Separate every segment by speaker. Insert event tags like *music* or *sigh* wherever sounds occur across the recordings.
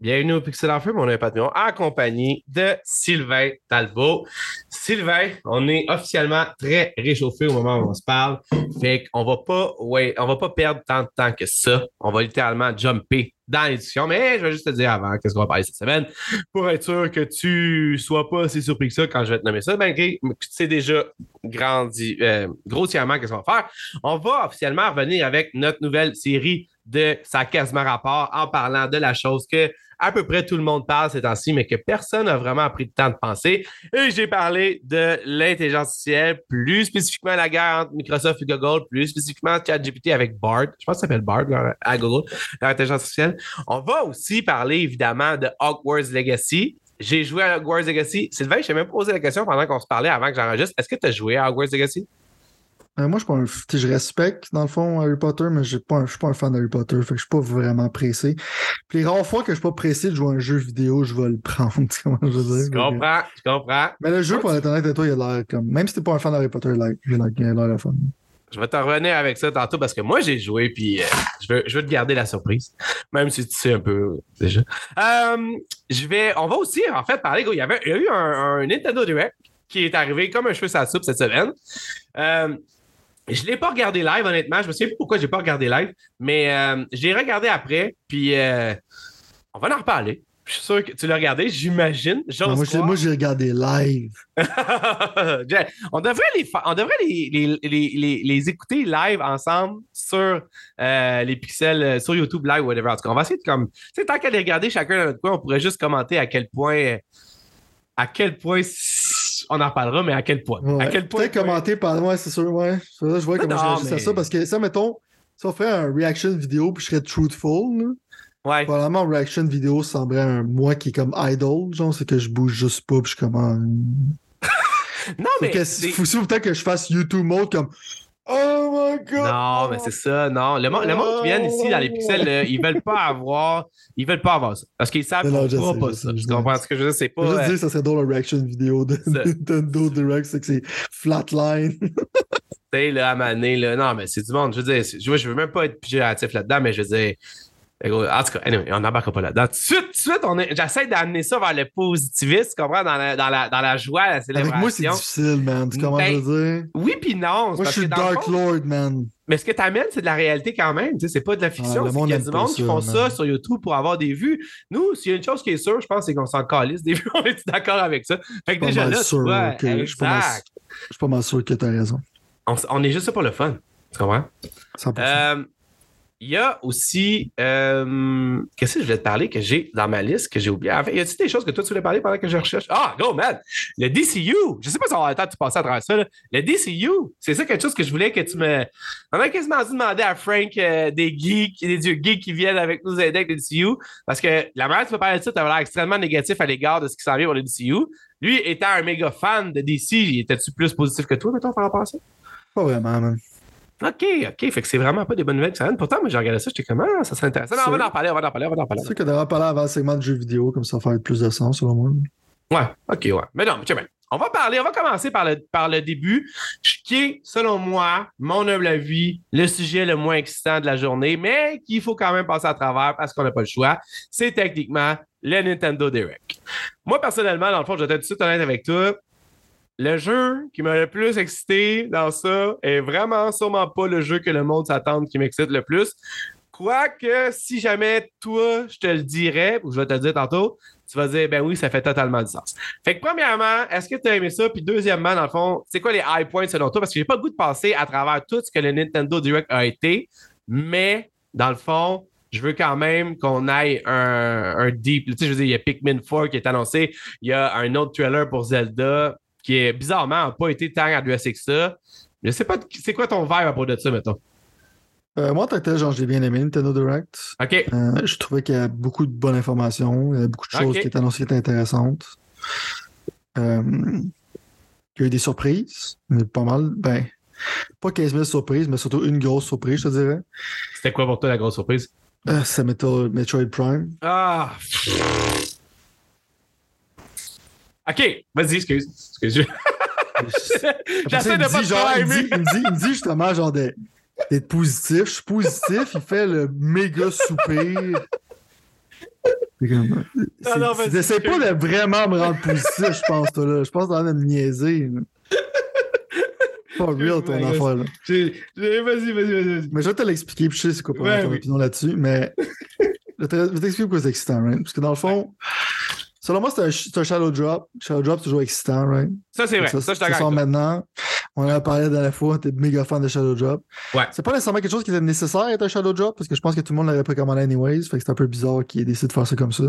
Speaker 1: Bienvenue au Pixel en Feu, mon Patreon, accompagné de Sylvain Talbot. Sylvain, on est officiellement très réchauffé au moment où on se parle. Fait qu'on va pas, ouais, on va pas perdre tant de temps que ça. On va littéralement jumper dans l'édition. Mais je vais juste te dire avant qu'est-ce qu'on va parler cette semaine pour être sûr que tu sois pas si surpris que ça quand je vais te nommer ça, que tu sais déjà grandi, euh, grossièrement qu'est-ce qu'on va faire. On va officiellement revenir avec notre nouvelle série de Ça quasiment rapport en parlant de la chose que à peu près tout le monde parle ces temps-ci, mais que personne n'a vraiment pris le temps de penser. Et j'ai parlé de l'intelligence artificielle, plus spécifiquement la guerre entre Microsoft et Google, plus spécifiquement ChatGPT avec BART. Je pense que ça s'appelle BART à Google, l'intelligence artificielle. On va aussi parler évidemment de Hogwarts Legacy. J'ai joué à Hogwarts Legacy. Sylvain, je t'ai même posé la question pendant qu'on se parlait avant que j'enregistre. Est-ce que tu as joué à Hogwarts Legacy?
Speaker 2: Euh, moi, je, pas un, je respecte, dans le fond, Harry Potter, mais je ne suis pas un fan d'Harry Potter, fait que je suis pas vraiment pressé. Puis les rares fois que je suis pas pressé de jouer à un jeu vidéo, je vais le prendre. *laughs* Comment je veux dire?
Speaker 1: Je comprends, je comprends.
Speaker 2: Mais le jeu, pour être honnête avec toi, il a l'air comme. Même si t'es pas un fan d'Harry Potter, il a l'air fun.
Speaker 1: Je vais t'en revenir avec ça tantôt parce que moi, j'ai joué, puis euh, je, veux, je veux te garder la surprise, même si tu sais un peu déjà. Euh, je vais, on va aussi, en fait, parler. Il y, avait, il y a eu un, un Nintendo Direct qui est arrivé comme un cheveu sa soupe cette semaine. Euh, je ne l'ai pas regardé live, honnêtement. Je me souviens plus pourquoi je n'ai pas regardé live, mais euh, j'ai regardé après, puis euh, on va en reparler. Je suis sûr que tu l'as regardé, j'imagine.
Speaker 2: Moi, j'ai regardé live. *laughs*
Speaker 1: on devrait, les, on devrait les, les, les, écouter live ensemble sur euh, les pixels, sur YouTube live, whatever. En tout cas, on va essayer de comme. Tu sais, tant qu'à les regarder chacun dans notre coin, on pourrait juste commenter à quel point. À quel point on en reparlera, mais à quel point? À quel
Speaker 2: point? Peut-être commenter par moi, c'est sûr, ouais. Je vois comment je réagis à ça, parce que ça, mettons, si on ferait un reaction vidéo, puis je serais truthful, là,
Speaker 1: Ouais.
Speaker 2: Probablement, reaction vidéo semblerait un moi qui est comme idol, genre, c'est que je bouge juste pas, puis je suis comme. *laughs*
Speaker 1: non, mais.
Speaker 2: Il faut peut-être que je fasse YouTube mode comme. Oh my god!
Speaker 1: Non, mais c'est ça, non. Le, monde, le monde qui vient ici dans les pixels, ils veulent pas avoir. Ils veulent pas avoir ça. Parce qu'ils savent qu'on ne pas ça. Je comprends ce que je veux dire, c'est pas.
Speaker 2: Je veux dire, ça serait drôle la reaction vidéo de Nintendo Direct, c'est que c'est flatline. tu
Speaker 1: sais, là, à maner, là. Non, mais c'est du monde. Je veux dire, je veux, je veux même pas être péjoratif là-dedans, mais je veux dire en tout cas, anyway, on n'embarque pas là-dedans. Tout de suite, on j'essaie d'amener ça vers le positivisme, tu comprends, dans la, dans la, dans la joie, la célébration.
Speaker 2: Avec moi, c'est difficile, man. Tu comprends ben, dire?
Speaker 1: Oui, puis non.
Speaker 2: Moi, je suis Dark Lord, man.
Speaker 1: Mais ce que tu amènes, c'est de la réalité quand même. Tu sais, c'est pas de la fiction. Ah, il y a du monde qui font ça sur YouTube pour avoir des vues. Nous, s'il y a une chose qui est sûre, je pense, c'est qu'on s'en calisse des vues. *laughs* on est d'accord avec ça? Fait que déjà là, sûr, tu vois, Je suis
Speaker 2: pas mal sûr que tu as raison.
Speaker 1: On, on, est juste ça pour le fun. Tu comprends? 100%. Euh, il y a aussi. Euh, qu'est-ce que je voulais te parler que j'ai dans ma liste que j'ai oublié? En fait, y a-t-il des choses que toi tu voulais parler pendant que je recherche? Ah, go, man! Le DCU! Je sais pas si on avoir le temps de passer à travers ça. Le DCU, c'est ça quelque chose que je voulais que tu me. On a quasiment dû demander à Frank euh, des geeks, des dieux geeks qui viennent avec nous aider avec le DCU. Parce que la manière dont tu peux parler de ça, tu l'air extrêmement négatif à l'égard de ce qui s'en vient pour le DCU. Lui, étant un méga fan de DC, était-tu plus positif que toi, mettons, par rapport à ça?
Speaker 2: Pas vraiment, man.
Speaker 1: OK, OK. Fait que c'est vraiment pas des bonnes nouvelles que ça donne. Pourtant, moi, j'ai regardé ça, j'étais comme, ah, ça serait intéressant. Non, on va en parler, on va en parler, on va en parler.
Speaker 2: C'est sûr que d'avoir parlé avant le segment de jeux vidéo, comme ça, faire plus de sens, selon moi.
Speaker 1: Ouais, OK, ouais. Mais non, mais tiens, on va parler, on va commencer par le, par le début, qui est, selon moi, mon humble avis, le sujet le moins excitant de la journée, mais qu'il faut quand même passer à travers parce qu'on n'a pas le choix. C'est techniquement le Nintendo Direct. Moi, personnellement, dans le fond, je vais être tout de suite honnête avec toi le jeu qui m'a le plus excité dans ça est vraiment sûrement pas le jeu que le monde s'attend qui m'excite le plus. Quoique, si jamais toi, je te le dirais, ou je vais te le dire tantôt, tu vas dire, ben oui, ça fait totalement du sens. Fait que, premièrement, est-ce que tu as aimé ça? Puis, deuxièmement, dans le fond, c'est quoi les high points selon toi? Parce que j'ai pas le goût de passer à travers tout ce que le Nintendo Direct a été, mais dans le fond, je veux quand même qu'on aille un, un deep. Tu sais, je veux dire, il y a Pikmin 4 qui est annoncé, il y a un autre trailer pour Zelda qui est bizarrement n'a pas été tant adressé que ça. Je sais pas, c'est quoi ton verre à propos de ça, mettons?
Speaker 2: Euh, moi, en genre, j'ai bien aimé Nintendo Direct.
Speaker 1: OK.
Speaker 2: Euh, je trouvais qu'il y a beaucoup de bonnes informations, il y a beaucoup de choses qui étaient annoncées qui étaient intéressantes. Euh, il y a eu des surprises, mais pas mal. Ben, pas 15 000 surprises, mais surtout une grosse surprise, je te dirais.
Speaker 1: C'était quoi pour toi la grosse surprise?
Speaker 2: c'est Metroid Prime.
Speaker 1: Ah! OK, vas-y, excuse. excuse. *laughs* J'essaie de pas
Speaker 2: genre, il, me dit, il, me dit, justement genre d'être positif. Je suis positif. Il fait le méga soupir. J'essaie pas de vraiment me rendre positif, je pense, toi, là. Je pense que de me niaiser. Pas real ton affaire, là.
Speaker 1: Vas-y, vas-y, vas-y.
Speaker 2: Mais je vais te l'expliquer, puis je sais c'est quoi pour ton opinion là-dessus, mais je vais t'expliquer pourquoi c'est excitant, right? Parce que dans le fond, selon moi, c'est un, un, shadow drop. Shadow drop, c'est toujours excitant, right?
Speaker 1: Ça, c'est vrai. Ça, ça, je
Speaker 2: maintenant. On en a parlé la fois, t'es méga fan de shadow drop.
Speaker 1: Ouais.
Speaker 2: C'est pas nécessairement quelque chose qui était nécessaire d'être un shadow drop, parce que je pense que tout le monde l'aurait précommandé anyways. Fait que c'est un peu bizarre qu'il ait décidé de faire ça comme ça.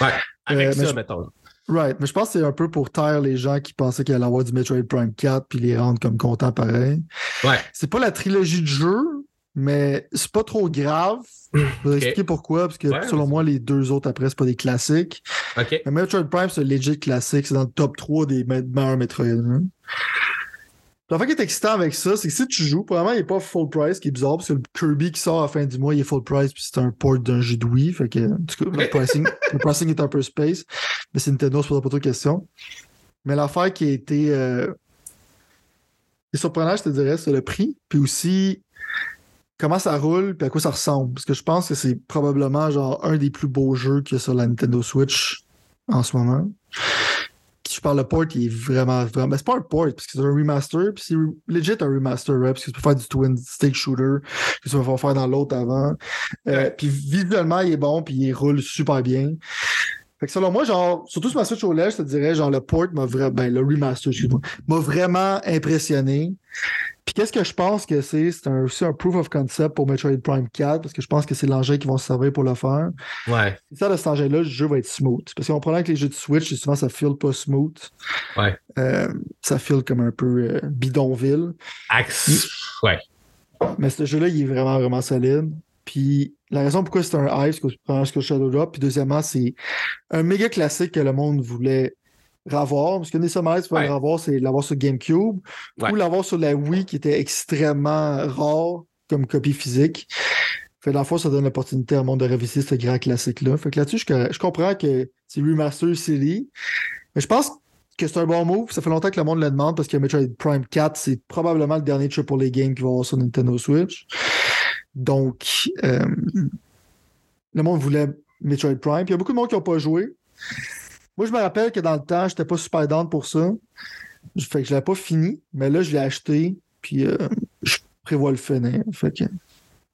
Speaker 1: Ouais. Avec euh, ça, mettons.
Speaker 2: Right, mais je pense que c'est un peu pour taire les gens qui pensaient qu'il allait avoir du Metroid Prime 4 puis les rendre comme contents pareil.
Speaker 1: Ouais.
Speaker 2: C'est pas la trilogie de jeu, mais c'est pas trop grave. Je vais expliquer pourquoi, parce que selon moi, les deux autres après, c'est pas des classiques. Mais Metroid Prime, c'est un legit classique. C'est dans le top 3 des meilleurs Metroid. Hein. Le fait qui est excitant avec ça, c'est que si tu joues, probablement, il n'est pas full price, qui est bizarre, parce que le Kirby qui sort à la fin du mois, il est full price, puis c'est un port d'un jeu de Wii. Fait que, le, pricing, le pricing est un peu space. Mais c'est Nintendo, se pas trop de questions. Mais l'affaire qui a été euh, surprenant, je te dirais, c'est le prix. Puis aussi, comment ça roule, puis à quoi ça ressemble? Parce que je pense que c'est probablement genre un des plus beaux jeux qu'il y a sur la Nintendo Switch en ce moment je parle de port, il est vraiment, vraiment. Ben, c'est pas un port, parce que c'est un remaster, puis c'est legit un remaster, right? Parce que tu peux faire du twin stick shooter, que tu vas faire dans l'autre avant. Euh, puis visuellement, il est bon, puis il roule super bien. Fait que selon moi, genre, surtout sur ma Switch OLED, je te dirais, genre, le port m'a vraiment, ben, le remaster, excuse-moi, m'a vraiment impressionné. Puis qu'est-ce que je pense que c'est? C'est aussi un proof of concept pour Metroid Prime 4, parce que je pense que c'est l'engin qui vont se servir pour le faire.
Speaker 1: Ouais.
Speaker 2: C'est ça, de cet engin-là, le jeu va être smooth. Parce qu'on prend avec les jeux de Switch, souvent ça feel pas smooth.
Speaker 1: Ouais.
Speaker 2: Euh, ça feel comme un peu euh, bidonville.
Speaker 1: Axe. Ouais.
Speaker 2: Mais ce jeu-là, il est vraiment, vraiment solide. Puis la raison pourquoi c'est un hype, c'est que Shadow Drop. Puis deuxièmement, c'est un méga classique que le monde voulait ravoir. Parce que des sommaires, tu ravoir, c'est l'avoir sur GameCube ou l'avoir sur la Wii qui était extrêmement rare comme copie physique. Fait dans ça donne l'opportunité à monde de revisiter ce grand classique-là. Fait que là-dessus, je, comprends que c'est Remaster City. Mais je pense que c'est un bon move. Ça fait longtemps que le monde le demande parce que Metroid Prime 4, c'est probablement le dernier AAA game qui va avoir sur Nintendo Switch. Donc, euh, le monde voulait Metroid Prime. Puis il y a beaucoup de monde qui n'ont pas joué. Moi, je me rappelle que dans le temps, j'étais pas super down pour ça. Fait que je l'avais pas fini, mais là, je l'ai acheté, puis euh, je prévois le finir.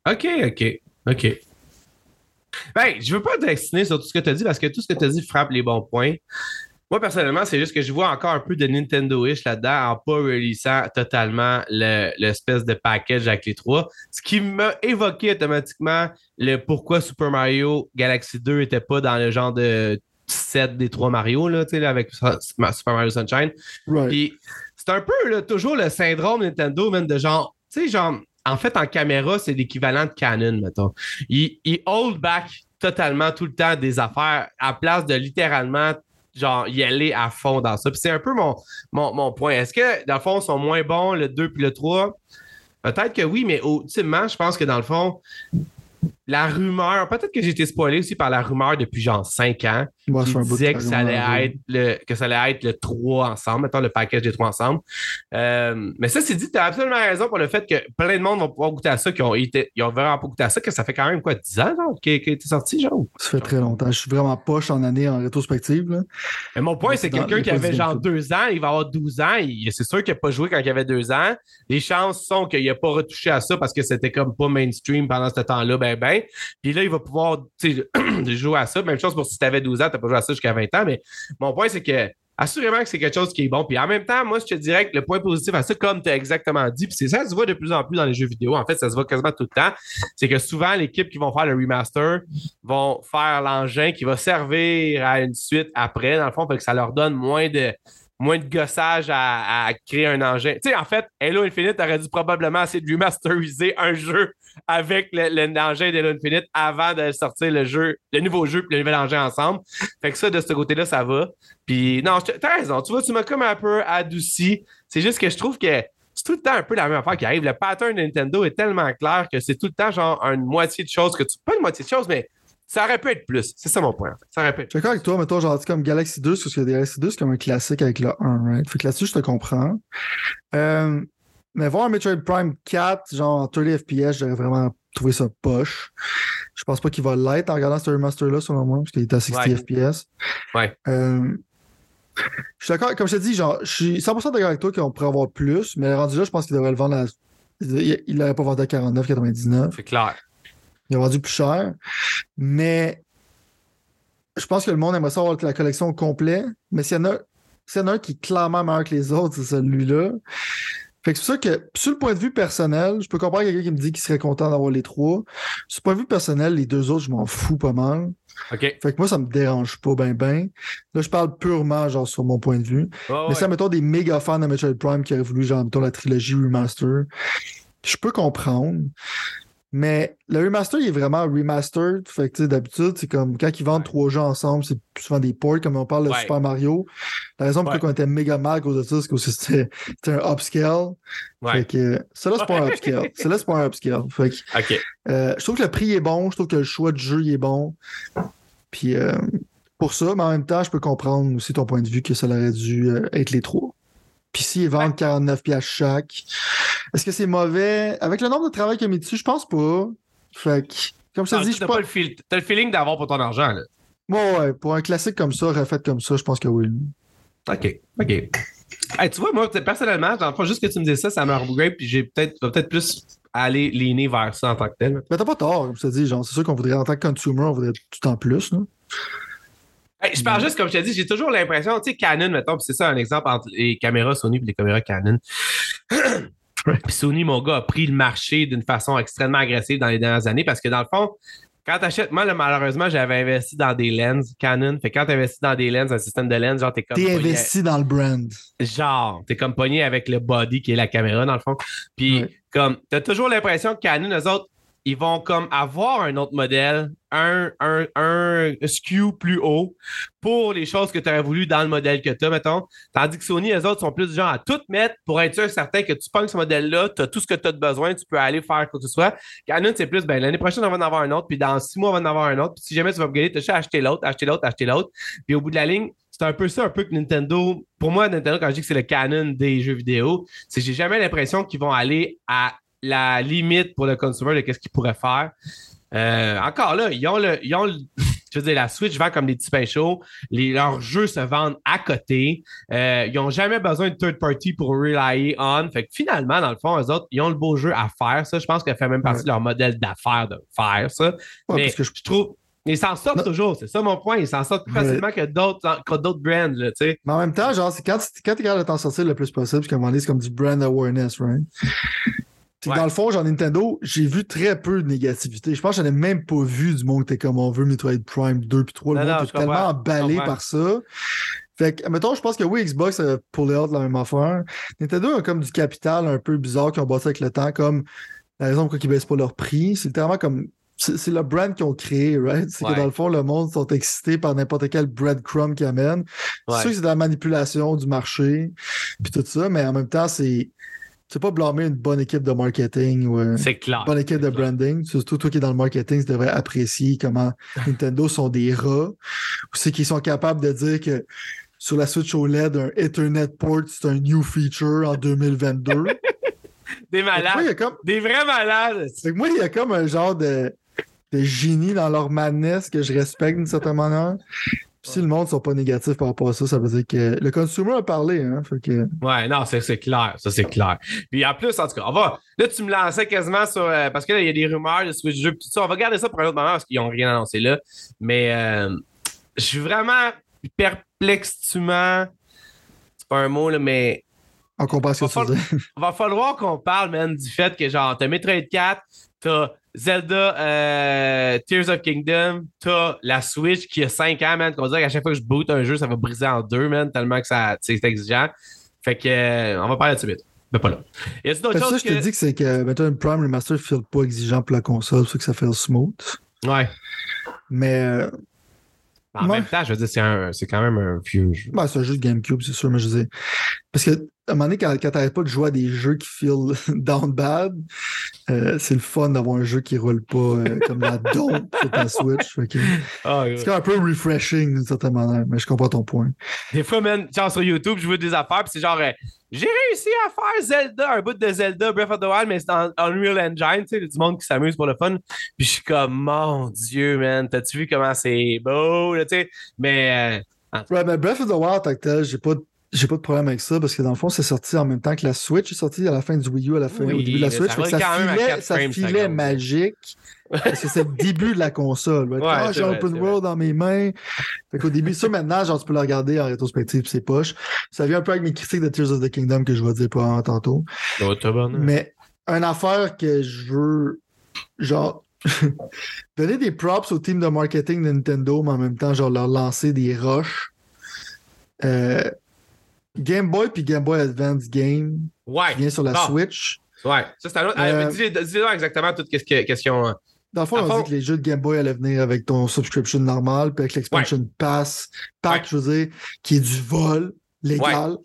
Speaker 1: OK, OK, OK. Ben, je veux pas t'exciter sur tout ce que tu as dit parce que tout ce que tu as dit frappe les bons points. Moi, personnellement, c'est juste que je vois encore un peu de Nintendo-ish là-dedans en pas releasant totalement l'espèce de package avec les trois. Ce qui m'a évoqué automatiquement le pourquoi Super Mario Galaxy 2 n'était pas dans le genre de 7 des trois Mario, là, avec Super Mario Sunshine. Puis c'est un peu là, toujours le syndrome Nintendo, même de genre, tu sais, genre, en fait, en caméra, c'est l'équivalent de Canon, mettons. Il, il hold back totalement tout le temps des affaires à place de littéralement genre y aller à fond dans ça. Puis c'est un peu mon, mon, mon point. Est-ce que, dans le fond, ils sont moins bons, le 2 puis le 3? Peut-être que oui, mais ultimement, je pense que dans le fond, la rumeur, peut-être que j'ai été spoilé aussi par la rumeur depuis genre 5 ans. Moi, qui disait que ça, allait être le, que ça allait être le 3 ensemble, mettons le package des 3 ensemble. Euh, mais ça, c'est dit, tu as absolument raison pour le fait que plein de monde vont pouvoir goûter à ça, qui ont, été, ils ont vraiment pas goûté à ça, que ça fait quand même quoi, 10 ans, genre, qui, qui est sorti, genre?
Speaker 2: Ça fait très longtemps. Je suis vraiment poche en année en rétrospective. Là.
Speaker 1: Mais mon point, c'est quelqu'un qui avait genre 2 ans, il va avoir 12 ans, c'est sûr qu'il n'a pas joué quand il avait 2 ans. Les chances sont qu'il n'a pas retouché à ça parce que c'était comme pas mainstream pendant ce temps-là, ben ben. Puis là, il va pouvoir *clears throat* jouer à ça. Même chose pour si tu avais 12 ans, tu n'as pas joué à ça jusqu'à 20 ans. Mais mon point, c'est que assurément que c'est quelque chose qui est bon. Puis en même temps, moi, je te dirais que le point positif à ça, comme tu as exactement dit, puis c'est ça, ça se voit de plus en plus dans les jeux vidéo. En fait, ça se voit quasiment tout le temps. C'est que souvent, l'équipe qui vont faire le remaster vont faire l'engin qui va servir à une suite après, dans le fond, que ça leur donne moins de moins de gossage à, créer un engin. Tu sais, en fait, Halo Infinite aurait dû probablement essayer de remasteriser un jeu avec l'engin d'Halo Infinite avant de sortir le jeu, le nouveau jeu et le nouvel engin ensemble. Fait que ça, de ce côté-là, ça va. Puis non, t'as raison. Tu vois, tu m'as comme un peu adouci. C'est juste que je trouve que c'est tout le temps un peu la même affaire qui arrive. Le pattern de Nintendo est tellement clair que c'est tout le temps genre une moitié de choses que tu. Pas une moitié de choses, mais ça aurait pu être plus. C'est ça mon point. Ça aurait pu être.
Speaker 2: Je suis d'accord avec toi, mais toi, genre, comme Galaxy 2, parce que Galaxy 2, c'est comme un classique avec le 1, right? Fait que là-dessus, je te comprends. Euh, mais voir un Metroid Prime 4, genre 30 FPS, j'aurais vraiment trouvé ça poche. Je pense pas qu'il va l'être en regardant ce remaster-là, selon moi, parce qu'il est à 60 FPS.
Speaker 1: Ouais.
Speaker 2: Euh, je suis d'accord, comme je te dis, genre, je suis 100% d'accord avec toi qu'on pourrait avoir plus, mais rendu là, je pense qu'il devrait le vendre à. Il l'aurait pas vendu à 49,99.
Speaker 1: C'est clair.
Speaker 2: Il a vendu plus cher. Mais je pense que le monde aimerait ça avoir la collection au complet. Mais s'il y en a, s'il y en a un qui est clairement meilleur que les autres, c'est celui-là. Fait que c'est pour ça que, sur le point de vue personnel, je peux comprendre quelqu'un qui me dit qu'il serait content d'avoir les trois. Sur le point de vue personnel, les deux autres, je m'en fous pas mal.
Speaker 1: OK.
Speaker 2: Fait que moi, ça me dérange pas ben ben. Là, je parle purement, genre, sur mon point de vue. Mais ça, mettons, des méga fans de Metroid Prime qui auraient voulu, genre, mettons, la trilogie remaster. Je peux comprendre. Mais le remaster, il est vraiment remastered. Fait que, d'habitude, c'est comme quand ils vendent trois jeux ensemble, c'est souvent des ports, comme on parle de Super Mario. La raison pour laquelle on était méga mal à cause de ça, c'est que c'était un upscale. Fait que, ça là, c'est pas un upscale. *laughs* Ça là, c'est pas un upscale. Fait que, euh, je trouve que le prix est bon. Je trouve que le choix de jeu, il est bon. Puis, euh, pour ça, mais en même temps, je peux comprendre aussi ton point de vue que ça aurait dû euh, être les trois. Puis s'ils vendent 49 pièces chaque, est-ce que c'est mauvais? Avec le nombre de travail qu'il a mis dessus, je pense pas. Fait que, comme je te dis, je
Speaker 1: pas... le, T'as le feeling d'avoir pour ton argent, là.
Speaker 2: Ouais, ouais, pour un classique comme ça, refait comme ça, je pense que oui.
Speaker 1: OK, OK. Hey, tu vois, moi, personnellement, j'en juste que tu me dis ça, ça m'a rebougré, puis j'ai peut-être peut-être plus aller ligner vers ça en tant que tel.
Speaker 2: Mais t'as pas tort, comme je te dis, genre, c'est sûr qu'on voudrait, en tant que consumer, on voudrait tout en plus, là
Speaker 1: je parle juste, comme je t'ai dit, j'ai toujours l'impression, tu sais, Canon, mettons, c'est ça un exemple entre les caméras Sony et les caméras Canon. *clears throat* puis Sony, mon gars, a pris le marché d'une façon extrêmement agressive dans les dernières années parce que dans le fond, quand t'achètes, moi, malheureusement, j'avais investi dans des lenses Canon. Fait que quand t'investis dans des lenses, un système de lens, genre, t'es comme.
Speaker 2: T'es investi dans le brand.
Speaker 1: Genre, t'es comme pogné avec le body qui est la caméra, dans le fond. Puis, comme, t'as toujours l'impression que Canon, eux autres, ils vont comme avoir un autre modèle, un, un, un SKU plus haut pour les choses que tu aurais voulu dans le modèle que tu as, mettons. Tandis que Sony, les autres sont plus du genre à tout mettre pour être sûr certain que tu pognes ce modèle-là, tu as tout ce que tu as besoin, tu peux aller faire quoi que ce soit. Canon, c'est plus, ben, l'année prochaine, on va en avoir un autre, puis dans six mois, on va en avoir un autre. Puis si jamais tu vas upgrader, tu as acheter l'autre, acheter l'autre, acheter l'autre. Puis au bout de la ligne, c'est un peu ça, un peu que Nintendo. Pour moi, Nintendo, quand je dis que c'est le canon des jeux vidéo, c'est que j'ai jamais l'impression qu'ils vont aller à la limite pour le consumer de ce qu'ils pourraient faire. Euh, encore là, ils ont le, ils ont je veux dire, la Switch vend comme des petits pains chauds. leurs jeux se vendent à côté. Euh, ils n'ont jamais besoin de third party pour rely on. Fait que finalement, dans le fond, eux autres, ils ont le beau jeu à faire. Ça, je pense que ça fait même partie de leur modèle d'affaires de faire ça. Mais je... trouve. Ils s'en sortent toujours, c'est ça mon point. Ils s'en sortent plus facilement que d'autres, d'autres brands. Mais
Speaker 2: en même temps, genre, quand, quand tu es capable de t'en sortir le plus possible, c'est comme du brand awareness, right? Dans le fond, genre Nintendo, j'ai vu très peu de négativité. Je pense que j'en ai même pas vu du monde qui était comme on veut Metroid Prime 2 puis 3. Le monde est tellement emballé par ça. Fait que, mettons, je pense que oui, Xbox a pullé out la même affaire. Nintendo a comme du capital un peu bizarre qui ont bâti avec le temps, comme la raison pour laquelle ils baissent pas leur prix. C'est tellement comme. C'est le brand qu'ils ont créé, right? C'est que dans le fond, le monde sont excités par n'importe quel breadcrumb qu'ils amènent. C'est sûr que c'est de la manipulation du marché, puis tout ça, mais en même temps, c'est c'est pas blâmer une bonne équipe de marketing ou une bonne équipe de branding. Surtout toi qui es dans le marketing, tu devrais apprécier comment *laughs* Nintendo sont des rats. C'est qu'ils sont capables de dire que sur la Switch OLED, un Ethernet port, c'est un new feature en 2022. *laughs*
Speaker 1: des malades. Des vrais malades.
Speaker 2: Moi, il y a comme un genre de, de génie dans leur madness que je respecte d'une certaine manière si le monde ne sont pas négatifs par rapport à ça, ça veut dire que le consumer a parlé. Hein,
Speaker 1: Ouais, non, c'est clair. Ça, c'est clair. Puis en plus, en tout cas, on va. Là, tu me lançais quasiment sur. Euh, parce que là, il y a des rumeurs de Switch jeu. Tout ça. On va garder ça pour un autre moment parce qu'ils n'ont rien annoncé là. Mais euh, je suis vraiment perplexement. C'est pas un mot, là, mais.
Speaker 2: On comprend ce que tu
Speaker 1: dis. *laughs* Va falloir qu'on parle, même du fait que, genre, t'as Metroid 4, t'as Zelda euh, Tears of Kingdom, t'as la Switch qui a 5 ans, man. Qu'on dirait qu'à chaque fois que je boot un jeu, ça va briser en deux, man, tellement que c'est exigeant. Fait que, euh, on va parler de suite. Mais pas là.
Speaker 2: Y a d'autres choses? Ça, je te dis que c'est que maintenant, une Prime Remaster ne fait pas exigeant pour la console, c'est que ça fait smooth.
Speaker 1: Ouais.
Speaker 2: Mais. Euh,
Speaker 1: en même temps, je veux dire, c'est quand même un vieux jeu.
Speaker 2: Ben, c'est un jeu de GameCube, c'est sûr, mais je veux dire. Parce que à un moment donné, quand, quand t'arrêtes pas de jouer à des jeux qui feel *laughs* down bad, euh, c'est le fun d'avoir un jeu qui roule pas euh, comme la *laughs* dope sur ta Switch. Ah, c'est un peu refreshing d'une certaine manière, mais je comprends ton point.
Speaker 1: Des fois, man, genre sur YouTube, je vois des affaires, puis c'est genre, euh, j'ai réussi à faire Zelda, un bout de Zelda Breath of the Wild, mais c'est en Unreal Engine, tu sais, du monde qui s'amuse pour le fun. Puis je suis comme, mon Dieu, man, t'as-tu vu comment c'est beau, tu sais? Mais.
Speaker 2: ouais, mais Breath of the Wild, j'ai pas j'ai pas de problème avec ça parce que dans le fond, c'est sorti en même temps que la Switch est sortie à la fin du Wii U, à la fin, au début de la Switch. Ça, filait, ça filait magique. parce que c'est le début de la console. Ouais, ah, j'ai Open World dans mes mains. Fait qu'au début, ça maintenant, genre, tu peux le regarder en rétrospective, c'est poche. Ça vient un peu avec mes critiques de Tears of the Kingdom que je vais dire pas tantôt. Mais une affaire que je veux, genre, *laughs* donner des props au team de marketing de Nintendo, mais en même temps, genre, leur lancer des rushs. Euh, Game Boy puis Game Boy Advance Game
Speaker 1: ouais.
Speaker 2: qui vient sur la Switch.
Speaker 1: Ouais, ça c'est un autre. Euh, dis-leur exactement toute question. Hein.
Speaker 2: Dans le fond, on dit que les jeux de Game Boy allaient venir avec ton subscription normal, puis avec l'expansion pass, pack, je veux dire, qui est du vol légal.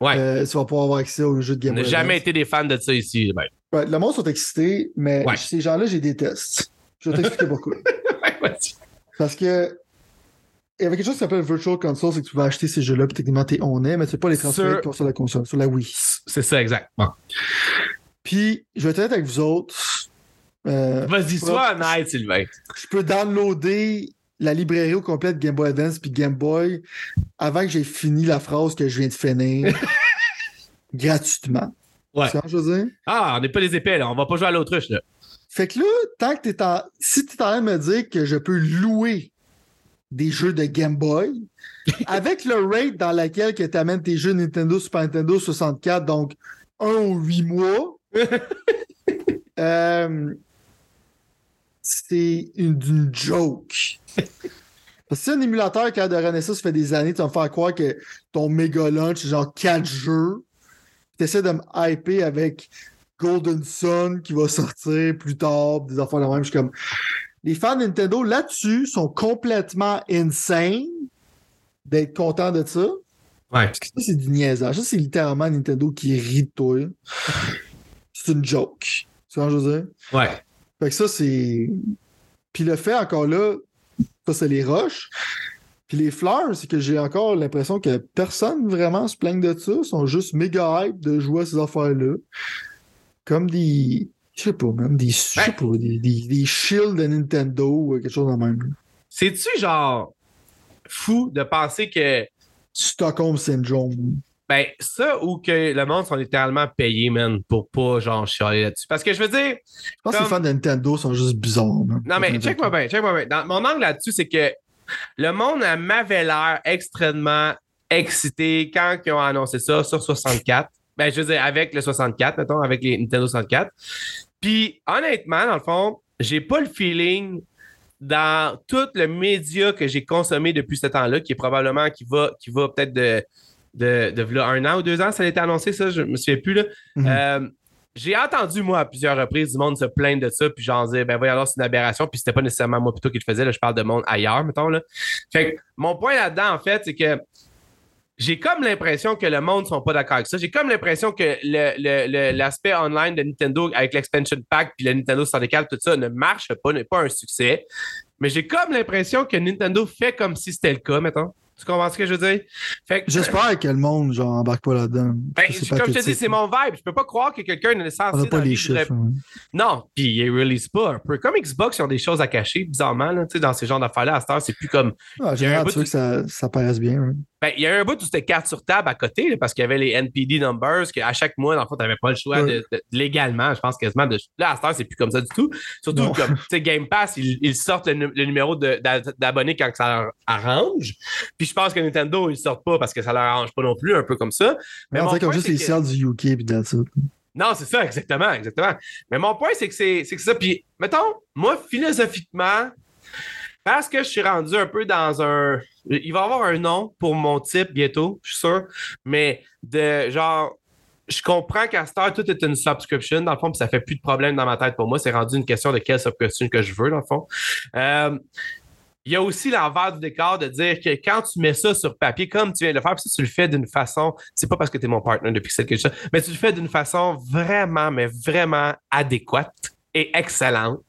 Speaker 2: Ouais. Euh, tu vas pouvoir avoir accès aux jeux de Game Boy.
Speaker 1: On n'a jamais été des fans de ça ici. Ben.
Speaker 2: Ouais, le monde sont excités, mais ces gens-là, j'ai des tests. Je vais t'expliquer *laughs* pourquoi. Parce que il y avait quelque chose qui s'appelle Virtual Console, c'est que tu vas acheter ces jeux-là, puis techniquement, t'es on est, mais tu peux pas les transférer sur... la console, sur la Wii.
Speaker 1: C'est ça, exact.
Speaker 2: Puis, je vais être avec vous autres.
Speaker 1: Euh, Vas-y, sois honnête, Sylvain.
Speaker 2: Je peux downloader la librairie au complet de Game Boy Advance puis Game Boy avant que j'ai fini la phrase que je viens de finir *laughs* gratuitement.
Speaker 1: Ouais. Ça, je veux dire? Ah, on n'est pas les épais, là. On va pas jouer à l'autruche, là.
Speaker 2: Fait que là, tant que t'es en. Si tu es en train de me dire que je peux louer des jeux de Game Boy. *laughs* Avec le rate dans lequel tu amènes tes jeux Nintendo, Super Nintendo 64, donc un ou huit mois, *laughs* euh, c'est une, joke. Parce que si un émulateur qui a de Renaissance fait des années, tu vas me faire croire que ton méga lunch, genre quatre jeux. Tu essaies de me hyper avec Golden Sun qui va sortir plus tard, des affaires de même. Je suis comme, les fans de Nintendo là-dessus sont complètement insane d'être contents de ça.
Speaker 1: Ouais.
Speaker 2: Parce que ça, c'est du niaisage. Ça, c'est littéralement Nintendo qui rit de toi. C'est une joke. Tu vois je veux dire?
Speaker 1: Ouais.
Speaker 2: Fait que ça, c'est. Puis le fait encore là, ça, c'est les roches. Puis les fleurs, c'est que j'ai encore l'impression que personne vraiment se plaigne de ça. Ils sont juste méga hype de jouer à ces affaires-là. Comme des je sais pas, même des, ben, des, des, shields de Nintendo ou quelque chose de même.
Speaker 1: C'est-tu genre fou de penser que.
Speaker 2: Stockholm Syndrome.
Speaker 1: Ben, ça ou que le monde sont littéralement payés, man, pour pas genre chialer là-dessus? Parce que je veux dire.
Speaker 2: Je pense que les fans de Nintendo sont juste bizarres,
Speaker 1: Non, mais check-moi bien, check-moi bien. mon angle là-dessus, c'est que le monde m'avait l'air extrêmement excité quand ils ont annoncé ça sur 64. Ben, je veux dire, avec le 64, mettons, avec les Nintendo 64. Puis, honnêtement, dans le fond, j'ai pas le feeling dans tout le média que j'ai consommé depuis ce temps-là, qui est probablement qui va, qui va peut-être de, de, de, un an ou deux ans, ça a été annoncé, ça, je me souviens plus. Là. Mhm. Euh, j'ai entendu, moi, à plusieurs reprises, du monde se plaindre de ça, puis j'en disais, ben voyons, alors c'est une aberration, puis c'était pas nécessairement moi plutôt qui le faisais, là, je parle de monde ailleurs, mettons. Là. Fait que mon point là-dedans, en fait, c'est que j'ai comme l'impression que le monde ne sont pas d'accord avec ça. J'ai comme l'impression que l'aspect online de Nintendo avec l'expansion pack puis le Nintendo 64, tout ça ne marche pas, n'est pas un succès. Mais j'ai comme l'impression que Nintendo fait comme si c'était le cas, mettons. Tu comprends ce que je veux dire?
Speaker 2: J'espère que le monde, genre, embarque pas là-dedans.
Speaker 1: Ben, comme je te dis, c'est mon vibe. Je peux pas croire que quelqu'un n'est censé.
Speaker 2: On n'a pas les chiffres. Hein.
Speaker 1: Non, puis ils release pas un peu. Comme Xbox, ils ont des choses à cacher, bizarrement, là, dans ces genres d'affaires-là. À cette heure, c'est plus comme.
Speaker 2: Ah, tu veux que ça, ça paraisse bien. Hein.
Speaker 1: Ben, il y a un bout où c'était carte sur table à côté, parce qu'il y avait les NPD numbers, qu'à chaque mois, dans le fond, n'avais pas le choix de, légalement, je pense quasiment. De, là, à cette heure, c'est plus comme ça du tout. Surtout comme, tu sais, Game Pass, ils, sortent le, numéro d'abonnés quand ça leur arrange. Puis je pense que Nintendo, ils sortent pas parce que ça leur arrange pas non plus, un peu comme ça.
Speaker 2: Mais on dirait comme juste les que... du UK puis
Speaker 1: Non, c'est ça, exactement, exactement. Mais mon point, c'est que c'est ça. Puis, mettons, moi, philosophiquement, parce que je suis rendu un peu dans un. Il va y avoir un nom pour mon type bientôt, je suis sûr. Mais de genre. Je comprends qu'à Star, tout est une subscription, dans le fond, puis ça fait plus de problème dans ma tête pour moi. C'est rendu une question de quelle subscription que je veux, dans le fond. Euh, il y a aussi l'envers du décor de dire que quand tu mets ça sur papier, comme tu viens de le faire, puis tu le fais d'une façon, c'est pas parce que tu es mon partenaire depuis que ça, mais tu le fais d'une façon vraiment, mais vraiment adéquate et excellente.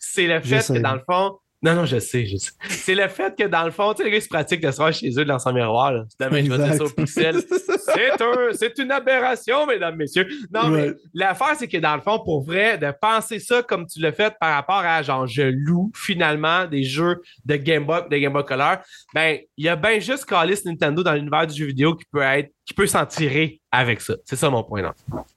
Speaker 1: C'est le fait que dans le fond, non, non, je sais, je sais. C'est le fait que dans le fond, tu sais, les gars, ils se pratiquent de se voir chez eux dans son miroir. Demain, je vais dire ça au pixel. *laughs* c'est une aberration, mesdames, messieurs. Non, mais l'affaire, c'est que dans le fond, pour vrai, de penser ça comme tu l'as fait par rapport à genre, je loue finalement des jeux de Game Boy, de Game Boy Color, ben, il y a bien juste Callis Nintendo dans l'univers du jeu vidéo qui peut être, qui peut s'en tirer avec ça. C'est ça mon point, là.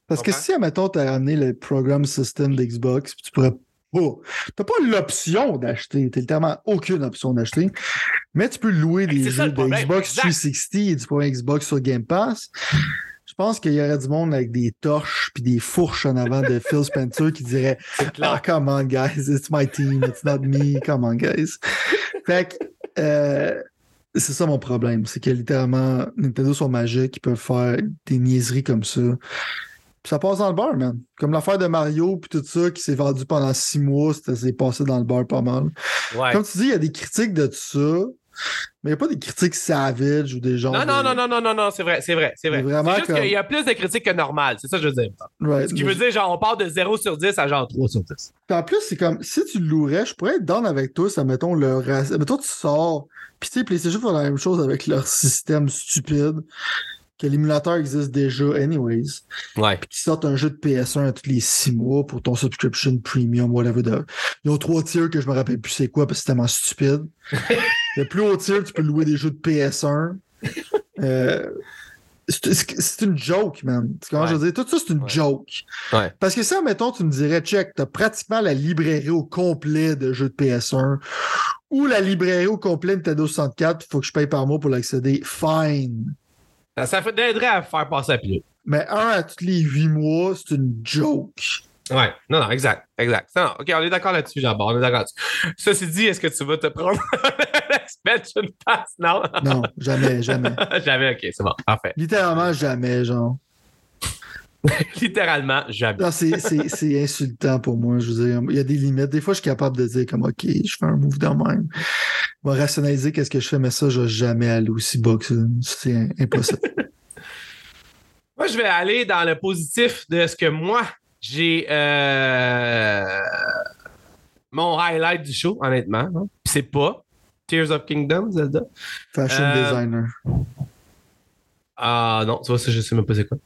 Speaker 2: Parce que si, admettons, tu as ramené le program system d'Xbox, tu pourrais tu n'as pas l'option d'acheter. Tu littéralement aucune option d'acheter. Mais tu peux louer des jeux de Xbox 360 et du point Xbox sur Game Pass. Je pense qu'il y aurait du monde avec des torches puis des fourches en avant de Phil *laughs* Spencer qui dirait Ah, come on, guys, it's my team, it's not me, come on, guys. Fait que, euh, c'est ça mon problème. C'est que littéralement, Nintendo sont magiques, ils peuvent faire des niaiseries comme ça ça passe dans le bar, man. Comme l'affaire de Mario puis tout ça qui s'est vendu pendant six mois, c'est passé dans le bar pas mal. Comme tu dis, il y a des critiques de tout ça. Mais il n'y a pas des critiques savage ou des gens.
Speaker 1: Non, non, non, non, non, non, non, c'est vrai, c'est vrai, c'est vrai. Vraiment juste qu'il y a plus de critiques que normal, c'est ça que je veux dire. Ce qui veut dire, genre, on part de 0 sur 10 à genre 3 sur 10.
Speaker 2: Puis en plus, c'est comme, si tu louerais, je pourrais être down avec toi, ça, mettons, le Mettons, tu sors, puis tu sais, PlayStation font la même chose avec leur système stupide que l'émulateur existe déjà anyways.
Speaker 1: Ouais.
Speaker 2: Puis qu'ils sortent un jeu de PS1 à tous les six mois pour ton subscription premium, whatever. De... Ils ont trois tiers que je me rappelle plus c'est quoi parce que c'est tellement stupide. *laughs* le plus haut tier, tu peux louer des jeux de PS1. Euh, c'est une joke, man. Comment je veux dire? Tout ça, c'est une joke.
Speaker 1: Ouais.
Speaker 2: Parce que ça, mettons, tu me dirais, check, t'as pratiquement la librairie au complet de jeux de PS1 ou la librairie au complet de Nintendo 64, il faut que je paye par mois pour l'accéder. Fine.
Speaker 1: Ça, fait aiderait à faire passer à pied.
Speaker 2: Mais un à tous les huit mois, c'est une joke.
Speaker 1: Ouais, non, non, exact, exact. Non, ok, on est d'accord là-dessus, jean on est d'accord là-dessus. Ceci dit, est-ce que tu vas te prendre *laughs* l'expansion pass? Non.
Speaker 2: non, jamais, jamais. *laughs*
Speaker 1: jamais, ok, c'est bon, parfait.
Speaker 2: Littéralement, jamais, genre. *laughs*
Speaker 1: Littéralement, jamais.
Speaker 2: c'est insultant pour moi. Je veux dire, il y a des limites. Des fois, je suis capable de dire comme OK, je fais un move de même. Je vais rationaliser qu'est-ce que je fais, mais ça, je vais jamais aller aussi bas que ça. C'est impossible. *laughs*
Speaker 1: moi, je vais aller dans le positif de ce que moi, j'ai euh, mon highlight du show, honnêtement. C'est pas Tears of Kingdom, Zelda.
Speaker 2: Fashion euh, designer.
Speaker 1: Ah non, tu vois, ça, je sais même pas c'est quoi.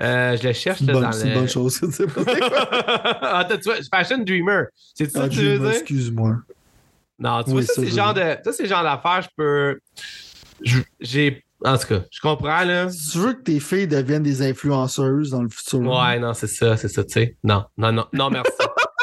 Speaker 1: Euh, je le cherche là, dans
Speaker 2: C'est une bonne chose, tu sais pas *laughs*
Speaker 1: ah, tu vois, Fashion Dreamer. C'est ça ah, que tu veux dire?
Speaker 2: Excuse-moi.
Speaker 1: Non, tu vois, ça, c'est genre de. Ça, c'est genre d'affaires, je peux. J'ai. En tout cas, je comprends, là.
Speaker 2: Si tu veux que tes filles deviennent des influenceuses dans le futur.
Speaker 1: Ouais, non, c'est ça, c'est ça, tu sais. Non, non, non, non, merci.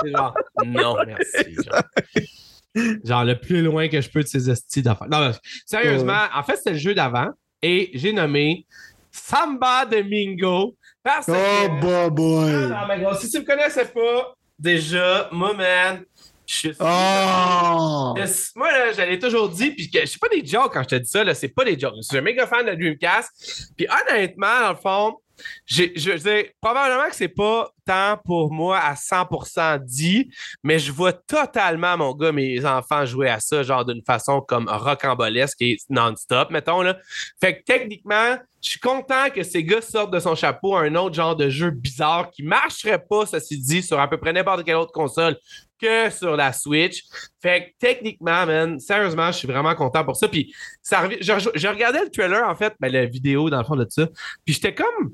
Speaker 1: *laughs* genre, non, merci. Genre. genre. le plus loin que je peux de ces estis d'affaires. Non, sérieusement, en fait, c'était le jeu d'avant et j'ai nommé Samba de Mingo. Parce
Speaker 2: oh, que... boy.
Speaker 1: Ah, non, si tu me connaissais pas, déjà, moi, man, je suis.
Speaker 2: Oh!
Speaker 1: Moi, là, j'allais toujours dit, puis je suis pas des jokes quand je te dis ça, là, c'est pas des jokes. Je suis un méga fan de Dreamcast. Puis honnêtement, dans le fond, je, je probablement que c'est pas tant pour moi à 100% dit, mais je vois totalement, mon gars, mes enfants jouer à ça, genre d'une façon comme rocambolesque et non-stop, mettons. Là. Fait que techniquement, je suis content que ces gars sortent de son chapeau un autre genre de jeu bizarre qui marcherait pas, ceci dit, sur à peu près n'importe quelle autre console que sur la Switch. Fait que techniquement, man, sérieusement, je suis vraiment content pour ça. Puis ça je, regardais le trailer, en fait, ben, la vidéo dans le fond de ça. Puis j'étais comme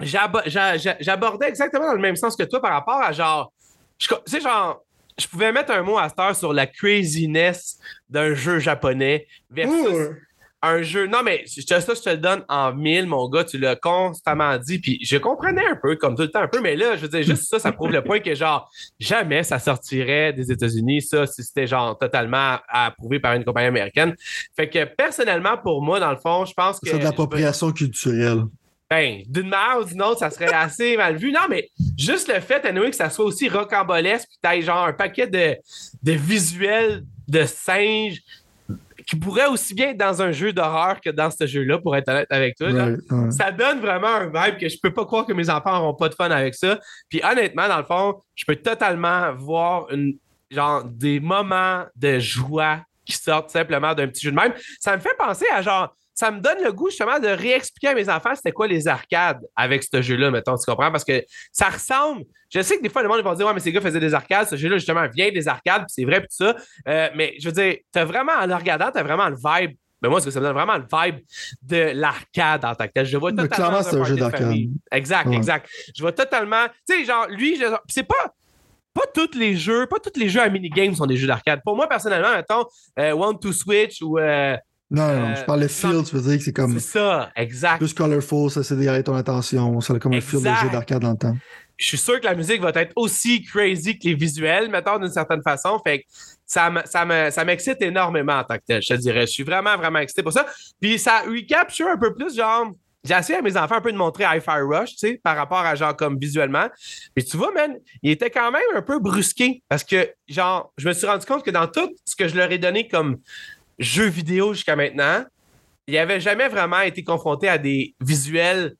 Speaker 1: j'abordais exactement dans le même sens que toi par rapport à genre, tu sais, genre, je pouvais mettre un mot à cette heure sur la craziness d'un jeu japonais versus un jeu. Non, mais ça, je te le donne en mille, mon gars, tu l'as constamment dit, puis je comprenais un peu, comme tout le temps un peu, mais là, je veux dire, juste ça, ça prouve le point que, genre, jamais ça sortirait des États-Unis, ça, si c'était, genre, totalement approuvé par une compagnie américaine. Fait que, personnellement, pour moi, dans le fond, je pense que.
Speaker 2: C'est de l'appropriation culturelle
Speaker 1: ben, d'une manière ou d'une autre, ça serait assez mal vu. Non, mais juste le fait, anyway, que ça soit aussi rocambolesque, puis t'ailles genre un paquet de, de visuels de singes qui pourraient aussi bien être dans un jeu d'horreur que dans ce jeu-là, pour être honnête avec toi. Ça donne vraiment un vibe que je peux pas croire que mes enfants n'auront pas de fun avec ça. Puis honnêtement, dans le fond, je peux totalement voir une, genre, des moments de joie qui sortent simplement d'un petit jeu de même. Ça me fait penser à genre ça me donne le goût justement de réexpliquer à mes enfants c'était quoi les arcades avec ce jeu-là, mettons, tu comprends? Parce que ça ressemble. Je sais que des fois, le monde va dire Ouais, mais ces gars faisaient des arcades. Ce jeu-là, justement, vient des arcades, puis c'est vrai, puis tout ça. Euh, mais je veux dire, t'as vraiment, en le regardant, t'as vraiment le vibe. Mais moi, ce que ça me donne vraiment le vibe de l'arcade en tant que tel. Je vois totalement.
Speaker 2: clairement, c'est un jeu d'arcade.
Speaker 1: Exact, exact. Je vois totalement. Tu sais, genre, lui, c'est pas pas tous les jeux, pas tous les jeux à minigames sont des jeux d'arcade. Pour moi, personnellement, mettons, euh, One to Switch ou euh,
Speaker 2: non, non, je parle de feel, tu veux dire que c'est comme.
Speaker 1: C'est ça, exact.
Speaker 2: Plus colorful, ça c'est d'arrêter ton attention. Ça a comme un feel de jeu d'arcade dans le temps.
Speaker 1: Je suis sûr que la musique va être aussi crazy que les visuels, mettons, d'une certaine façon. Fait que ça, ça, m'excite énormément en tant que tel, je te dirais. Je suis vraiment, vraiment excité pour ça. Puis ça recapture un peu plus, genre. J'ai essayé à mes enfants un peu de montrer Hi-Fi Rush, tu sais, par rapport à genre comme visuellement. Mais tu vois, man, il était quand même un peu brusqué parce que, genre, je me suis rendu compte que dans tout ce que je leur ai donné comme jeux vidéo jusqu'à maintenant, il n'avait jamais vraiment été confronté à des visuels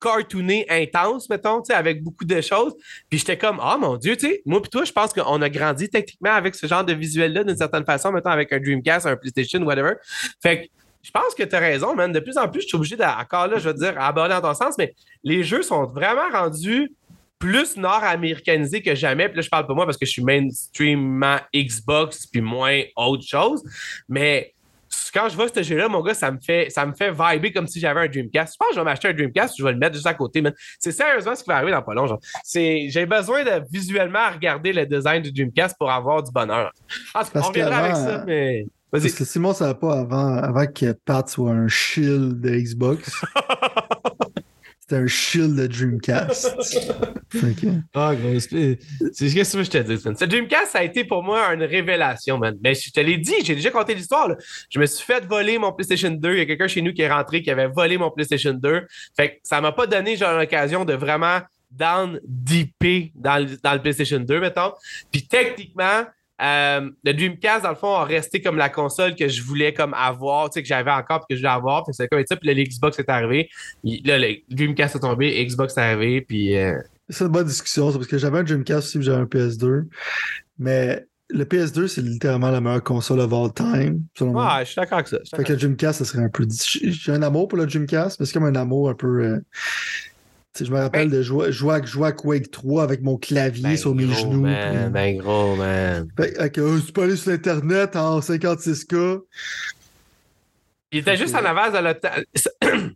Speaker 1: cartoonés intenses, mettons, avec beaucoup de choses. Puis j'étais comme, oh mon Dieu, tu sais, moi puis toi, je pense qu'on a grandi techniquement avec ce genre de visuel-là d'une certaine façon, mettons, avec un Dreamcast, un PlayStation, whatever. Fait que je pense que tu as raison, man. De plus en plus, je suis obligé d'accord là, je veux dire, aborder dans ton sens, mais les jeux sont vraiment rendus plus nord-américanisés que jamais. Puis là, je parle pas moi parce que je suis mainstreamment Xbox puis moins autre chose. Mais quand je vois ce jeu-là, mon gars, ça me fait, ça me fait vibrer comme si j'avais un Dreamcast. Je pense que je vais m'acheter un Dreamcast, je vais le mettre juste à côté. C'est sérieusement ce qui va arriver dans pas long. J'ai besoin de visuellement regarder le design du Dreamcast pour avoir du bonheur. on reviendra avec ça, mais.
Speaker 2: Parce que Simon ne savait pas avant, avant que Pat soit un shield de Xbox. *laughs* C'était un shield de Dreamcast. *laughs*
Speaker 1: Ah, gros, c'est qu'est-ce que je te dis, Ce Dreamcast, ça a été pour moi une révélation, man. Mais je te l'ai dit, j'ai déjà conté l'histoire. Je me suis fait voler mon PlayStation 2. Il y a quelqu'un chez nous qui est rentré qui avait volé mon PlayStation 2. Fait que ça m'a pas donné genre l'occasion de vraiment down DP dans le, dans le PlayStation 2, mettons. Puis techniquement, euh, le Dreamcast, dans le fond, a resté comme la console que je voulais comme avoir, tu sais, que j'avais encore et que je voulais avoir. c'est comme ça. Puis là, l'Xbox est arrivé. Là, le Dreamcast est tombé, Xbox est arrivé. Puis. Euh,
Speaker 2: c'est une bonne discussion, parce que j'avais un Dreamcast aussi, j'avais un PS2. Mais le PS2, c'est littéralement la meilleure console of all time, selon
Speaker 1: moi. je suis d'accord avec ça.
Speaker 2: Fait que le Dreamcast, ça serait un peu. J'ai un amour pour le Dreamcast, mais c'est comme un amour un peu. Euh, je me rappelle ben de jouer, jouer, jouer, à Quake 3 avec mon clavier ben sur mes genoux.
Speaker 1: Man, ben gros, man.
Speaker 2: Fait, que, tu peux aller sur Internet en 56K.
Speaker 1: Il était juste en avance de le *coughs*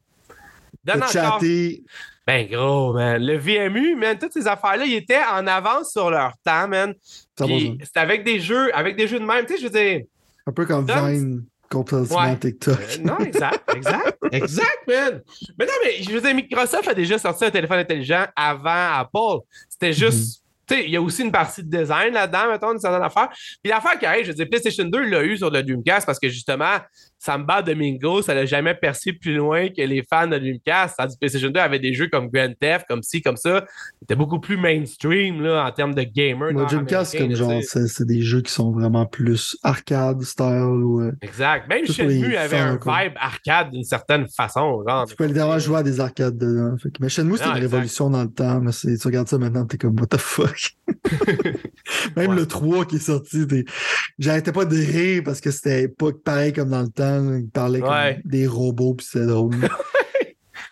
Speaker 2: Donne chatter.
Speaker 1: Ben gros, man. Le VMU, man, toutes ces affaires-là, ils étaient en avance sur leur temps, man. C'était avec des jeux, avec des jeux de même. Tu sais, je veux dire.
Speaker 2: Un peu comme Vine complètement TikTok.
Speaker 1: Euh, non, exact, exact, *laughs* exact, man. Mais non, mais je veux dire, Microsoft a déjà sorti un téléphone intelligent avant Apple. C'était juste. Mhm. Tu sais, il y a aussi une partie de design là-dedans, mettons, une certaine affaire. Puis l'affaire qui arrive, je veux dire, PlayStation 2 l'a eu sur le Dreamcast parce que justement, Samba Domingo, ça n'a jamais percé plus loin que les fans de Dreamcast. Tandis que PlayStation 2 avait des jeux comme Grand Theft, comme ci, comme ça. C'était beaucoup plus mainstream là, en termes de gamer.
Speaker 2: Le Dreamcast, comme genre, c'est des jeux qui sont vraiment plus arcade style. Ou, euh,
Speaker 1: exact. Même Shenmue avait un vibe arcade d'une certaine façon. Genre,
Speaker 2: tu peux évidemment jouer à des arcades dedans. Mais Shenmue, c'était une révolution dans le temps. Mais tu regardes ça maintenant, t'es comme, what the fuck? *laughs* Même le 3 qui est sorti, j'arrêtais pas de rire parce que c'était pas pareil comme dans le temps. Il parlait comme des robots, puis c'était drôle. *laughs*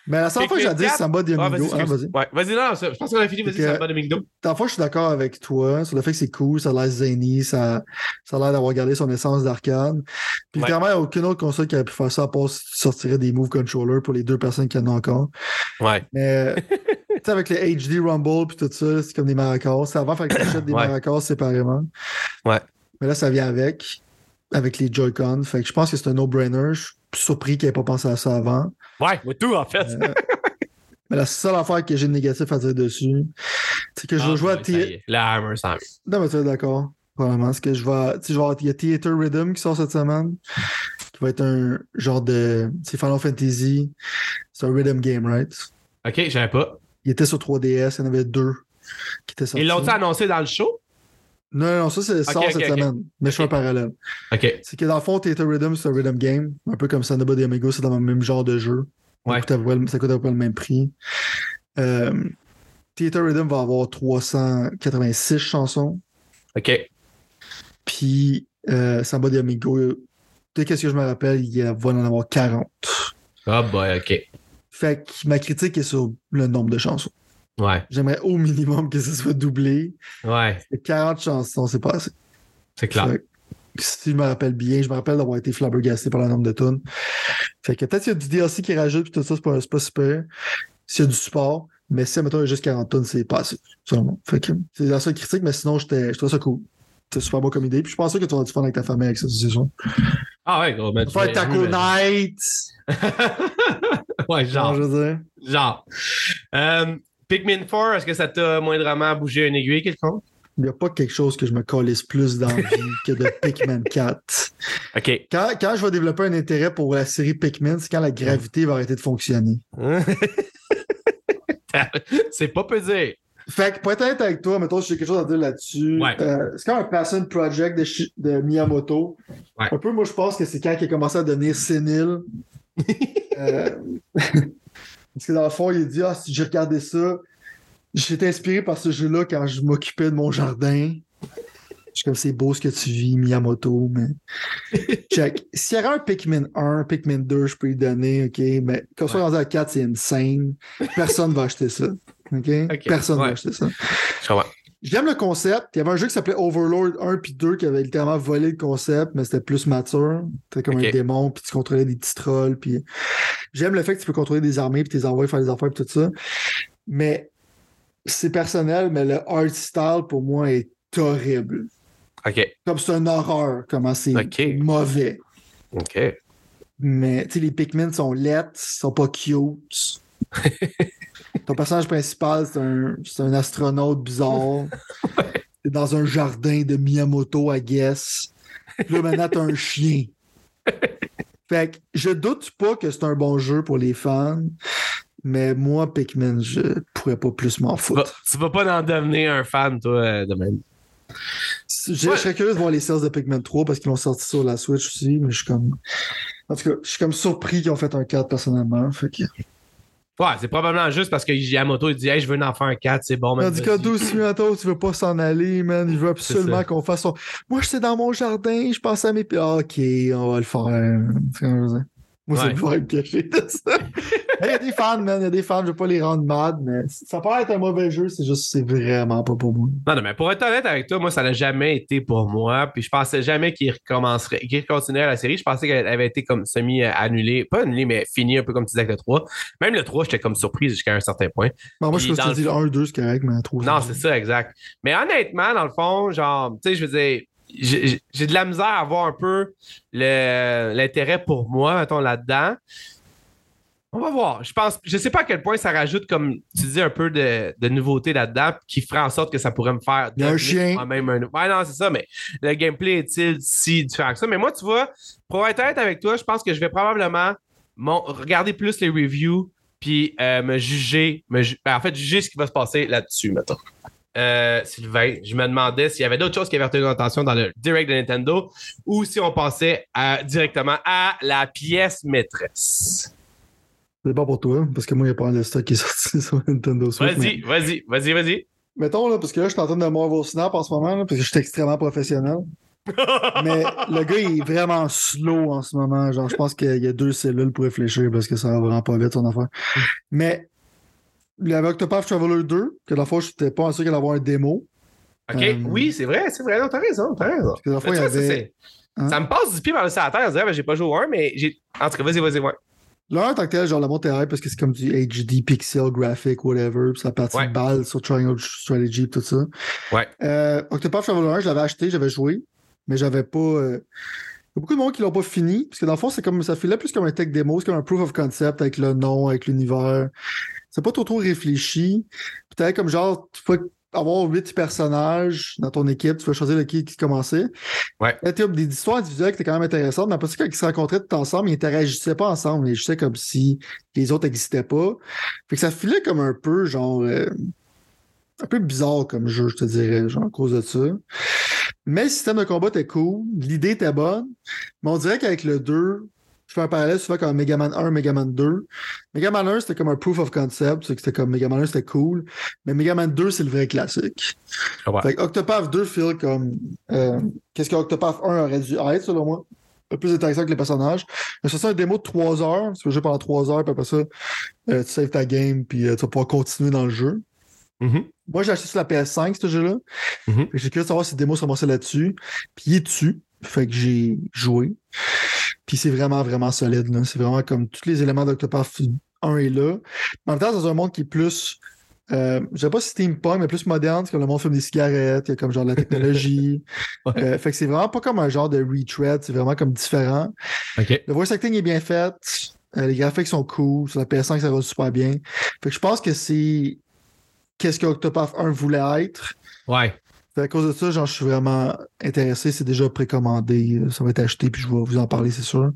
Speaker 2: Mais la seule fois que j'ai dit Samba de Mingo.
Speaker 1: Ah, vas-y. Ouais, vas-y, non, je pense qu'on a fini, vas-y, Samba de Mingo.
Speaker 2: La fois, je suis d'accord avec toi sur le fait que c'est cool, ça a l'air zany, ça, ça a l'air d'avoir gardé son essence d'arcade. Puis clairement, il n'y a aucune autre console qui aurait pu faire ça à part si tu sortirais des Move Controllers pour les deux personnes qui en ont encore.
Speaker 1: Ouais.
Speaker 2: Mais, tu sais, avec les HD Rumble puis tout ça, c'est comme des maracas. Ça avant, faire que tu achètes des maracas séparément.
Speaker 1: Ouais.
Speaker 2: Mais là, ça vient avec avec les Joy-Con. Fait que je pense que c'est un no-brainer. Je suis surpris qu'il n'ait pas pensé à ça avant.
Speaker 1: Ouais, mais tout en fait. Euh, *laughs*
Speaker 2: mais la seule affaire que j'ai de négatif à dire dessus, c'est que je vais ah, jouer à
Speaker 1: Theater. La Hammer.
Speaker 2: Non, mais tu es d'accord. Probablement. Que je vais. Tu sais, il y a Theater Rhythm qui sort cette semaine. Qui va être un genre de. C'est Final Fantasy. C'est un rhythm game, right?
Speaker 1: Ok, j'avais pas.
Speaker 2: Il était sur 3DS, il y en avait deux qui étaient sortis.
Speaker 1: Ils l'ont annoncé dans le show?
Speaker 2: Non, non, ça, c'est sort cette semaine. Mais je fais un parallèle.
Speaker 1: OK.
Speaker 2: C'est que dans le fond, Theater Rhythm, c'est un rhythm game. Un peu comme Sanaba de Amigo, c'est dans le même genre de jeu.
Speaker 1: Ouais.
Speaker 2: Ça coûte à peu près le même prix. Euh, Theater Rhythm va avoir 386 chansons.
Speaker 1: OK.
Speaker 2: Puis euh, Samba de Amigo, dès que je me rappelle, il va en avoir 40.
Speaker 1: Ah, bah, ok.
Speaker 2: Fait que ma critique est sur le nombre de chansons.
Speaker 1: Ouais.
Speaker 2: J'aimerais au minimum que ça soit doublé.
Speaker 1: Ouais.
Speaker 2: 40 chansons, c'est pas assez.
Speaker 1: C'est clair.
Speaker 2: si je me rappelle bien, je me rappelle d'avoir été flabbergasté par le nombre de tonnes. Fait que peut-être qu'il y a du DLC qui rajoute, tout ça, c'est pas, pas super. S'il y a du support, mais si, mettons, il y a juste 40 tonnes, c'est pas assez, Fait que c'est la seule critique, mais sinon, je trouve ça cool. C'est super beau comme idée. Puis je pense que tu vas du fun avec ta famille avec ça, c'est sûr.
Speaker 1: Ah ouais, gros.
Speaker 2: Ben, faire Taco Night! *laughs*
Speaker 1: ouais, genre.
Speaker 2: je veux dire.
Speaker 1: Genre. Euh, Pikmin 4, est-ce que ça t'a moindrement bougé un aiguille quelconque?
Speaker 2: Il n'y a pas quelque chose que je me colisse plus dans la vie que de Pikmin 4. *laughs*
Speaker 1: OK.
Speaker 2: Quand, quand je vais développer un intérêt pour la série Pikmin, c'est quand la gravité va arrêter de fonctionner. *laughs*
Speaker 1: c'est pas pesé.
Speaker 2: Fait que pour être honnête avec toi, mettons, j'ai quelque chose à dire là-dessus. Euh, c'est comme un passion project de, Miyamoto. Un peu, moi, je pense que c'est quand il a commencé à devenir sénile. *laughs* Euh, parce que dans le fond, il dit Ah, si j'ai regardé ça, j'étais inspiré par ce jeu-là quand je m'occupais de mon jardin. Je suis comme c'est beau ce que tu vis, Miyamoto, mais. *laughs* Check. S'il y avait un Pikmin 1, Pikmin 2, je peux lui donner, OK, mais quand on soit rendu à 4, c'est insane. Personne va acheter ça. OK? Personne va acheter ça. J'aime le concept. Il y avait un jeu qui s'appelait Overlord 1 puis 2 qui avait littéralement volé le concept, mais c'était plus mature. C'était comme un démon, puis tu contrôlais des petits trolls. Puis... J'aime le fait que tu peux contrôler des armées, puis tes envoyer faire des affaires, puis tout ça. Mais c'est personnel, mais le art style pour moi est horrible. Comme c'est un horreur, comment c'est mauvais.
Speaker 1: OK.
Speaker 2: Mais tu sais, les Pikmin sont lettres, sont pas cute. *laughs* Ton personnage principal, c'est un, un, astronaute bizarre. T'es dans un jardin de Miyamoto, I guess. Puis là, maintenant, t'as un chien. Fait que je doute pas que c'est un bon jeu pour les fans. Mais moi, Pikmin, je pourrais pas plus m'en foutre.
Speaker 1: Tu vas pas en devenir un fan, toi, euh, de même.
Speaker 2: Je serais curieux de voir les sales de Pikmin 3 parce qu'ils l'ont sorti sur la Switch aussi, mais je suis comme. En tout cas, je suis comme surpris qu'ils ont fait un 4 personnellement. Fait que...
Speaker 1: Ouais, c'est probablement juste parce que Yamamoto il dit Hey, je veux en faire un 4, c'est bon.
Speaker 2: Tandis que 12 Simulator, tu veux pas s'en aller, man. Il veut absolument qu'on fasse son. Moi, je suis dans mon jardin, je pense à mes. Ah, ok, on va le faire. Moi, c'est pour me cacher de ça. *laughs* Il y a des fans, man. Il y a des fans. Je veux pas les rendre mad, mais ça peut être un mauvais jeu. C'est juste, c'est vraiment pas pour moi.
Speaker 1: Non, non, mais pour être honnête avec toi, moi, ça n'a jamais été pour moi. Puis je pensais jamais qu'il recommencerait, qu'il continuerait la série. Je pensais qu'elle avait été comme semi-annulée. Pas annulée, mais finie un peu comme tu disais avec le 3. Même le 3, j'étais comme surprise jusqu'à un certain point.
Speaker 2: moi, je pense que tu dis le 1, 2, c'est correct, mais le 3.
Speaker 1: Non, c'est ça, exact. Mais honnêtement, dans le fond, genre, tu sais, je veux dire j'ai de la misère à voir un peu l'intérêt pour moi, mettons, là-dedans. On va voir. Je pense, je sais pas à quel point ça rajoute, comme tu dis, un peu de, de nouveauté là-dedans, qui ferait en sorte que ça pourrait me faire.
Speaker 2: un chien.
Speaker 1: Même un... Ouais, non, c'est ça, mais le gameplay est-il si différent que ça? Mais moi, tu vois, pour être honnête avec toi, je pense que je vais probablement regarder plus les reviews, puis euh, me juger, me ben, en fait, juger ce qui va se passer là-dessus, mettons. Euh, Sylvain, je me demandais s'il y avait d'autres choses qui avaient retenu l'attention dans le direct de Nintendo ou si on passait directement à la pièce maîtresse.
Speaker 2: C'est pas pour toi, parce que moi, il n'y a pas un stock qui est sorti *laughs* sur Nintendo
Speaker 1: Switch. Vas-y, vas-y, vas-y, vas-y.
Speaker 2: Mettons, là, parce que là, je suis en train de Marvel Snap en ce moment, parce que je suis extrêmement professionnel. *laughs* mais le gars, il est vraiment slow en ce moment. Genre, je pense qu'il y a deux cellules pour réfléchir parce que ça va vraiment pas vite, son affaire. Mais il y avait Octopath Traveler 2, que la fois, je n'étais pas sûr qu'il allait avoir un démo.
Speaker 1: OK, euh, oui, c'est vrai, c'est vrai. Non, t'as raison, t'as raison. Parce que la fois, il y avait... Hein? Ça me passe du pied par le à terre. Je j'ai pas joué au 1, mais j'ai. En tout cas, vas-y, vas-y, ouais.
Speaker 2: 1 en tant que tel, genre, le monte parce que c'est comme du HD, pixel, graphic, whatever. Puis ça partie de balle sur Triangle Strategy, tout ça.
Speaker 1: Ouais.
Speaker 2: Euh, Octopath Traveler 1, je l'avais acheté, j'avais joué, mais j'avais pas. Euh... Il y a beaucoup de monde qui l'ont pas fini, parce que dans le fond, c'est comme ça filait plus comme un tech démo, c'est comme un proof of concept avec le nom, avec l'univers c'est pas trop trop réfléchi. Peut-être comme genre, tu peux avoir huit personnages dans ton équipe, tu vas choisir lequel qui commençait.
Speaker 1: Ouais.
Speaker 2: des histoires individuelles qui étaient quand même intéressantes, mais après ça, quand ils se rencontraient tout ensemble, ils interagissaient pas ensemble. Ils agissaient comme si les autres n'existaient pas. Fait que ça filait comme un peu, genre, euh, un peu bizarre comme jeu, je te dirais, genre, à cause de ça. Mais le système de combat était cool, l'idée était bonne, mais on dirait qu'avec le 2, je fais un parallèle souvent comme Mega Man 1, Mega Man 2. Mega Man 1, c'était comme un proof of concept, c'est que c'était comme Mega Man 1, c'était cool. Mais Mega Man 2, c'est le vrai classique. Fait que Octopath 2 feel comme euh, qu'est-ce que Octopath 1 aurait dû être, selon moi? plus intéressant que les personnages. Mais c'est ça un démo de 3 heures. Tu peux jouer pendant 3 heures, puis après ça, euh, tu saves ta game, puis euh, tu vas pouvoir continuer dans le jeu.
Speaker 1: Mhm.
Speaker 2: Moi, j'ai acheté sur la PS5, ce jeu-là.
Speaker 1: Mhm.
Speaker 2: J'ai curieux de savoir si le démo sera là-dessus. Puis il est dessus. Fait que j'ai joué. Puis c'est vraiment, vraiment solide. C'est vraiment comme tous les éléments d'Octopath 1 est là. En même temps, c'est dans un monde qui est plus. Euh, je sais pas si steampunk, mais plus moderne, c'est comme le monde fume des cigarettes, il y a comme genre de la technologie. *laughs*
Speaker 1: Ouais.
Speaker 2: Euh, fait que c'est vraiment pas comme un genre de retread, c'est vraiment comme différent. Le voice acting est bien fait. euh, les graphiques sont cool. Sur la PS5, ça va super bien. Fait que je pense que c'est qu'est-ce que Octopath 1 voulait être.
Speaker 1: Ouais.
Speaker 2: Fait à cause de ça, genre, je suis vraiment intéressé. C'est déjà précommandé. Ça va être acheté, puis je vais vous en parler, c'est sûr.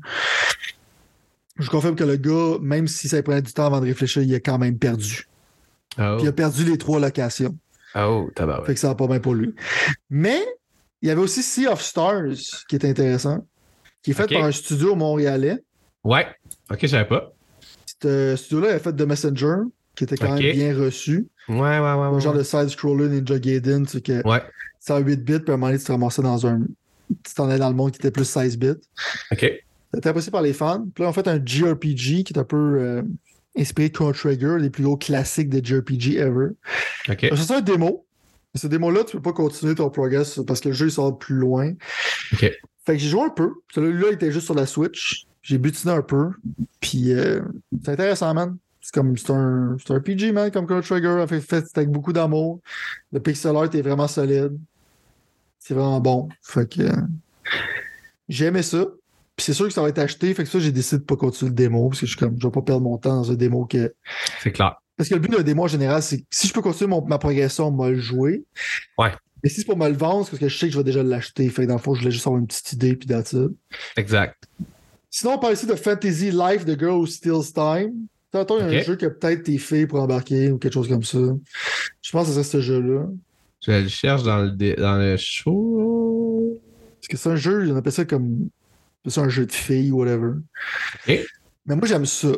Speaker 2: Je confirme que le gars, même si ça prenait du temps avant de réfléchir, il a quand même perdu.
Speaker 1: Oh,
Speaker 2: Puis il a perdu les trois locations.
Speaker 1: oh tabarouette.
Speaker 2: Fait que ça va pas bien pour lui. Mais il y avait aussi Sea of Stars qui est intéressant, qui est fait par un studio montréalais.
Speaker 1: Ouais. OK, je savais pas.
Speaker 2: Ce studio-là a fait The Messenger, qui était quand même bien reçu.
Speaker 1: Ouais, ouais, ouais.
Speaker 2: Un
Speaker 1: ouais.
Speaker 2: genre de side-scroller Ninja Gaiden, tu sais que
Speaker 1: Ouais.
Speaker 2: c'est en 8 bits, puis à un moment donné, tu te ramassais dans un. Tu t'en allais dans le monde qui était plus 16 bits.
Speaker 1: OK.
Speaker 2: C'était apprécié par les fans. Puis là, on fait un JRPG qui est un peu euh, inspiré de Chrono Trigger, les plus gros classiques de JRPG ever.
Speaker 1: OK.
Speaker 2: C'est ça un démo. Ce démo-là, tu peux pas continuer ton progress parce que le jeu il sort plus loin.
Speaker 1: OK.
Speaker 2: Fait que j'ai joué un peu. Celui-là, il était juste sur la Switch. J'ai butiné un peu. Puis euh, c'est intéressant, man. C'est comme c'est un, un RPG, man, comme Chrono Trigger. Fait, fait c'est avec beaucoup d'amour. Le pixel art est vraiment solide. C'est vraiment bon. Fait que euh, j'ai aimé ça. Puis c'est sûr que ça va être acheté. Fait que ça, j'ai décidé de pas continuer le démo. Parce que je suis comme je vais pas perdre mon temps dans un démo que.
Speaker 1: C'est clair.
Speaker 2: Parce que le but d'un démo en général, c'est que si je peux continuer mon- ma progression, moi le jouer.
Speaker 1: Ouais.
Speaker 2: Mais si c'est pour me le vendre, c'est parce que je sais que je vais déjà l'acheter. Fait que dans le fond, je voulais juste avoir une petite idée, puis that's it.
Speaker 1: Exact.
Speaker 2: Sinon, on parle ici de Fantasy Life The Girl Who Steals Time. Tantôt, il y a un jeu que peut-être tes filles pour embarquer ou quelque chose comme ça. Je pense que c'est ce jeu-là.
Speaker 1: Je le cherche dans le, dans le show.
Speaker 2: Parce que c'est un jeu, on appelle ça comme. C'est un jeu de filles ou whatever. Mais moi, j'aime ça.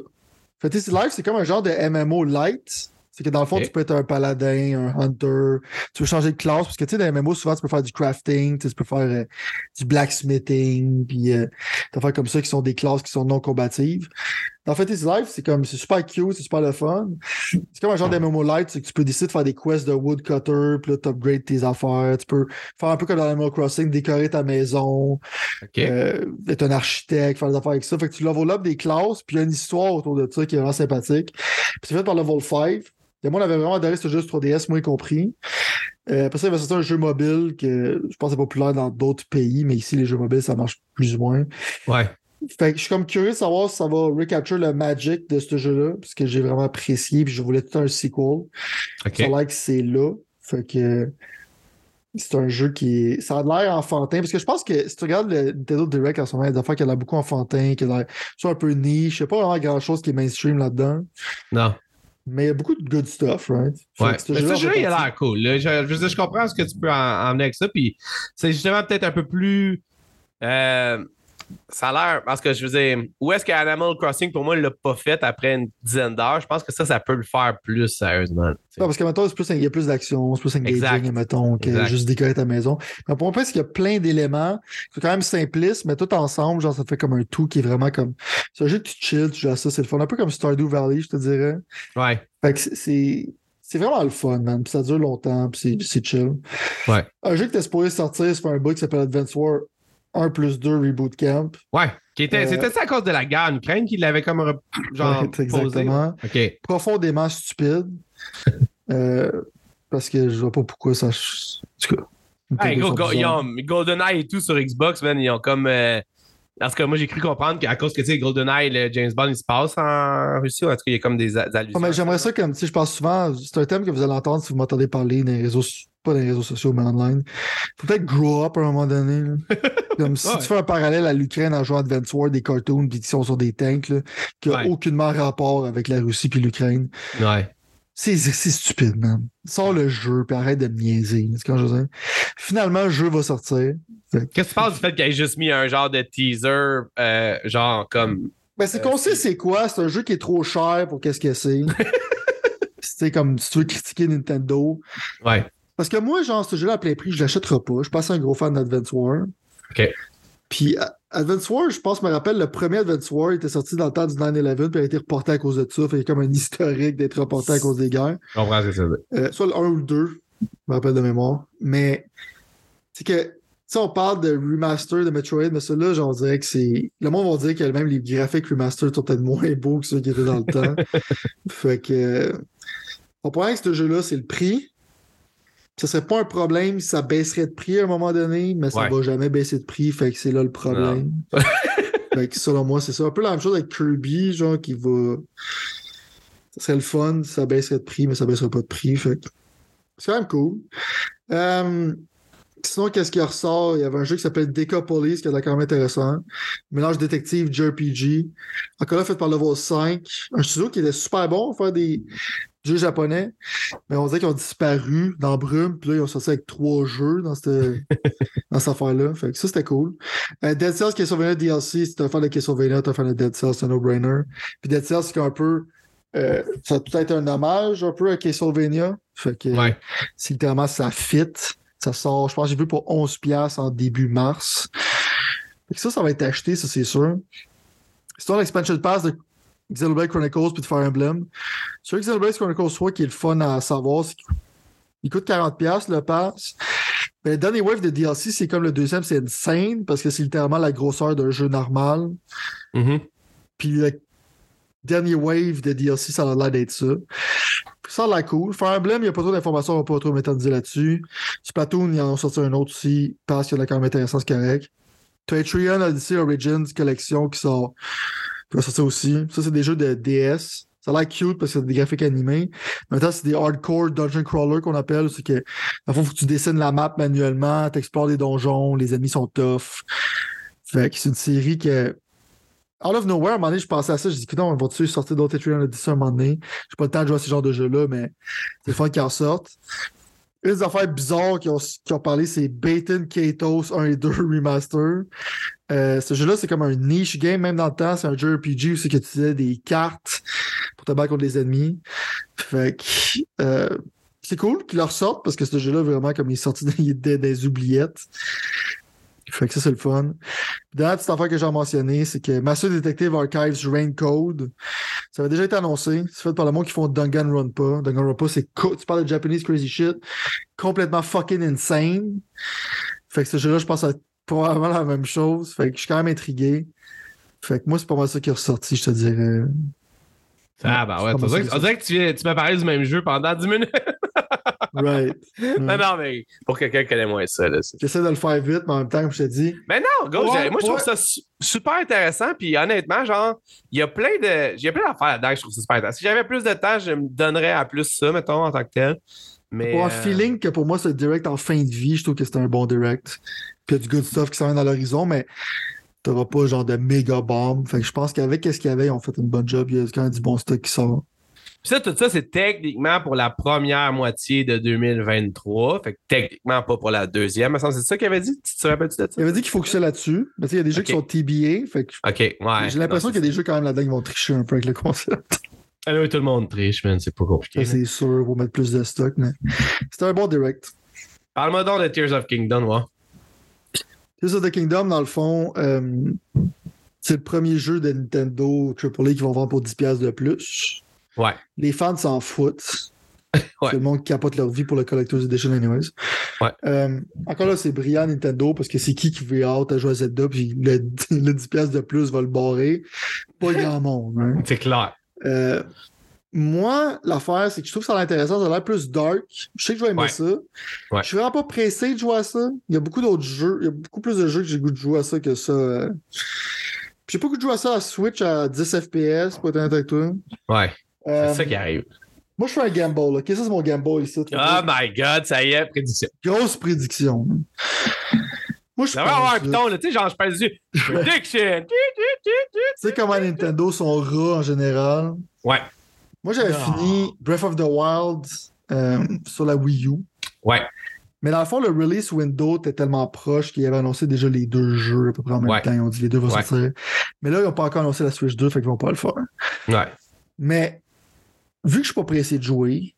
Speaker 2: Fantasy Life, c'est comme un genre de MMO light. C'est que dans le fond, tu peux être un paladin, un hunter. Tu peux changer de classe. Parce que tu sais, dans les MMO, souvent, tu peux faire du crafting, tu peux faire euh, du blacksmithing, puis euh, des affaires comme ça qui sont des classes qui sont non combatives. Dans Fantasy Life, c'est comme, c'est super cute, c'est super le fun. C'est comme un genre d'MMO light, c'est que tu peux décider de faire des quests de woodcutter, puis là, tu upgrades tes affaires. Tu peux faire un peu comme dans Animal Crossing, décorer ta maison, euh, être un architecte, faire des affaires avec ça. Fait que tu level up des classes, puis il y a une histoire autour de ça qui est vraiment sympathique. Puis c'est fait par Level 5. Et moi, on avait vraiment adoré ce jeu sur 3DS, moi y compris. Euh, après ça, il va sortir un jeu mobile que je pense est populaire dans d'autres pays, mais ici, les jeux mobiles, ça marche plus ou moins.
Speaker 1: Ouais.
Speaker 2: Fait que je suis comme curieux de savoir si ça va recapture le magic de ce jeu-là, parce que j'ai vraiment apprécié, puis je voulais tout un sequel.
Speaker 1: OK.
Speaker 2: Ça a l'air que c'est là. Fait que c'est un jeu qui. Ça a l'air enfantin. Parce que je pense que si tu regardes le Nintendo Direct en ce moment, il y a des affaires qui a l'air beaucoup enfantin, qui a l'air soit un peu niche. Il n'y a pas vraiment grand chose qui est mainstream là-dedans.
Speaker 1: Non.
Speaker 2: Mais il y a beaucoup de good stuff, right?
Speaker 1: Ouais.
Speaker 2: ce
Speaker 1: ce jeu, il a l'air cool. là. Je, je je comprends ce que tu peux en, emmener avec ça. Puis c'est justement peut-être un peu plus. euh, ça a l'air. Parce que je veux dire, où est-ce qu'Animal Crossing, pour moi, il l'a pas fait après une dizaine d'heures? Je pense que ça, ça peut le faire plus sérieusement.
Speaker 2: Non, parce que maintenant, c'est plus, il y a plus d'action, c'est plus
Speaker 1: Exact.
Speaker 2: engaging, mettons, que
Speaker 1: Exact.
Speaker 2: juste décorer ta maison. Mais pour moi, parce qu'il y a plein d'éléments, c'est quand même simpliste, mais tout ensemble, genre, ça fait comme un tout qui est vraiment comme. C'est un jeu que tu chill, tu joues à ça, c'est le fun. Un peu comme Stardew Valley, je te dirais.
Speaker 1: Ouais.
Speaker 2: Fait que c'est- c'est. C'est vraiment le fun, man. Puis ça dure longtemps, puis c'est- c'est chill.
Speaker 1: Ouais.
Speaker 2: Un jeu qui était supposé sortir, c'est un book qui s'appelle Advance War 1 plus 2 Reboot Camp.
Speaker 1: Ouais.
Speaker 2: Euh,
Speaker 1: C'était ça à cause de la guerre en Ukraine qu'il l'avait comme genre *laughs*
Speaker 2: Ouais, exactement. Profondément stupide. *laughs* Euh, parce que je vois pas pourquoi ça. En tout cas.
Speaker 1: Hey, go, ils ont- GoldenEye et tout sur Xbox, man, ils ont comme. euh, parce que moi, j'ai cru comprendre qu'à cause que, tu sais, GoldenEye, le James Bond, il se passe en Russie. ou En tout cas, il y a comme des, des allusions.
Speaker 2: Ouais, j'aimerais ça comme, tu sais, je pense souvent, c'est un thème que vous allez entendre si vous m'entendez parler dans les réseaux, pas dans les réseaux sociaux, mais online. Faut peut-être grow up à un moment donné. là. *laughs* Comme si
Speaker 1: Ouais.
Speaker 2: tu fais un parallèle à l'Ukraine en jouant Advance War, des cartoons puis qui sont sur des tanks, là, qui n'ont
Speaker 1: Ouais.
Speaker 2: aucunement rapport avec la Russie puis l'Ukraine.
Speaker 1: Ouais.
Speaker 2: C'est c'est stupide, man. Sors le jeu puis arrête de me niaiser. C'est quand je veux dire. Finalement, le jeu va sortir.
Speaker 1: Qu'est-ce que tu penses du fait qu'il ait juste mis un genre de teaser, euh, genre comme.
Speaker 2: Ben, c'est
Speaker 1: Euh,
Speaker 2: qu'on sait
Speaker 1: c'est-
Speaker 2: c'est quoi. C'est un jeu qui est trop cher pour qu'est-ce que c'est. *laughs* c'est comme si tu veux critiquer Nintendo.
Speaker 1: Ouais.
Speaker 2: Parce que moi, genre, ce jeu-là à plein prix, je l'achèterai pas. Je suis pas assez un gros fan d'Advance War.
Speaker 1: OK.
Speaker 2: Puis, à- Advance War, je pense, me rappelle, le premier Advance War était sorti dans le temps du 9-11 puis a été reporté à cause de ça. Fait comme un historique d'être reporté à cause des guerres.
Speaker 1: Je comprends ce que ça
Speaker 2: euh, soit le 1 ou le 2, je me rappelle de mémoire. Mais c'est que si on parle de remaster de Metroid, mais celui-là, j'en dirais que c'est. Le monde va dire que même les graphiques remaster sont peut-être moins beaux que ceux qui étaient dans le temps. *laughs* fait que. On pourrait que ce jeu-là, c'est le prix. Ce serait pas un problème si ça baisserait de prix à un moment donné, mais ça ne va jamais baisser de prix, fait que c'est là le problème. *laughs* fait que selon moi, c'est ça. Un peu la même chose avec Kirby, genre, qui va. Ça serait le fun ça baisserait de prix, mais ça baisserait pas de prix. Fait que c'est quand même cool. Euh, Sinon, qu'est-ce qui ressort? Il y avait un jeu qui s'appelle Deca Police qui est quand même intéressant. Mélange détective, JRPG. Encore là, fait par Level 5. Un studio qui était super bon à faire des jeux japonais. Mais on dirait qu'ils ont disparu dans Brume. Puis là, ils ont sorti avec trois jeux dans cette, *laughs* dans cette affaire-là. Fait que ça, c'était cool. Euh, Dead Cells, Castlevania DLC, si t'as un fan de Castlevania, t'as un fan de Dead Cells, c'est un no-brainer. Puis Dead Cells, c'est un peu. Euh, ça a peut-être un hommage un peu à Castlevania. Fait que ouais. c'est littéralement ça fit. Ça sort, je pense, j'ai vu pour 11$ en début mars. ça, ça va être acheté, ça, c'est sûr. C'est l'expansion pass de Xenoblade Chronicles puis de Fire Emblem. Sur Xenoblade Chronicles 3, qui est le fun à savoir, c'est qu'il coûte 40$ le pass. Mais le dernier wave de DLC, c'est comme le deuxième, c'est insane parce que c'est littéralement la grosseur d'un jeu normal.
Speaker 1: Mm-hmm.
Speaker 2: Puis le dernier wave de DLC, ça a l'air d'être ça. Ça a l'air cool. Fire Emblem, il n'y a pas trop d'informations, on va pas trop m'éterniser là-dessus. Splatoon, ils en ont sorti un autre aussi, parce qu'il y a quand même intéressant, c'est correct. Patreon Odyssey Origins Collection qui sort, va sortir aussi. Ça, c'est des jeux de DS. Ça a l'air cute parce que c'est des graphiques animés. Maintenant, c'est des hardcore dungeon crawler qu'on appelle. C'est que, il faut que tu dessines la map manuellement, tu explores des donjons, les ennemis sont tough. Fait que c'est une série que Out of nowhere, à un moment donné, je pensais à ça. Je dis, écoute, on va-tu sortir d'autres Etrian Odyssey à un moment donné? J'ai pas le temps de jouer à ce genre de jeu-là, mais c'est le fun qu'ils en sortent. Une des affaires bizarres qui ont, parlé, c'est Baton Katos 1 et 2 Remaster. Euh, ce jeu-là, c'est comme un niche game, même dans le temps. C'est un jeu RPG où c'est que tu utilisais des cartes pour te battre contre les ennemis. Fait que, euh, c'est cool qu'ils leur sortent parce que ce jeu-là, vraiment, comme il est sorti *laughs* des, oubliettes. Fait que ça, c'est le fun. Dernière petite affaire que j'ai mentionné, c'est que Master Detective Archives Rain Code, ça avait déjà été annoncé. C'est fait par le monde qui font Danganronpa. Danganronpa, c'est tu parles de Japanese crazy shit, complètement fucking insane. Fait que ce jeu-là, je pense à probablement la même chose. Fait que je suis quand même intrigué. Fait que moi, c'est pas mal ça qui est ressorti, je te dirais.
Speaker 1: Ah, bah ouais, on dirait que, tu, tu m'as parlé du même jeu pendant 10 minutes.
Speaker 2: Right. *laughs*
Speaker 1: Non, non, mais pour quelqu'un qui connaît moins ça.
Speaker 2: J'essaie de le faire vite, mais en même temps, je te dis.
Speaker 1: Mais non, go, moi, je trouve ça super intéressant. Puis honnêtement, genre, il y a plein de. J'ai plein d'affaires là-dedans je trouve ça super intéressant. Si j'avais plus de temps, je me donnerais à plus ça, mettons, en tant que tel. Mais,
Speaker 2: pour un euh, feeling que pour moi, ce direct en fin de vie, je trouve que c'est un bon direct. Puis il y a du good stuff qui s'en vient dans l'horizon, mais t'auras pas genre de méga bomb. Fait que je pense qu'avec ce qu'il y avait, ils ont fait une bonne job. Il y a quand même du bon stock qui sort.
Speaker 1: Ça, tout ça, c'est techniquement pour la première moitié de 2023. Fait que techniquement pas pour la deuxième. C'est ça qu'il avait dit? Tu te rappelles-tu de ça?
Speaker 2: Il avait dit qu'il faut que ça là-dessus. Mais il y a des jeux qui sont TBA. Fait que
Speaker 1: OK, ouais.
Speaker 2: J'ai l'impression qu'il y a des jeux quand même là-dedans qui vont tricher un peu avec le concept. *laughs*
Speaker 1: Ah oui, tout le monde triche, man. C'est pas compliqué.
Speaker 2: C'est sûr, faut mettre plus de stock. Mais... C'était un bon direct.
Speaker 1: Parle-moi donc de Tears of Kingdom, ouais.
Speaker 2: Tears of the Kingdom, dans le fond, euh, c'est le premier jeu de Nintendo AAA qui vont vendre pour 10$ de plus.
Speaker 1: Ouais.
Speaker 2: Les fans s'en foutent. *laughs* C'est le monde qui capote leur vie pour le Collector's Edition, anyways.
Speaker 1: Ouais.
Speaker 2: Euh, encore là, c'est brillant Nintendo parce que c'est qui qui veut hâte à jouer à Zelda puis le, *laughs* le 10$ de plus va le barrer. Pas grand monde. Hein.
Speaker 1: C'est clair.
Speaker 2: Euh, moi, l'affaire, c'est que je trouve ça intéressant. Ça a l'air plus dark. Je sais que je vais aimer ça.
Speaker 1: Ouais.
Speaker 2: Je suis vraiment pas pressé de jouer à ça. Il y a beaucoup d'autres jeux. Il y a beaucoup plus de jeux que j'ai goût de jouer à ça que ça. Euh. J'ai pas goût de jouer à ça à Switch à 10 FPS, pour être honnête avec toi.
Speaker 1: Ouais.
Speaker 2: Euh,
Speaker 1: c'est ça qui arrive.
Speaker 2: Moi, je fais un gamble. Ok, ça, c'est mon gamble ici.
Speaker 1: Oh my god, ça y est, prédiction.
Speaker 2: Grosse prédiction.
Speaker 1: Moi, je pense. un piton, tu sais, genre, je parle du prediction. *laughs*
Speaker 2: tu sais comment Nintendo sont rats en général?
Speaker 1: Ouais.
Speaker 2: Moi, j'avais fini Breath of the Wild euh, sur la Wii U.
Speaker 1: Ouais.
Speaker 2: Mais dans le fond, le release window était tellement proche qu'ils avaient annoncé déjà les deux jeux à peu près en même
Speaker 1: Ouais.
Speaker 2: temps. Ils ont dit les deux vont
Speaker 1: Ouais.
Speaker 2: sortir. Mais là, ils n'ont pas encore annoncé la Switch 2, fait qu'ils vont pas le faire.
Speaker 1: Ouais.
Speaker 2: Mais vu que je suis pas pressé de jouer,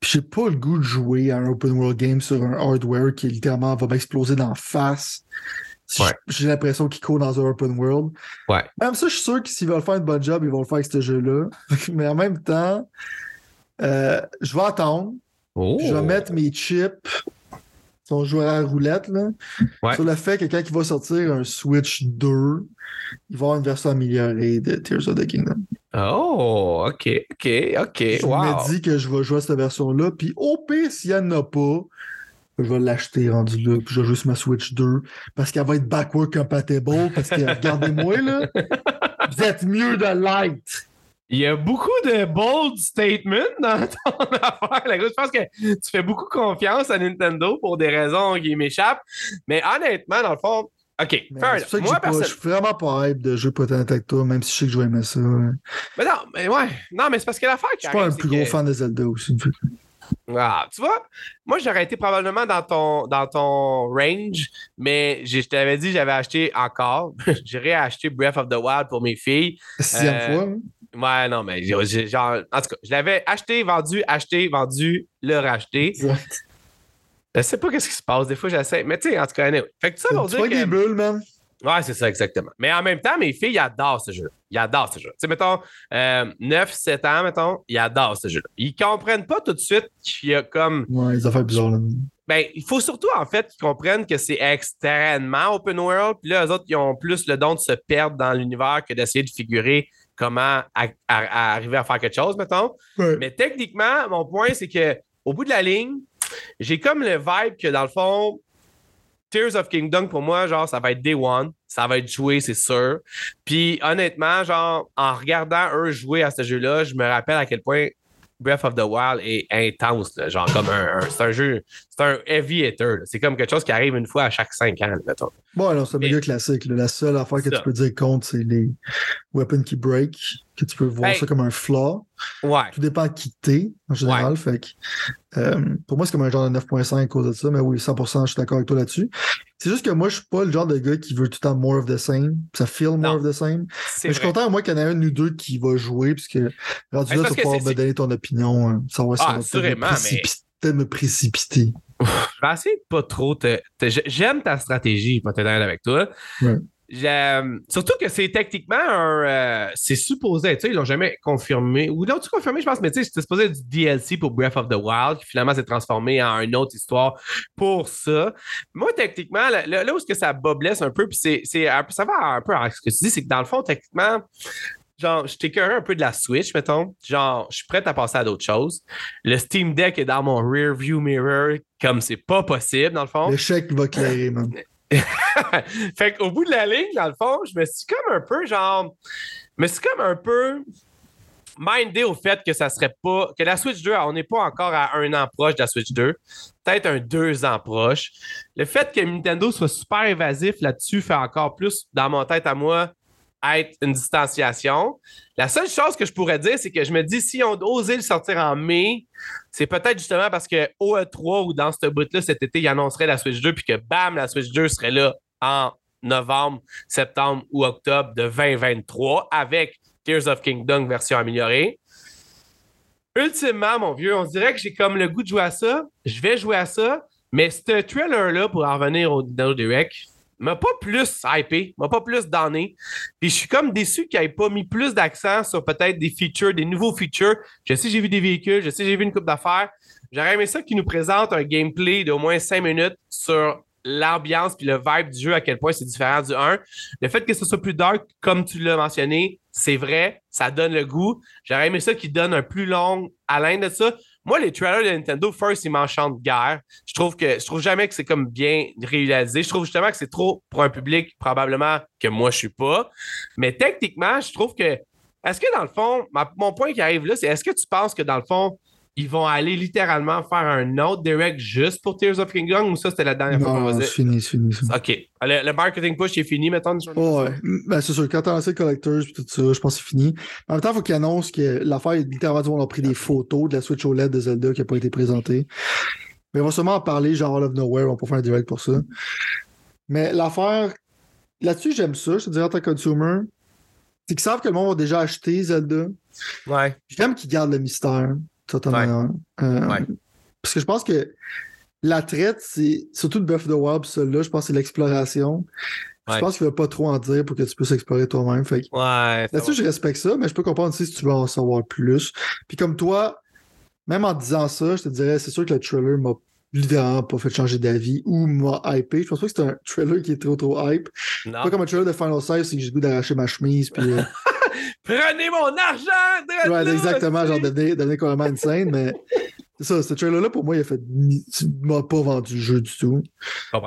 Speaker 2: puis j'ai pas le goût de jouer à un open world game sur un hardware qui littéralement va m'exploser d'en face J'ai l'impression qu'ils courent dans un open world.
Speaker 1: Ouais.
Speaker 2: Même ça, je suis sûr que s'ils veulent faire un bon job, ils vont le faire avec ce jeu-là. *laughs* Mais en même temps, euh, je vais attendre.
Speaker 1: Oh.
Speaker 2: Je vais mettre mes chips son joueur à roulette là, sur le fait que quand il va sortir un Switch 2, il va avoir une version améliorée de Tears of the Kingdom.
Speaker 1: Oh, ok, ok, ok.
Speaker 2: Je me dis que je vais jouer à cette version-là, puis au pire, s'il n'y en a pas, je vais l'acheter rendu là, puis je vais jouer sur ma Switch 2 parce qu'elle va être backward compatible. Parce que regardez-moi là, *laughs* vous êtes mieux de light.
Speaker 1: Il y a beaucoup de bold statements dans ton *laughs* affaire. Je pense que tu fais beaucoup confiance à Nintendo pour des raisons qui m'échappent. Mais honnêtement, dans le fond, OK,
Speaker 2: fair Moi, Je suis vraiment pas hype de jouer Potent avec toi, même si je sais que je vais aimer ça.
Speaker 1: Mais non, mais ouais. Non, mais c'est parce que l'affaire
Speaker 2: qui Je suis pas un plus gros fan de Zelda aussi.
Speaker 1: Ah, tu vois, moi j'aurais été probablement dans ton, dans ton range, mais je t'avais dit j'avais acheté encore. *laughs* J'ai acheté Breath of the Wild pour mes filles.
Speaker 2: Sixième euh, fois. Hein?
Speaker 1: Ouais, non, mais genre, en tout cas, je l'avais acheté, vendu, acheté, vendu, le racheté. Exact. Je sais pas qu'est-ce qui se passe. Des fois, j'essaie. Mais tu sais, en tout cas, anyway. Fait que ça
Speaker 2: pour dire. des bulles, man.
Speaker 1: Ouais, c'est ça, exactement. Mais en même temps, mes filles, ils adorent ce jeu. Ils adorent ce jeu. Tu sais, mettons, 9, 7 ans, mettons, ils adorent ce jeu. Ils comprennent pas tout de suite qu'il y a comme.
Speaker 2: Ouais, ils ont fait bizarre, là.
Speaker 1: Ben, il faut surtout, en fait, qu'ils comprennent que c'est extrêmement open world. Puis là, eux autres, ils ont plus le don de se perdre dans l'univers que d'essayer de figurer comment arriver à faire quelque chose, mettons. Mais techniquement, mon point, c'est que au bout de la ligne, j'ai comme le vibe que dans le fond, Tears of Kingdom, pour moi, genre, ça va être day one. Ça va être joué, c'est sûr. Puis honnêtement, genre, en regardant eux jouer à ce jeu-là, je me rappelle à quel point Breath of the Wild est intense. genre, comme un, c'est un jeu, c'est un heavy hitter. C'est comme quelque chose qui arrive une fois à chaque cinq ans, mettons.
Speaker 2: Bon, alors c'est un milieu classique. La seule affaire que tu peux dire contre, c'est les weapons qui break, que tu peux voir ça comme un flaw.
Speaker 1: Ouais.
Speaker 2: Tout dépend qui t'es, en général. Fait que, euh, pour moi, c'est comme un genre de 9.5 à cause de ça, mais oui, 100%, je suis d'accord avec toi là-dessus. C'est juste que moi, je suis pas le genre de gars qui veut tout le temps more of the same. Ça feel more of the same. Mais je suis content, moi, qu'il y en ait un ou deux qui va jouer, puisque rendu là, tu vas pouvoir me donner ton opinion. Hein, savoir
Speaker 1: ah, si on va
Speaker 2: me précipiter.
Speaker 1: Je vais essayer de pas trop te. J'aime ta stratégie, pas t'aider avec toi. Surtout que c'est techniquement un. Euh, c'est supposé, tu sais, ils l'ont jamais confirmé. Ou l'ont-tu confirmé, je pense, mais tu sais, c'était supposé être du DLC pour Breath of the Wild, qui finalement s'est transformé en une autre histoire pour ça. Moi, techniquement, là, où est-ce que ça boblesse un peu, puis c'est, ça va un peu à ce que tu dis, c'est que dans le fond, techniquement, genre, je t'écœure un peu de la Switch, mettons. Genre, je suis prêt à passer à d'autres choses. Le Steam Deck est dans mon rear view mirror, comme c'est pas possible, dans le fond.
Speaker 2: L'échec va clairer, man. *laughs*
Speaker 1: fait qu'au bout de la ligne, dans le fond, je me suis comme un peu, genre, je me suis comme un peu mindé au fait que ça serait pas, que la Switch 2, on n'est pas encore à un an proche de la Switch 2, peut-être un deux ans proche. Le fait que Nintendo soit super évasif là-dessus fait encore plus, dans mon tête à moi, être une distanciation. La seule chose que je pourrais dire, c'est que je me dis, si on osait le sortir en mai, c'est peut-être justement parce que au E3 ou dans ce bout-là, cet été, il annoncerait la Switch 2, puis que bam, la Switch 2 serait là en novembre, septembre ou octobre de 2023 avec Tears of Kingdom version améliorée. Ultimement, mon vieux, on dirait que j'ai comme le goût de jouer à ça. Je vais jouer à ça, mais ce trailer-là, pour en revenir au Nintendo Direct, m'a pas plus hypé, m'a pas plus donné. Puis je suis comme déçu qu'il n'ait pas mis plus d'accent sur peut-être des features, des nouveaux features. Je sais, j'ai vu des véhicules, je sais, j'ai vu une coupe d'affaires. J'aurais aimé ça qu'il nous présente un gameplay d'au moins cinq minutes sur l'ambiance puis le vibe du jeu, à quel point c'est différent du 1. Le fait que ce soit plus dark, comme tu l'as mentionné, c'est vrai, ça donne le goût. J'aurais aimé ça qu'il donne un plus long haleine de ça. Moi, les trailers de Nintendo, first, ils m'enchantent guerre. Je trouve que je trouve jamais que c'est comme bien réalisé. Je trouve justement que c'est trop pour un public probablement que moi je suis pas. Mais techniquement, je trouve que est-ce que dans le fond, mon point qui arrive là, c'est est-ce que tu penses que dans le fond, ils vont aller littéralement faire un autre direct juste pour Tears of Kingdom ou ça, c'était la dernière fois
Speaker 2: qu'on faisait? c'est fini, c'est fini.
Speaker 1: OK. Le, marketing push est fini, maintenant?
Speaker 2: Oh, ouais. Ben, c'est sûr. Quand t'as lancé le Collectors et tout ça, je pense que c'est fini. En même temps, il faut qu'ils annoncent que l'affaire, littéralement, on a pris des photos de la Switch OLED de Zelda qui n'a pas été présentée. Mais ils vont sûrement en parler, genre All of Nowhere, on peut faire un direct pour ça. Mais l'affaire, là-dessus, j'aime ça, je te dirais en tant que consumer. C'est qu'ils savent que le monde va déjà acheter Zelda.
Speaker 1: Ouais.
Speaker 2: J'aime qu'ils gardent le mystère. Totalement. Euh, parce que je pense que la traite, c'est surtout le of the Wild, celui-là, je pense que c'est l'exploration. Je pense qu'il ne va pas trop en dire pour que tu puisses explorer toi-même.
Speaker 1: ouais.
Speaker 2: Là-dessus, je respecte ça, mais je peux comprendre aussi si tu veux en savoir plus. Puis comme toi, même en disant ça, je te dirais, c'est sûr que le trailer m'a littéralement pas fait changer d'avis ou m'a hypé. Je pense pas que c'est un *laughs* trailer qui est trop trop hype. Non. Pas comme un trailer de Final Size, c'est que j'ai le goût d'arracher ma chemise. Puis, euh, *laughs*
Speaker 1: Prenez mon argent!
Speaker 2: Ouais, exactement, genre devenir, devenir carrément insane, mais c'est ça, ce trailer-là, pour moi, il a fait. m'a pas vendu le jeu du tout.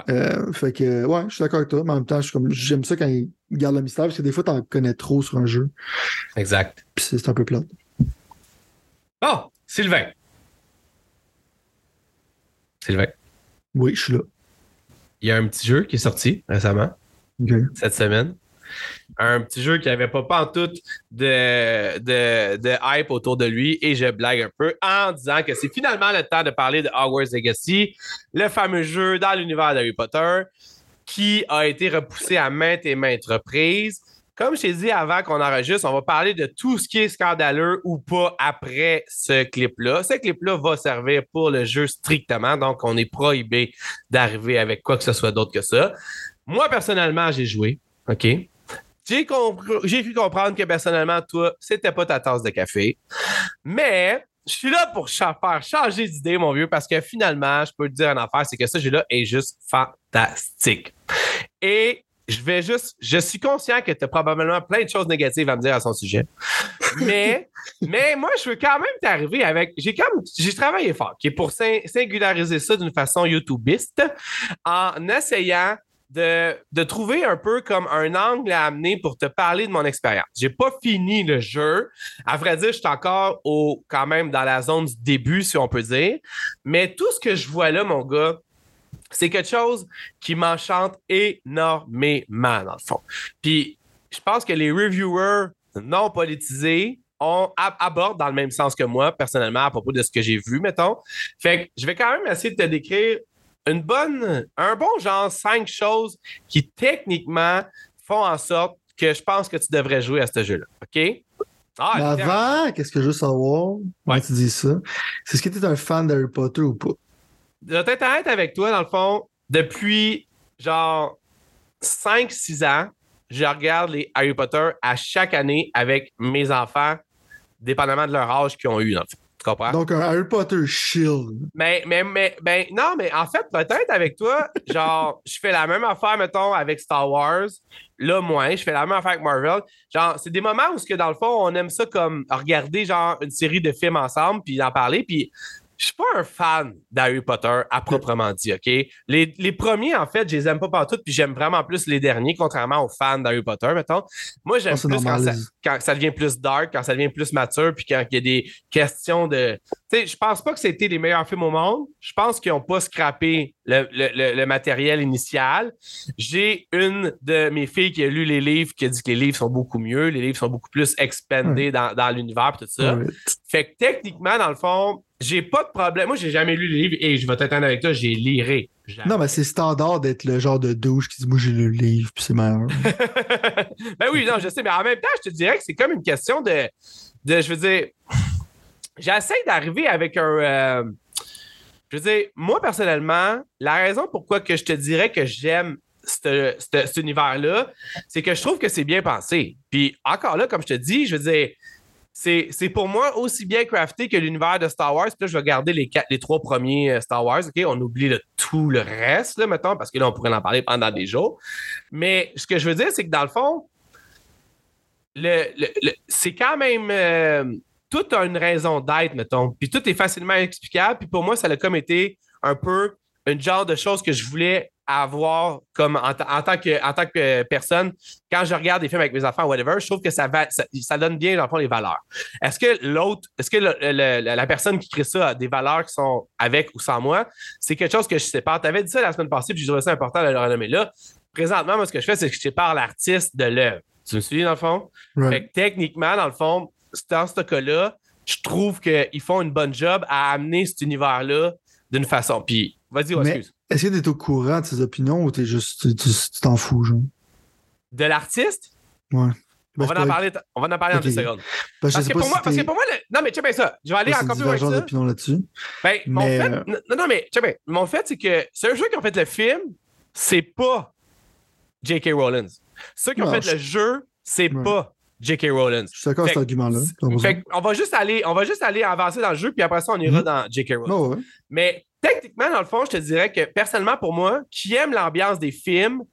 Speaker 2: euh, fait que, ouais, je suis d'accord avec toi, mais en même temps, j'aime ça quand il garde le mystère, parce que des fois, t'en connais trop sur un jeu.
Speaker 1: Exact.
Speaker 2: Puis c'est un peu plat.
Speaker 1: Oh, Sylvain. Sylvain.
Speaker 2: Oui, je suis là.
Speaker 1: Il y a un petit jeu qui est sorti récemment, cette semaine. Un petit jeu qui n'avait pas, tout de, de, de, hype autour de lui et je blague un peu en disant que c'est finalement le temps de parler de Hogwarts Legacy, le fameux jeu dans l'univers d'Harry Potter qui a été repoussé à maintes et maintes reprises comme je t'ai dit avant qu'on enregistre, on va parler de tout ce qui est scandaleux ou pas après ce clip-là. Ce clip-là va servir pour le jeu strictement, donc on est prohibé d'arriver avec quoi que ce soit d'autre que ça. Moi, personnellement, j'ai joué, OK? J'ai, pu comprendre que personnellement, toi, c'était pas ta tasse de café. Mais je suis là pour faire changer d'idée, mon vieux, parce que finalement, je peux te dire une affaire, c'est que ce jeu-là est juste fantastique. Et je vais juste. Je suis conscient que tu as probablement plein de choses négatives à me dire à son sujet. Mais, *laughs* mais moi, je veux quand même t'arriver avec. J'ai comme. J'ai travaillé fort, qui est pour singulariser ça d'une façon YouTubeiste en essayant de, de, trouver un peu comme un angle à amener pour te parler de mon expérience. J'ai pas fini le jeu. À vrai dire, je suis encore au, quand même dans la zone du début, si on peut dire. Mais tout ce que je vois là, mon gars, c'est quelque chose qui m'enchante énormément, dans le fond. Puis, je pense que les reviewers non politisés on dans le même sens que moi, personnellement, à propos de ce que j'ai vu, mettons. Fait que je vais quand même essayer de te décrire une bonne, un bon genre, cinq choses qui techniquement font en sorte que je pense que tu devrais jouer à ce jeu-là. OK?
Speaker 2: Ah, avant, qu'est-ce que je veux savoir? Ouais. tu dis ça. C'est ce que tu es un fan d'Harry Potter ou pas?
Speaker 1: je vais être honnête avec toi, dans le fond, depuis genre 5-6 ans, je regarde les Harry Potter à chaque année avec mes enfants, dépendamment de leur âge qu'ils ont eu, dans le fond. Tu comprends?
Speaker 2: Donc, un Harry Potter shield.
Speaker 1: Mais, mais, mais, ben, non, mais en fait, peut-être avec toi, genre, *laughs* je fais la même affaire, mettons, avec Star Wars. Là, moins, je fais la même affaire avec Marvel. Genre, c'est des moments où, que, dans le fond, on aime ça comme regarder, genre, une série de films ensemble, puis en parler. Puis je suis pas un fan d'Harry Potter à proprement dit, OK? Les, les, premiers, en fait, je les aime pas partout, puis j'aime vraiment plus les derniers, contrairement aux fans d'Harry Potter, mettons. Moi, j'aime oh, plus quand ça, quand ça, devient plus dark, quand ça devient plus mature, puis quand il y a des questions de. Tu sais, je pense pas que c'était les meilleurs films au monde. Je pense qu'ils ont pas scrappé le, le, le, matériel initial. J'ai une de mes filles qui a lu les livres, qui a dit que les livres sont beaucoup mieux, les livres sont beaucoup plus expandés dans, dans l'univers, tout ça. Fait que techniquement, dans le fond, j'ai pas de problème. Moi, j'ai jamais lu le livre et je vais t'attendre avec toi, j'ai liré.
Speaker 2: Non, mais c'est standard d'être le genre de douche qui dit Moi, j'ai lu le livre, puis c'est meilleur. *laughs*
Speaker 1: ben oui, non, je sais, mais en même temps, je te dirais que c'est comme une question de. de je veux dire, j'essaie d'arriver avec un. Euh, je veux dire, moi, personnellement, la raison pourquoi que je te dirais que j'aime cet univers-là, c'est que je trouve que c'est bien pensé. Puis encore là, comme je te dis, je veux dire, c'est pour moi aussi bien crafté que l'univers de Star Wars. Puis là, je vais garder les, quatre, les trois premiers euh, Star Wars. OK, on oublie le, tout le reste, là, mettons, parce que là, on pourrait en parler pendant des jours. Mais ce que je veux dire, c'est que dans le fond, le, c'est quand même. Euh, tout a une raison d'être, mettons. Puis tout est facilement explicable. Puis pour moi, ça a comme été un peu une genre de chose que je voulais avoir comme en, tant que, en tant que personne, quand je regarde des films avec mes enfants, whatever, je trouve que ça, va, ça, donne bien, dans le fond, les valeurs. Est-ce que l'autre, est-ce que la personne qui crée ça a des valeurs qui sont avec ou sans moi? C'est quelque chose que je sais pas. Tu avais dit ça la semaine passée, puis je trouvais ça important de le renommer là. Présentement, moi, ce que je fais, c'est que je sépare l'artiste de l'œuvre. Tu me suis, dans le fond? techniquement, dans le fond, dans ce cas-là, je trouve qu'ils font une bonne job à amener cet univers-là d'une façon. Puis, vas-y, excuse.
Speaker 2: Est-ce que tu es au courant de ses opinions ou es juste, tu t'en fous, genre?
Speaker 1: De l'artiste?
Speaker 2: Ouais.
Speaker 1: on, va en parler, on va en parler en deux secondes. parce, que pour moi, parce que pour moi, non, mais tu sais bien ça. Je vais aller encore plus loin que ça.
Speaker 2: là-dessus.
Speaker 1: Ben, mon fait, euh, non, non, mais tu sais bien, mon fait, c'est que jeu qui ont fait le film, c'est pas J.K. Rowling. Ceux qui ont fait le jeu, c'est pas J.K. Rowling.
Speaker 2: Je suis d'accord avec cet argument-là.
Speaker 1: On va juste aller, on va juste aller avancer dans le jeu, puis après ça, on ira mm-hmm. dans J.K. Rowling. Mais techniquement, dans le fond, je te dirais que personnellement, pour moi, qui aime l'ambiance des films,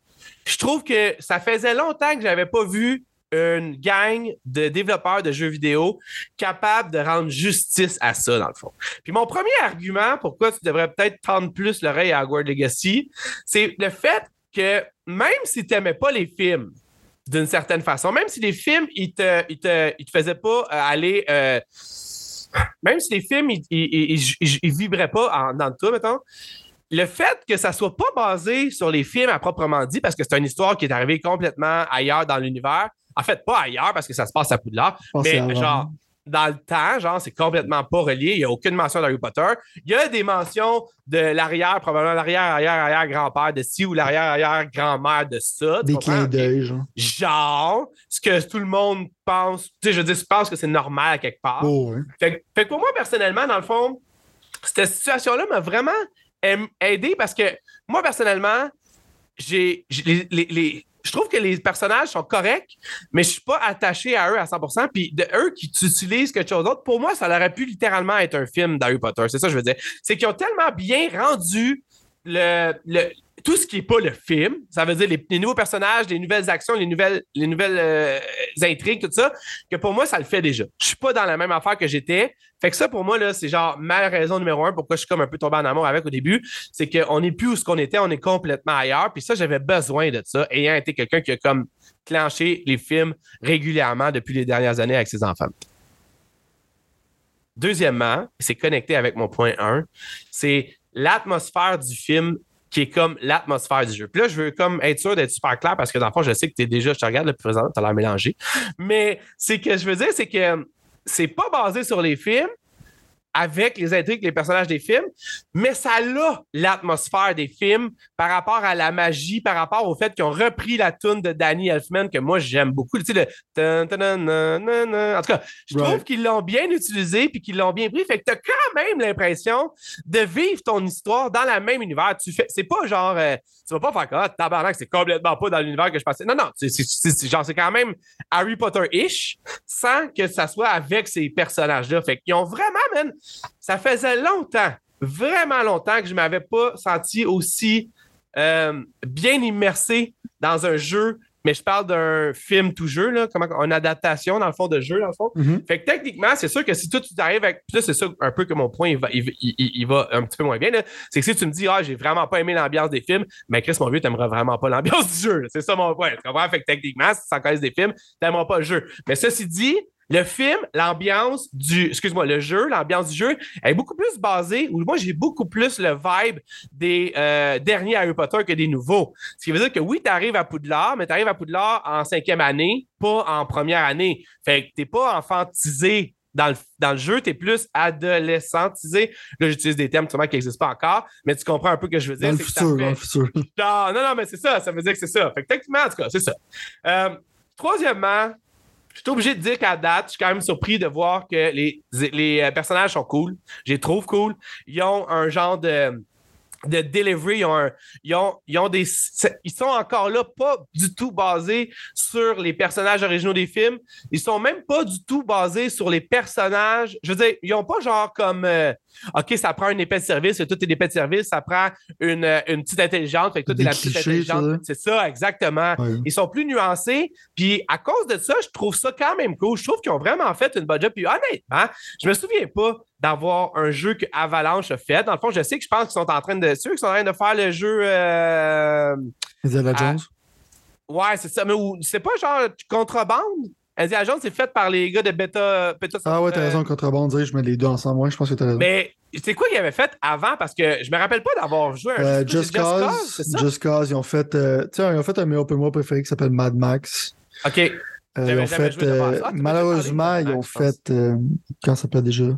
Speaker 1: je trouve que ça faisait longtemps que j'avais pas vu une gang de développeurs de jeux vidéo capables de rendre justice à ça, dans le fond. Puis mon premier argument pourquoi tu devrais peut-être tendre plus l'oreille à Hogwarts Legacy, c'est le fait que même si tu n'aimais pas les films, d'une certaine façon, même si les films, ils te, ils te, te faisaient pas euh, aller... Euh, même si les films, ils, ils, vibraient pas en, dans tout, mettons, le fait que ça soit pas basé sur les films à proprement dit, parce que c'est une histoire qui est arrivée complètement ailleurs dans l'univers. En fait, pas ailleurs, parce que ça se passe à Poudlard, mais genre dans le temps, genre, c'est complètement pas relié. Il n'y a aucune mention d'Harry Potter. Il y a des mentions de l'arrière, probablement l'arrière, arrière, arrière grand-père de ci ou l'arrière, arrière grand-mère de ça.
Speaker 2: Des clins d'œil, genre.
Speaker 1: Genre, ce que tout le monde pense. Tu sais, je dire, je pense que c'est normal à quelque part.
Speaker 2: Oh,
Speaker 1: fait, fait que pour moi, personnellement, dans le fond, cette situation-là m'a vraiment aider parce que moi, personnellement, j'ai les, je trouve que les personnages sont corrects, mais je suis pas attaché à eux à 100%. Puis de eux qui utilisent quelque chose d'autre, pour moi, ça aurait pu littéralement être un film d'Harry Potter. C'est ça que je veux dire. C'est qu'ils ont tellement bien rendu tout ce qui n'est pas le film, ça veut dire les, nouveaux personnages, les nouvelles actions, les nouvelles, les nouvelles euh, intrigues, tout ça, que pour moi, ça le fait déjà. Je suis pas dans la même affaire que j'étais. Fait que ça, pour moi, là, c'est genre ma raison numéro un pourquoi je suis comme un peu tombé en amour avec au début. C'est qu'on n'est plus où ce qu'on était, on est complètement ailleurs. Puis ça, j'avais besoin de ça, ayant été quelqu'un qui a comme clenché les films régulièrement depuis les dernières années avec ses enfants. Deuxièmement, c'est connecté avec mon point 1, c'est l'atmosphère du film qui est comme l'atmosphère du jeu. Puis là, je veux comme être sûr d'être super clair parce que dans le fond, je sais que tu es déjà, je te regarde le présent, tu as l'air mélangé. Mais c'est que je veux dire, c'est que c'est pas basé sur les films, avec les intrigues, les personnages des films, mais ça a l'atmosphère des films par rapport à la magie, par rapport au fait qu'ils ont repris la tune de Danny Elfman que moi j'aime beaucoup. Tu sais, le En tout cas, je trouve qu'ils l'ont bien utilisé puis qu'ils l'ont bien pris. Fait que tu as quand même l'impression de vivre ton histoire dans le même univers. Tu fais, c'est pas genre, euh, tu vas pas faire comme, ah, tabarnak, c'est complètement pas dans l'univers que je passais. Non, non, c'est, genre, c'est quand même Harry Potter-ish sans que ça soit avec ces personnages-là. Fait qu'ils ont vraiment, man, ça faisait longtemps, vraiment longtemps que je ne m'avais pas senti aussi euh, bien immersé dans un jeu. Mais je parle d'un film tout jeu, là, comme une adaptation dans le fond de jeu, dans le fond.
Speaker 2: Mm-hmm.
Speaker 1: Fait que techniquement, c'est sûr que si toi tu arrives avec. ça, c'est ça un peu que mon point il va, il, va un petit peu moins bien. C'est que si tu me dis Ah, j'ai vraiment pas aimé l'ambiance des films, mais Chris, mon vieux, t'aimeras vraiment pas l'ambiance *laughs* du jeu. C'est ça mon point. Tu comprends? Fait que techniquement, si tu des films, t'aimeras pas le jeu. Mais ceci dit, le film, l'ambiance du, excuse-moi, le jeu, l'ambiance du jeu est beaucoup plus basée, ou moi j'ai beaucoup plus le vibe des euh, derniers Harry Potter que des nouveaux. Ce qui veut dire que oui, tu arrives à Poudlard, mais tu arrives à Poudlard en cinquième année, pas en première année. Fait que t'es pas enfantisé dans le, dans le jeu, tu es plus adolescentisé. Là, j'utilise des termes qui n'existent pas encore, mais tu comprends un peu ce que je veux dire.
Speaker 2: Dans le futur, dans le futur.
Speaker 1: Non, non, non, mais c'est ça, ça veut dire que c'est ça. Fait que techniquement, en tout cas, c'est ça. Euh, troisièmement, je suis obligé de dire qu'à date, je suis quand même surpris de voir que les, les euh, personnages sont cool. Je les trouve cool. Ils ont un genre de de delivery, ils ont, ils ont, ils ont des, ils sont encore là pas du tout basés sur les personnages originaux des films. Ils sont même pas du tout basés sur les personnages. Je veux dire, ils ont pas genre comme euh, OK, ça prend une épée de service, tout est épée de service, ça prend une, une petite intelligente, fait que tout est la petite intelligente. C'est ça, exactement. Ils sont plus nuancés. Puis à cause de ça, je trouve ça quand même cool. Je trouve qu'ils ont vraiment fait une bonne job. Puis honnêtement, je me souviens pas d'avoir un jeu que Avalanche a fait. Dans le fond, je sais que je pense qu'ils sont en train de. Qui sont en train de faire le jeu. Euh,
Speaker 2: Indiana Jones?
Speaker 1: Ouais, c'est ça. Mais c'est pas genre contrebande? Indiana Jones, c'est fait par les gars de Beta. Beta
Speaker 2: ah ouais, t'as raison, contrebande, je mets les deux ensemble. Ouais, je pense que t'as raison.
Speaker 1: Mais c'est quoi qu'ils avaient fait avant? Parce que je me rappelle pas d'avoir joué un
Speaker 2: euh, Just, Cause. Just Cause, ils ont fait. Euh, tu sais, ils ont fait un de mes open world préféré qui s'appelle Mad Max.
Speaker 1: OK.
Speaker 2: Euh, ils ont fait, euh, ah, malheureusement, ils ont fait. comment ça s'appelle déjà?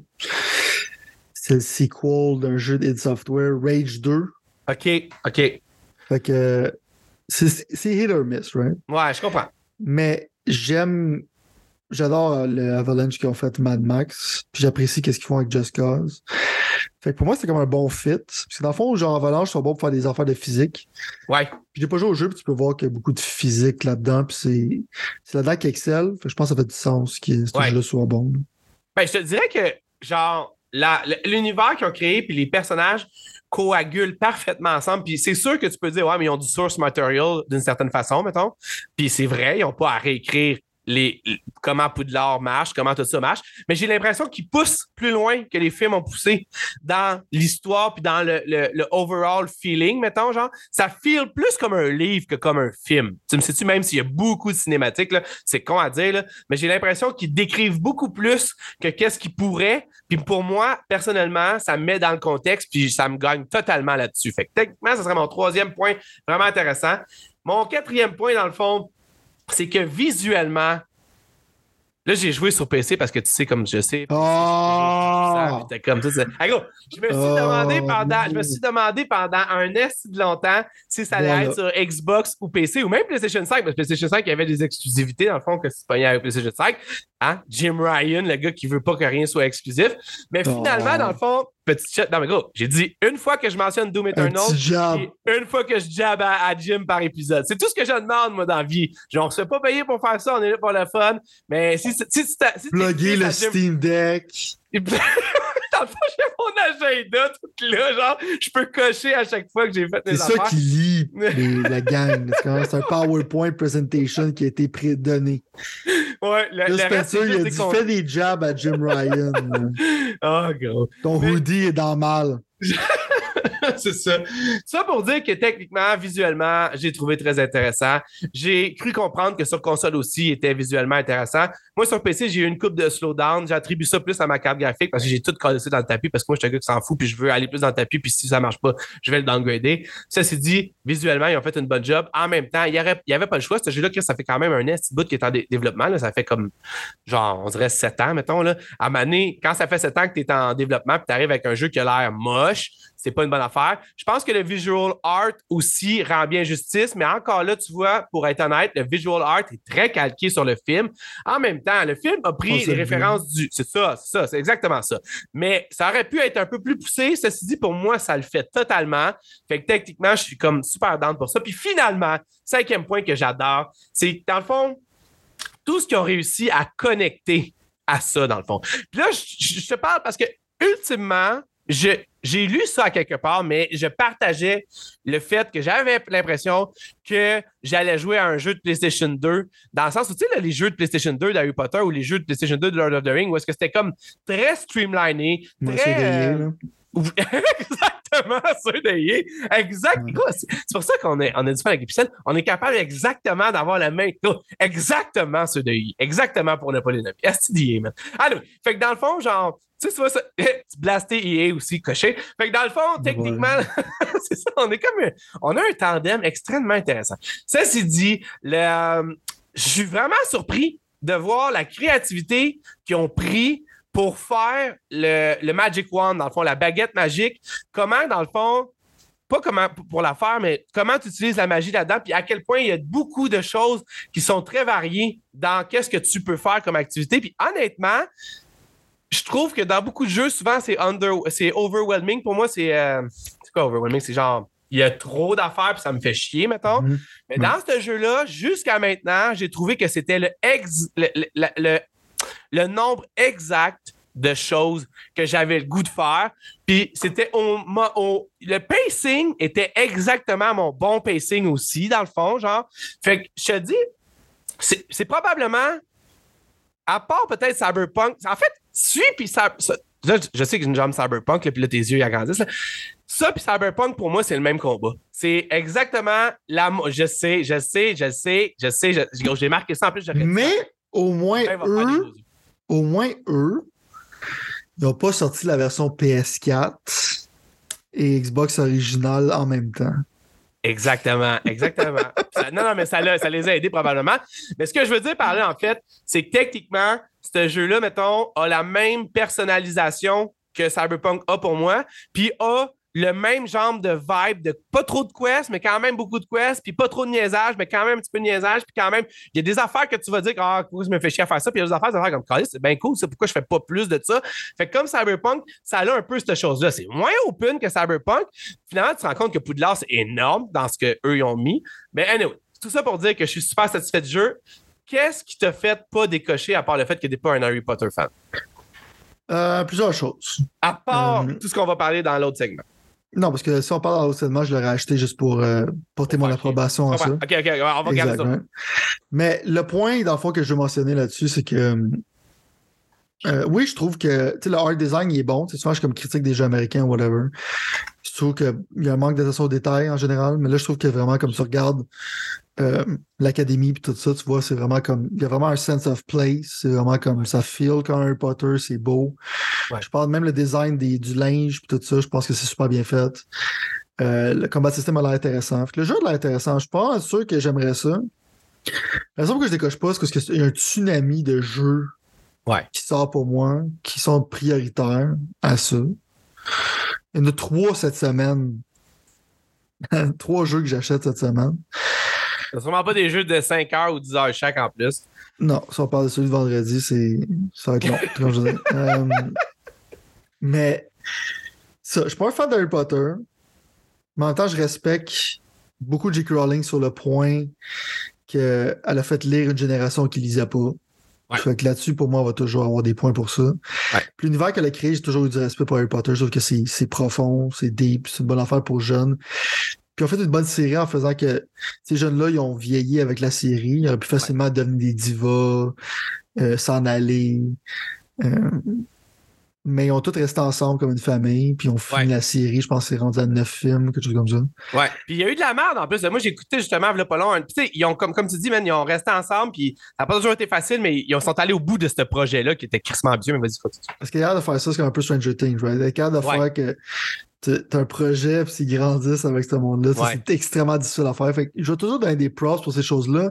Speaker 2: C'est le sequel d'un jeu d'id Software, Rage 2.
Speaker 1: OK, OK.
Speaker 2: Fait que c'est hit or miss, right?
Speaker 1: Ouais, je comprends.
Speaker 2: Mais j'aime j'adore euh, le Avalanche qui ont fait Mad Max. Puis j'apprécie qu'est-ce qu'ils font avec Just Cause. Fait que pour moi, c'est comme un bon fit. Parce que dans le fond, genre Avalanche sont bons pour faire des affaires de physique.
Speaker 1: Ouais.
Speaker 2: Puis j'ai pas joué au jeu, puis tu peux voir qu'il y a beaucoup de physique là-dedans. Puis c'est, c'est là-dedans qui excelle. Fait que je pense que ça fait du sens que ce jeu-là soit bon.
Speaker 1: Ben, je te dirais que, genre, l'univers qu'ils ont créé, puis les personnages coagulent parfaitement ensemble. Puis c'est sûr que tu peux dire, ouais, mais ils ont du source material d'une certaine façon, mettons. Puis c'est vrai, ils n'ont pas à réécrire comment Poudlard marche, comment tout ça marche. Mais j'ai l'impression qu'ils poussent plus loin que les films ont poussé dans l'histoire puis dans le, overall feeling, mettons, genre. Ça feel plus comme un livre que comme un film. Tu me sais-tu, même s'il y a beaucoup de cinématiques, c'est con à dire, mais j'ai l'impression qu'ils décrivent beaucoup plus que qu'est-ce qu'ils pourraient. Puis pour moi, personnellement, ça me met dans le contexte puis ça me gagne totalement là-dessus. Fait que techniquement, ce serait mon troisième point vraiment intéressant. Mon quatrième point, dans le fond, c'est que visuellement, Là, j'ai joué sur PC parce que tu sais, comme je sais.
Speaker 2: Oh!
Speaker 1: comme ça. je me suis demandé pendant, je me suis demandé pendant un S de longtemps si ça allait être sur Xbox ou PC ou même PlayStation 5. Parce que PlayStation 5, il y avait des exclusivités dans le fond que c'est pas avec PlayStation 5. Hein? Jim Ryan, le gars qui veut pas que rien soit exclusif. Mais finalement, dans le fond, petit chat. Non, mais gros, j'ai dit une fois que je mentionne Doom Eternal, une fois que je jab à, Jim par épisode. C'est tout ce que je demande, moi, dans la vie. Genre, on ne se fait pas payer pour faire ça, on est là pour le fun. Mais si, si, si, si
Speaker 2: Plugger le Steam Deck. *laughs*
Speaker 1: dans le fond, j'ai mon agenda tout là, genre, je peux cocher à chaque fois que j'ai fait mes
Speaker 2: affaires. C'est ça qui lit *laughs* la gang. C'est un PowerPoint presentation qui a été prédonné.
Speaker 1: Ouais, le,
Speaker 2: le reste, il a dit fais des jabs à Jim Ryan.
Speaker 1: oh, *laughs* gros.
Speaker 2: Ton hoodie est dans mal. *laughs* *laughs*
Speaker 1: c'est ça. Ça pour dire que techniquement, visuellement, j'ai trouvé très intéressant. J'ai cru comprendre que sur console aussi était visuellement intéressant. Moi, sur PC, j'ai eu une coupe de slowdown. J'attribue ça plus à ma carte graphique parce que j'ai tout collé dans le tapis parce que moi, je suis un gars qui s'en fout puis je veux aller plus dans le tapis puis si ça marche pas, je vais le downgrader. Ça, dit, visuellement, ils ont fait une bonne job. En même temps, il n'y avait, pas le choix. Ce jeu-là, ça fait quand même un petit bout qui est en développement. Ça fait comme, genre, on dirait 7 ans, mettons. Là. À Mané, quand ça fait 7 ans que tu es en développement puis tu arrives avec un jeu qui a l'air moche, c'est pas une bonne affaire. Je pense que le visual art aussi rend bien justice, mais encore là, tu vois, pour être honnête, le visual art est très calqué sur le film. En même temps, le film a pris les références du. C'est ça, c'est ça, c'est exactement ça. Mais ça aurait pu être un peu plus poussé. Ceci dit, pour moi, ça le fait totalement. Fait que techniquement, je suis comme super down pour ça. Puis finalement, cinquième point que j'adore, c'est dans le fond, tout ce qu'ils ont réussi à connecter à ça, dans le fond. Puis là, je te parle parce que ultimement, j'ai lu ça quelque part, mais je partageais le fait que j'avais l'impression que j'allais jouer à un jeu de PlayStation 2, dans le sens où, tu sais, les jeux de PlayStation 2 d'Harry Potter ou les jeux de PlayStation 2 de Lord of the Rings, où est-ce que c'était comme très streamliné, très... *laughs* exactement, ceux de Exact. C'est pour ça qu'on est, on a du avec Epicène. On est capable exactement d'avoir la main. Exactement ceux de Exactement pour ne pas les nommer. Est-ce man? Fait que dans le fond, genre, tu sais, ça, *laughs* tu blasté EA aussi, coché. Fait que dans le fond, techniquement, *laughs* c'est ça, on est comme, on a un tandem extrêmement intéressant. Ça, c'est dit, le, euh, je suis vraiment surpris de voir la créativité qu'ils ont pris pour faire le, Magic Wand, dans le fond, la baguette magique. Comment, dans le fond, pas comment pour la faire, mais comment tu utilises la magie là-dedans, puis à quel point il y a beaucoup de choses qui sont très variées dans qu'est-ce que tu peux faire comme activité. Puis honnêtement, je trouve que dans beaucoup de jeux, souvent, c'est under, c'est overwhelming. Pour moi, c'est. Euh, c'est quoi overwhelming? C'est genre. Il y a trop d'affaires puis ça me fait chier, mettons. Mm-hmm. Mais dans ce jeu-là, jusqu'à maintenant, j'ai trouvé que c'était le, le, le, nombre exact de choses que j'avais le goût de faire. Puis c'était au, le pacing était exactement mon bon pacing aussi, dans le fond, genre. Fait que je te dis, c'est probablement, à part peut-être Cyberpunk, en fait, suis, puis ça, je sais que j'ai une jambe Cyberpunk, puis là, tes yeux ils agrandissent. Ça, puis Cyberpunk, pour moi, c'est le même combat. C'est exactement la. Je sais, je sais, je sais, je sais, j'ai marqué ça en plus.
Speaker 2: Mais au moins, eux, au moins, eux, ils n'ont pas sorti la version PS4 et Xbox original en même temps.
Speaker 1: Exactement, exactement. *laughs* non, non, mais ça, ça les a aidés probablement. Mais ce que je veux dire par là, en fait, c'est que techniquement, ce jeu-là, mettons, a la même personnalisation que Cyberpunk a pour moi, puis a le même genre de vibe de pas trop de quests, mais quand même beaucoup de quests, puis pas trop de niaisage, mais quand même un petit peu de niaisage, puis quand même, il y a des affaires que tu vas dire, ah, pourquoi je me fais chier à faire ça, puis il y a des affaires, des comme, c'est bien cool, c'est pourquoi je fais pas plus de ça? Fait que comme Cyberpunk, ça a un peu cette chose-là. C'est moins open que Cyberpunk. Finalement, tu te rends compte que Poudlard, c'est énorme dans ce qu'eux, ils ont mis. Mais anyway, tout ça pour dire que je suis super satisfait du jeu. Qu'est-ce qui t'a fait pas décocher à part le fait que t'es pas un Harry Potter fan?
Speaker 2: Euh, plusieurs choses.
Speaker 1: À part euh, tout ce qu'on va parler dans l'autre segment.
Speaker 2: Non, parce que si on parle l'autre segment, je l'aurais acheté juste pour euh, porter mon approbation à ça.
Speaker 1: Ok, ok, on va garder ça.
Speaker 2: Mais le point, dans le fond, que je veux mentionner là-dessus, c'est que *laughs* oui, je trouve que le art design il est bon. Souvent, je suis comme critique des jeux américains ou whatever. Je trouve qu'il y a un manque d'attention aux détails en général, mais là, je trouve que vraiment, comme tu regardes euh, l'académie puis tout ça, tu vois, c'est vraiment comme. Il y a vraiment un sense of place. C'est vraiment comme ça feel quand Harry Potter, c'est beau. Je parle même le design des, du linge puis tout ça, je pense que c'est super bien fait. Euh, le combat système a l'air intéressant. le jeu a l'air intéressant. Je suis pas sûr que j'aimerais ça. La raison pour que je décoche pas, c'est parce qu'il y a un tsunami de jeux qui sort pour moi, qui sont prioritaires à ça. Il y en a trois cette semaine. *laughs* trois jeux que j'achète cette semaine.
Speaker 1: C'est sûrement pas des jeux de 5 heures ou 10 heures chaque en plus.
Speaker 2: Non, si on parle de celui de vendredi, c'est ça va être long, *laughs* comme je. Euh, mais ça, je suis pas un fan d'Harry Potter, mais en même temps, je respecte beaucoup de J.K. Rowling sur le point qu'elle a fait lire une génération qui lisait pas. Fait que là-dessus, pour moi, on va toujours avoir des points pour ça.
Speaker 1: Ouais.
Speaker 2: L'univers qu'elle a créé, j'ai toujours eu du respect pour Harry Potter. Je trouve que c'est profond, c'est deep, c'est une bonne affaire pour jeunes. Puis on fait une bonne série en faisant que ces jeunes-là, ils ont vieilli avec la série. Ils auraient pu facilement devenir des divas, euh, s'en aller. Euh, mais ils ont tous resté ensemble comme une famille, puis ils ont fini la série, je pense que c'est rendu à neuf films, quelque chose comme ça.
Speaker 1: Ouais, puis il y a eu de la merde en plus. Moi, j'ai écouté justement, là, pas long, tu sais, ils ont, comme, comme tu dis, man, ils ont resté ensemble, puis ça n'a pas toujours été facile, mais ils sont allés au bout de ce projet-là qui était crissement bien, mais vas-y, faut
Speaker 2: Parce qu'il y a de faire ça, c'est comme un peu Stranger Things, right? Il y a de faire que t'as un projet, puis s'ils grandissent avec ce monde-là, c'est extrêmement difficile à faire. Fait que je vais toujours donner des props pour ces choses-là.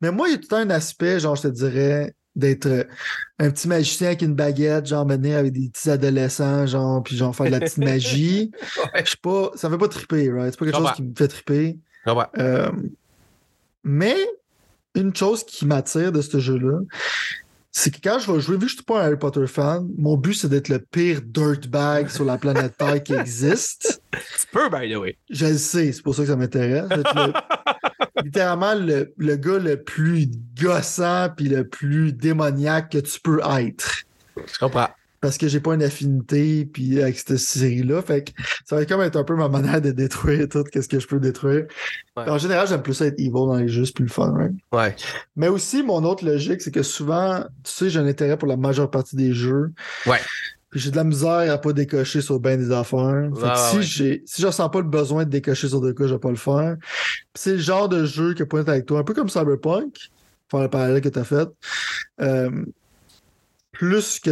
Speaker 2: Mais moi, il y a tout un aspect, genre, je te dirais, d'être euh, un petit magicien avec une baguette, genre mener avec des petits adolescents, genre, puis genre faire de la petite magie. *laughs* Je sais pas, ça me fait pas triper, right? C'est pas quelque chose qui me fait triper. Euh, mais une chose qui m'attire de ce jeu-là, c'est que quand je vais jouer, vu que je suis pas un Harry Potter fan, mon but c'est d'être le pire dirtbag sur la planète Terre qui existe. *laughs*
Speaker 1: Tu peux, by the way.
Speaker 2: Je le sais, c'est pour ça que ça m'intéresse. *laughs* littéralement le, le, gars le plus gossant puis le plus démoniaque que tu peux être.
Speaker 1: Je comprends.
Speaker 2: Parce que j'ai pas une affinité puis avec cette série-là. Fait que ça va comme être un peu ma manière de détruire tout qu'est-ce que je peux détruire. En général, j'aime plus être evil dans les jeux, c'est plus le fun, right?
Speaker 1: Ouais.
Speaker 2: Mais aussi, mon autre logique, c'est que souvent, tu sais, j'ai un intérêt pour la majeure partie des jeux.
Speaker 1: Ouais.
Speaker 2: Puis j'ai de la misère à pas décocher sur bien des affaires. Fait que si j'ai si je ressens pas le besoin de décocher sur deux cas, je vais pas le faire. c'est le genre de jeu que être avec toi, un peu comme Cyberpunk, faire le parallèle que tu as fait. Euh, plus que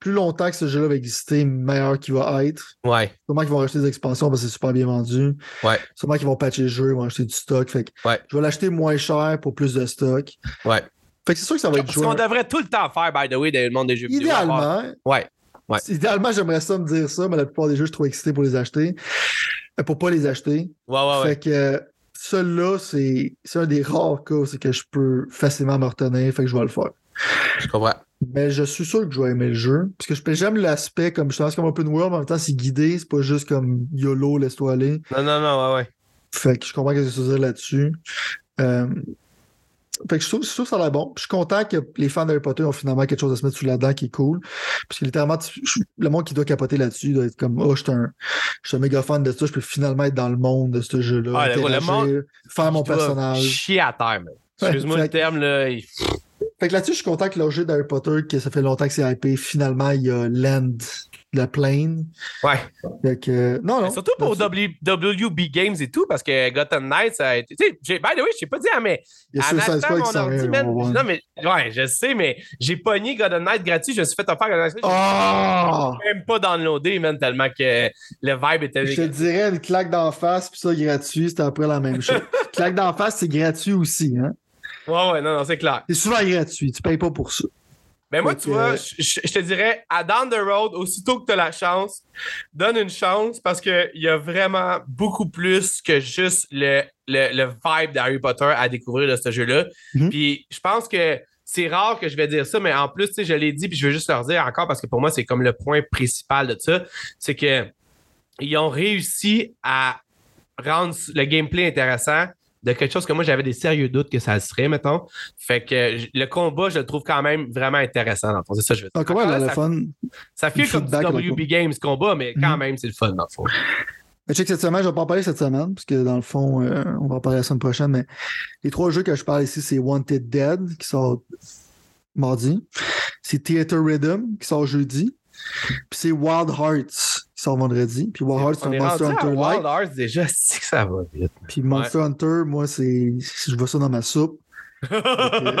Speaker 2: plus longtemps que ce jeu-là va exister, meilleur qu'il va être.
Speaker 1: Ouais.
Speaker 2: Sûrement qu'ils vont acheter des expansions parce que c'est super bien vendu.
Speaker 1: Ouais.
Speaker 2: Sûrement qu'ils vont patcher le jeu, ils vont acheter du stock. Fait que
Speaker 1: ouais.
Speaker 2: je vais l'acheter moins cher pour plus de stock.
Speaker 1: Ouais.
Speaker 2: Fait que c'est sûr que ça va être
Speaker 1: joué. Ce qu'on devrait tout le temps faire, by the way, dans le monde des jeux
Speaker 2: vidéo. Idéalement.
Speaker 1: Ouais.
Speaker 2: Idéalement, j'aimerais ça me dire ça, mais la plupart des jeux, je suis trop excité pour les acheter. Euh, pour pas les acheter.
Speaker 1: Ouais, ouais,
Speaker 2: fait que celui-là, c'est un des rares cas c'est que je peux facilement me retenir, fait que je vais le faire.
Speaker 1: Je comprends.
Speaker 2: Mais je suis sûr que je vais aimer le jeu. Parce que j'aime l'aspect comme je pense comme open world, mais en même temps, c'est guidé, c'est pas juste comme YOLO, laisse-toi aller.
Speaker 1: Non, non, non, ouais, ouais.
Speaker 2: Fait que je comprends ce que tu veux dire là-dessus. Euh, fait que je trouve, je trouve ça a l'air bon. je suis content que les fans d'Harry Potter ont finalement quelque chose à se mettre sous la dent qui est cool. Parce que littéralement, le monde qui doit capoter là-dessus doit être comme Oh, je suis un, un méga fan de ça, je peux finalement être dans le monde de ce jeu-là.
Speaker 1: Ah, le monde,
Speaker 2: faire mon personnage.
Speaker 1: Chier à terre, Excuse-moi le terme, là.
Speaker 2: Fait que là-dessus, je suis content que le jeu d'Harry Potter, que ça fait longtemps que c'est hypé, finalement, il y a Land la plane.
Speaker 1: Ouais.
Speaker 2: Fait que, non, non.
Speaker 1: Surtout pour WB Games et tout, parce que Gotham Knights, ça a été. Tu sais, by the way, je sais pas dire, hein, mais.
Speaker 2: Il y a
Speaker 1: en mon ordi, Non, mais. Ouais, je sais, mais j'ai pogné Gotham Knights gratuit, je me suis fait offrir Gotham Knights.
Speaker 2: Oh!
Speaker 1: même pas downloadé, man, tellement que le vibe était.
Speaker 2: Je te dirais une claque d'en face, puis ça, gratuit, c'était après la même chose. *laughs* claque d'en face, c'est gratuit aussi, hein.
Speaker 1: Ouais, ouais, non, non, c'est clair.
Speaker 2: C'est souvent gratuit, tu payes pas pour ça.
Speaker 1: Ben moi, tu vois, je, te dirais, à Down the Road, aussitôt que tu as la chance, donne une chance parce qu'il y a vraiment beaucoup plus que juste le, le, vibe d'Harry Potter à découvrir de ce jeu-là. Mhm. Puis je pense que c'est rare que je vais dire ça, mais en plus, je l'ai dit, puis je veux juste leur dire encore parce que pour moi, c'est comme le point principal de ça, c'est que ils ont réussi à rendre le gameplay intéressant de quelque chose que moi j'avais des sérieux doutes que ça serait, mettons. Fait que le combat, je le trouve quand même vraiment intéressant. Dans C'est ça que je veux dire.
Speaker 2: Ah, comment le fun?
Speaker 1: Ça fait comme du WB Games combat, mais quand mhm. même, c'est le fun dans le fond.
Speaker 2: Mais sais que cette semaine, je vais pas en parler cette semaine, parce que dans le fond, euh, on va en parler la semaine prochaine, mais les trois jeux que je parle ici, c'est Wanted Dead, qui sort mardi. C'est Theater Rhythm, qui sort jeudi. Puis c'est Wild Hearts sort vendredi. Puis Hearts, c'est un Monster Hunter
Speaker 1: Wild Hearts, déjà, *laughs* c'est que ça va vite.
Speaker 2: Puis Monster Hunter, moi, c'est. Je vois ça dans ma soupe. *laughs* Euh,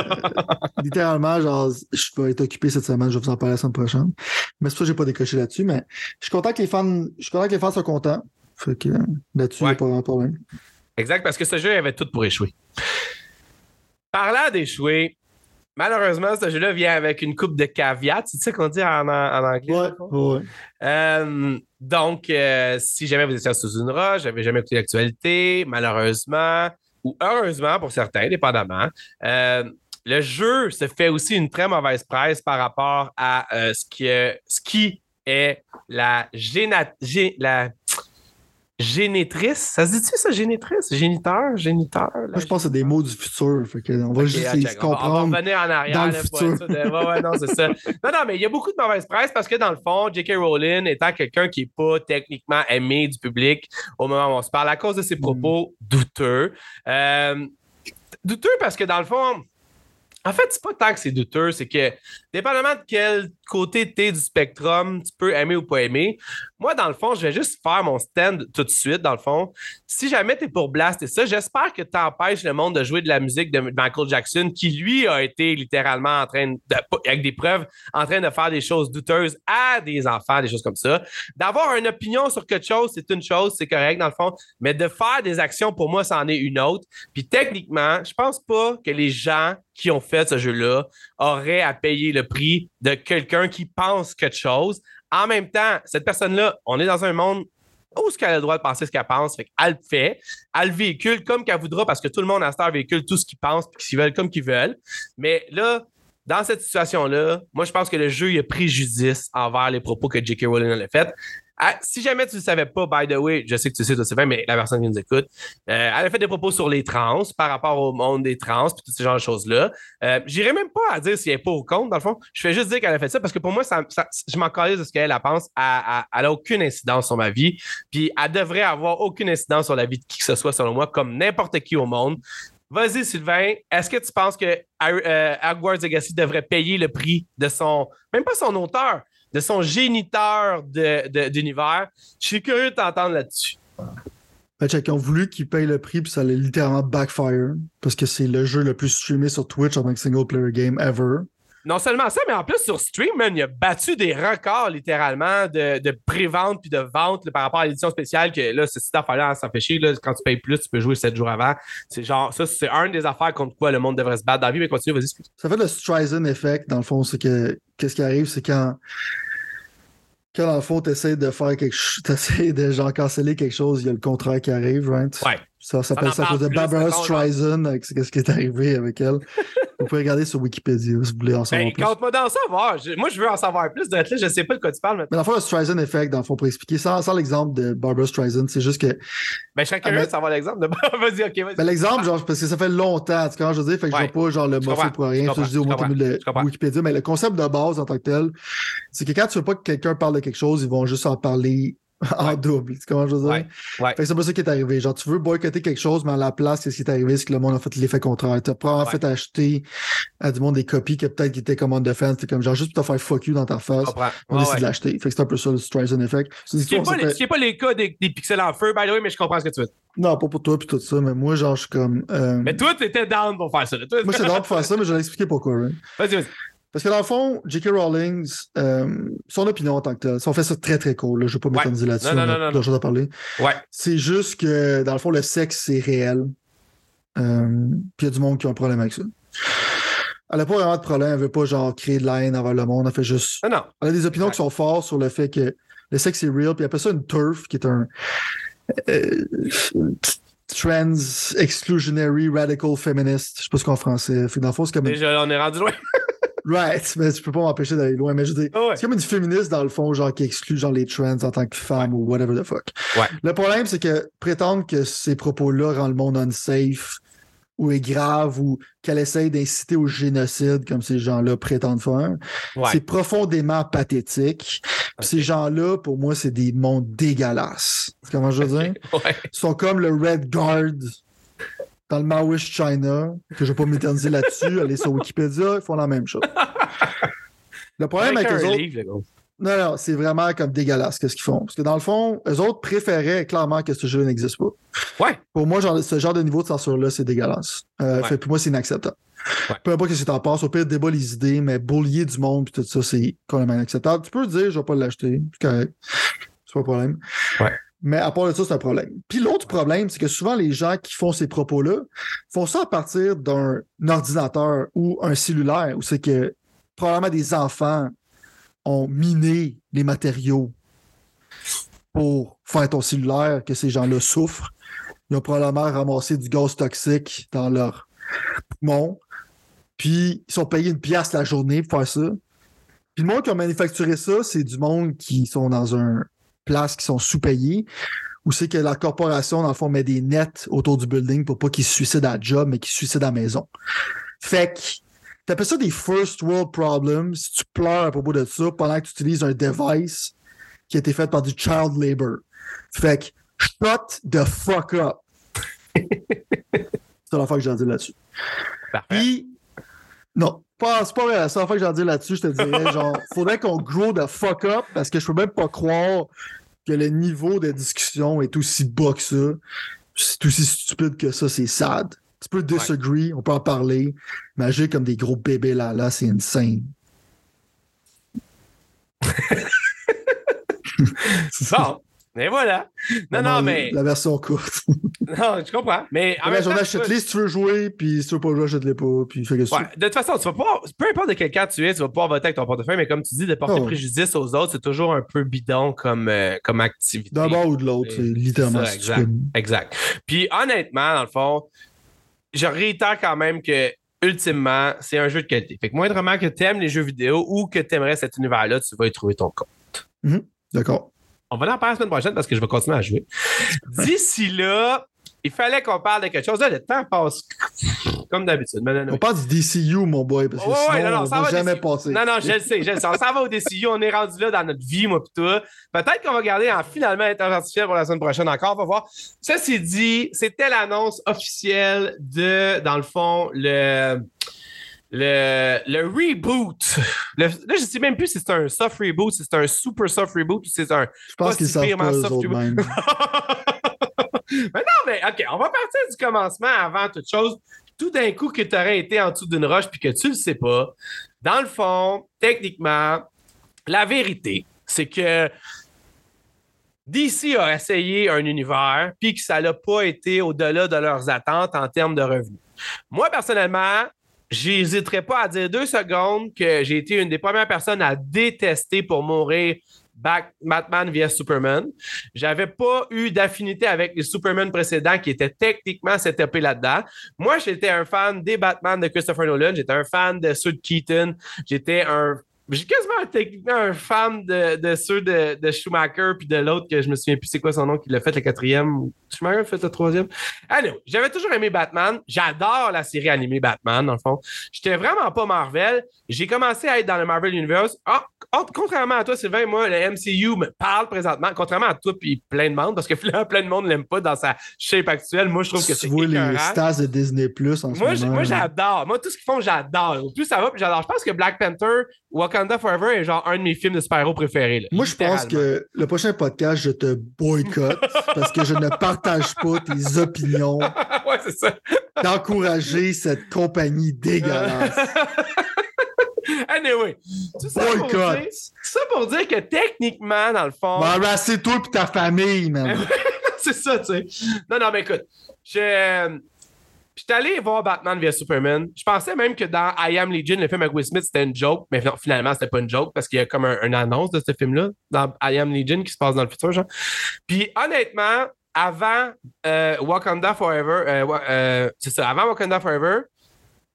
Speaker 2: littéralement, genre, je vais être occupé cette semaine, je vais vous en parler la semaine prochaine. Mais c'est pour ça que j'ai pas décoché là-dessus. Mais je suis content que les fans. Je suis content que les fans soient contents. Fait que là-dessus, il n'y a pas de problème.
Speaker 1: Exact, parce que ce jeu avait tout pour échouer. Parlant d'échouer, Malheureusement, ce jeu-là vient avec une coupe de caveat. C'est ça qu'on dit en, anglais?
Speaker 2: Ouais, ouais.
Speaker 1: Euh, donc, euh, si jamais vous étiez sous une roche, j'avais jamais écouté l'actualité, malheureusement, ou heureusement pour certains, dépendamment, euh, le jeu se fait aussi une très mauvaise presse par rapport à ce, qui est, ce qui est la, géna, la Génétrice, ça se dit-tu ça, génétrice? Géniteur, géniteur?
Speaker 2: Moi, je pense que c'est des mots du futur. on va juste se comprendre.
Speaker 1: On va revenir en arrière. Dans le futur. ouais, non, c'est ça. *laughs* Non, non, mais il y a beaucoup de mauvaise presse parce que dans le fond, J.K. Rowling étant quelqu'un qui n'est pas techniquement aimé du public au moment où on se parle à cause de ses mm. propos douteux. Euh, douteux parce que dans le fond, en fait, c'est pas tant que c'est douteux, c'est que dépendamment de quel côté tu es du spectrum, tu peux aimer ou pas aimer. Moi, dans le fond, je vais juste faire mon stand tout de suite, dans le fond. Si jamais tu es pour Blast et ça, j'espère que tu empêches le monde de jouer de la musique de Michael Jackson, qui lui a été littéralement en train de, avec des preuves, en train de faire des choses douteuses à des enfants, des choses comme ça. D'avoir une opinion sur quelque chose, c'est une chose, c'est correct dans le fond, mais de faire des actions, pour moi, c'en est une autre. Puis techniquement, je pense pas que les gens qui ont fait ce jeu-là auraient à payer le prix de quelqu'un qui pense quelque chose en même temps, cette personne-là, on est dans un monde où est-ce qu'elle a le droit de penser ce qu'elle pense? Fait qu'elle le fait. Elle le véhicule comme qu'elle voudra parce que tout le monde à Star véhicule tout ce qu'ils pensent et qu'ils veulent comme qu'ils veulent. Mais là, dans cette situation-là, moi, je pense que le jeu il a préjudice envers les propos que J.K. Rowling a fait. Ah, si jamais tu ne savais pas, by the way, je sais que tu sais, toi, c'est mais la personne qui nous écoute, euh, elle a fait des propos sur les trans par rapport au monde des trans et tout ce genre de choses-là. Euh, J'irai même pas à dire si elle est pas ou contre, dans le fond. Je fais juste dire qu'elle a fait ça parce que pour moi, ça, je m'en de ce qu'elle pense. Elle n'a aucune incidence sur ma vie. Puis elle devrait avoir aucune incidence sur la vie de qui que ce soit, selon moi, comme n'importe qui au monde. Vas-y, Sylvain, est-ce que tu penses que euh, Hogwarts Legacy devrait payer le prix de son, même pas son auteur, de son géniteur d'univers. Je suis curieux de t'entendre là-dessus.
Speaker 2: Ben, ils ont voulu qu'il paye le prix, puis ça allait littéralement backfire, parce que c'est le jeu le plus streamé sur Twitch en tant que single player game ever.
Speaker 1: Non seulement ça, mais en plus sur Stream, il a battu des records littéralement de, de pré-vente puis de vente par rapport à l'édition spéciale que là, c'est affaire-là, ça fait chier. Là, quand tu payes plus, tu peux jouer 7 jours avant. C'est genre, ça, c'est un des affaires contre quoi le monde devrait se battre dans la vie, mais continue, vas-y.
Speaker 2: Ça fait le Streisand effect, dans le fond, c'est que qu'est-ce qui arrive, c'est quand quand dans le fond, tu essaies de faire quelque chose, tu essaies de genre canceller quelque chose, il y a le contraire qui arrive, right?
Speaker 1: Ouais.
Speaker 2: Ça s'appelle ça à cause de Barbara Streisand, ce qui est arrivé avec elle. vous pouvez regarder sur Wikipédia si vous voulez en savoir ben, plus.
Speaker 1: Compte-moi d'en savoir. moi, je veux en savoir plus. Là, je sais pas de quoi tu parles
Speaker 2: maintenant. Mais dans le fond, le Streisand Effect, dans le fond, pour expliquer, sans, sans l'exemple de Barbara Streisand, c'est juste que.
Speaker 1: Ben, je serais curieux de savoir l'exemple. De... *laughs* vas-y, ok, vas-y.
Speaker 2: Ben, l'exemple, genre, parce que ça fait longtemps, tu vois, je veux dire, fait que je vois pas, genre, le morceau pour rien. Ça, je dis au moins de Wikipédia. Mais le concept de base en tant que tel, c'est que quand tu veux pas que quelqu'un parle de quelque chose, ils vont juste en parler en double. Tu comment je veux dire?
Speaker 1: Ouais.
Speaker 2: c'est pas ça qui est arrivé. Genre, tu veux boycotter quelque chose, mais à la place, ce qui est arrivé, c'est que le monde a fait l'effet contraire. Tu as en fait acheté à du monde des copies que peut-être qui étaient commande de fans. C'était comme genre juste pour te faire fuck you dans ta face. On décide de l'acheter. Fait que c'est un peu ça le Streisand Effect.
Speaker 1: Ce qui n'est pas, pas, les cas des, pixels en feu, by the way, mais je comprends ce que tu veux dire.
Speaker 2: Non, pas pour toi puis tout ça, mais moi, genre, je suis comme. Euh...
Speaker 1: Mais toi, t'étais down pour faire ça.
Speaker 2: Toi, moi, j'étais down pour faire ça, mais je vais expliquer pourquoi.
Speaker 1: Vas-y, vas-y.
Speaker 2: Parce que dans le fond, J.K. Rowling, euh, son opinion en tant que tel, si on fait ça très très cool, là, je ne vais pas m'éterniser là-dessus,
Speaker 1: non,
Speaker 2: d'autres choses à parler.
Speaker 1: Ouais.
Speaker 2: C'est juste que, dans le fond, le sexe, c'est réel. Euh, puis il y a du monde qui a un problème avec ça. Elle n'a pas vraiment de problème. Elle veut pas genre créer de la haine envers le monde. Elle fait juste.
Speaker 1: Non, non.
Speaker 2: Elle a des opinions qui sont fortes sur le fait que le sexe est real. Puis elle appelle ça une turf, qui est un. euh, trans exclusionary radical feminist. Je sais pas ce qu'on en français. Fait que dans le fond, c'est comme.
Speaker 1: Déjà, on est rendu loin.
Speaker 2: Right, *laughs* mais tu peux pas m'empêcher d'aller loin. Mais je dire,
Speaker 1: Ah ouais.
Speaker 2: c'est comme une féministe dans le fond, genre qui exclut genre les trans en tant que femme ou whatever the fuck.
Speaker 1: Ouais.
Speaker 2: Le problème, c'est que prétendre que ces propos-là rendent le monde unsafe ou est grave ou qu'elle essaye d'inciter au génocide comme ces gens-là prétendent faire,
Speaker 1: Ouais.
Speaker 2: c'est profondément pathétique. Ces gens-là, pour moi, c'est des mondes dégueulasses. Comment je veux dire? *laughs* Ils sont comme le Red Guard dans le Maoist China, que je vais pas m'éterniser là-dessus. *laughs* Allez sur Wikipédia, ils font la même chose. Le problème avec
Speaker 1: Avec
Speaker 2: eux autres, non, non, c'est vraiment comme dégueulasse qu'est-ce qu'ils font? Parce que dans le fond, eux autres préféraient clairement que ce jeu n'existe pas.
Speaker 1: Ouais.
Speaker 2: Pour moi, genre, ce genre de niveau de censure-là, c'est dégueulasse. Euh,
Speaker 1: Ouais.
Speaker 2: fait, pour moi, c'est inacceptable.
Speaker 1: Ouais.
Speaker 2: Peu importe ce que t'en penses, au pire, débat les idées, mais bullier du monde puis tout ça, c'est complètement inacceptable. Tu peux dire, je vais pas l'acheter. C'est correct. C'est pas un problème.
Speaker 1: Ouais.
Speaker 2: Mais à part de ça, c'est un problème. Puis l'autre problème, c'est que souvent, les gens qui font ces propos-là font ça à partir d'un ordinateur ou un cellulaire, où c'est que probablement des enfants ont miné les matériaux pour faire ton cellulaire, que ces gens-là souffrent. Ils ont probablement ramassé du gaz toxique dans leur poumon. Puis ils sont payés une pièce la journée pour faire ça. Puis le monde qui a manufacturé ça, c'est du monde qui sont dans un place qui sont sous-payés, où c'est que la corporation, dans le fond, met des nets autour du building pour pas qu'ils se suicident à la job, mais qu'ils se suicident à la maison. Fait que t'appelles ça des first world problems si tu pleures à propos de ça pendant que tu utilises un device qui a été fait par du child labor. Fait que shut the fuck up. *laughs* c'est la fois que j'ai à dire là-dessus. Puis, non, pas, c'est pas vrai. C'est la fois que à dire là-dessus, je te dirais, *laughs* genre, faudrait qu'on grow the fuck up parce que je peux même pas croire que le niveau de discussion est aussi bas que ça. C'est aussi stupide que ça, c'est sad. Tu peux disagree, on peut en parler, mais agir comme des gros bébés là, là, c'est insane. *laughs*
Speaker 1: Bon. Mais voilà. Non, non, mais.
Speaker 2: La version courte. *laughs*
Speaker 1: Non, je comprends. Mais en même temps,
Speaker 2: achète-les si tu veux jouer, puis si tu veux pas jouer, achète-les pas, puis fais que.
Speaker 1: Ouais, de toute façon, tu vas pouvoir, peu importe de quel camp tu es, tu vas pouvoir voter avec ton portefeuille, mais comme tu dis, de porter
Speaker 2: Oh.
Speaker 1: préjudice aux autres, c'est toujours un peu bidon comme, euh, comme activité.
Speaker 2: D'un bord ou de l'autre, c'est littéralement
Speaker 1: ça, exact. Exact. Puis honnêtement, dans le fond, je réitère quand même que ultimement, c'est un jeu de qualité. Fait que moindrement que tu aimes les jeux vidéo ou que tu aimerais cet univers-là, tu vas y trouver ton compte.
Speaker 2: D'accord.
Speaker 1: On va en parler la semaine prochaine parce que je vais continuer à jouer. D'ici là, il fallait qu'on parle de quelque chose. Là, le temps passe comme d'habitude. Mais non, non,
Speaker 2: On parle du DCU, mon boy, parce que sinon,
Speaker 1: non, non,
Speaker 2: on
Speaker 1: ça
Speaker 2: va
Speaker 1: va
Speaker 2: jamais passer.
Speaker 1: Non, non, je le sais, je le sais. On s'en va au DCU, on est rendu là dans notre vie, moi pis toi. Peut-être qu'on va garder en finalement l'intelligence artificielle pour la semaine prochaine encore, on va voir. Ceci dit, c'était l'annonce officielle de, dans le fond, le. Le, le reboot. Le- là, je sais même plus si c'est un soft reboot, si c'est un super soft reboot ou si c'est un.
Speaker 2: Je pense qu'ils savent pas
Speaker 1: soft reboot.
Speaker 2: même. *laughs*
Speaker 1: mais non, mais OK, on va partir du commencement avant toute chose. Tout d'un coup que tu aurais été en dessous d'une roche puis que tu le sais pas. Dans le fond, techniquement, la vérité, c'est que DC a essayé un univers puis que ça n'a pas été au-delà de leurs attentes en termes de revenus. Moi, personnellement, j'hésiterai pas à dire deux secondes que j'ai été une des premières personnes à détester pour mourir Batman vs Superman. J'avais pas eu d'affinité avec les Superman précédents qui étaient techniquement setupés là-dedans. Moi, j'étais un fan des Batman de Christopher Nolan. J'étais un fan de ceux de Keaton. J'étais un. J'ai quasiment techniquement un fan de, ceux de, de Schumacher puis de l'autre que je me souviens plus c'est quoi son nom qui l'a fait le quatrième. Schumacher fait le troisième. Allez, j'avais toujours aimé Batman. J'adore la série animée Batman, dans le fond. J'étais vraiment pas Marvel. J'ai commencé à être dans le Marvel Universe. Ah, ah, contrairement à toi, Sylvain, moi, le MCU me parle présentement. Contrairement à toi puis plein de monde, parce que *laughs* finalement, plein de monde l'aime pas dans sa shape actuelle. Moi, je trouve que
Speaker 2: tu
Speaker 1: c'est
Speaker 2: vois les stars de Disney Plus en ce
Speaker 1: Moi, j-
Speaker 2: moment.
Speaker 1: moi, j'adore. Moi, tout ce qu'ils font, j'adore. Plus ça va, puis j'adore. Je pense que Black Panther, Wakanda Forever est genre un de mes films de super-héros préférés. là.
Speaker 2: Moi, je pense que le prochain podcast, je te boycotte *laughs* parce que je ne partage pas tes *laughs* opinions
Speaker 1: ouais, c'est ça.
Speaker 2: d'encourager cette compagnie dégueulasse. *laughs*
Speaker 1: anyway, tout ça, pour dire, tout ça pour dire que techniquement, dans le fond,
Speaker 2: M'embrasser toi et ta famille, man. *laughs*
Speaker 1: c'est ça, tu sais. Non, non, mais écoute, je. J'étais allé voir Batman via Superman. Je pensais même que dans I Am Legion, le film avec Will Smith, c'était une joke, mais finalement, c'était pas une joke parce qu'il y a comme un, une annonce de ce film-là dans I Am Legion qui se passe dans le futur, genre. Puis honnêtement, avant euh, Wakanda Forever, euh, euh, c'est ça, avant Wakanda Forever,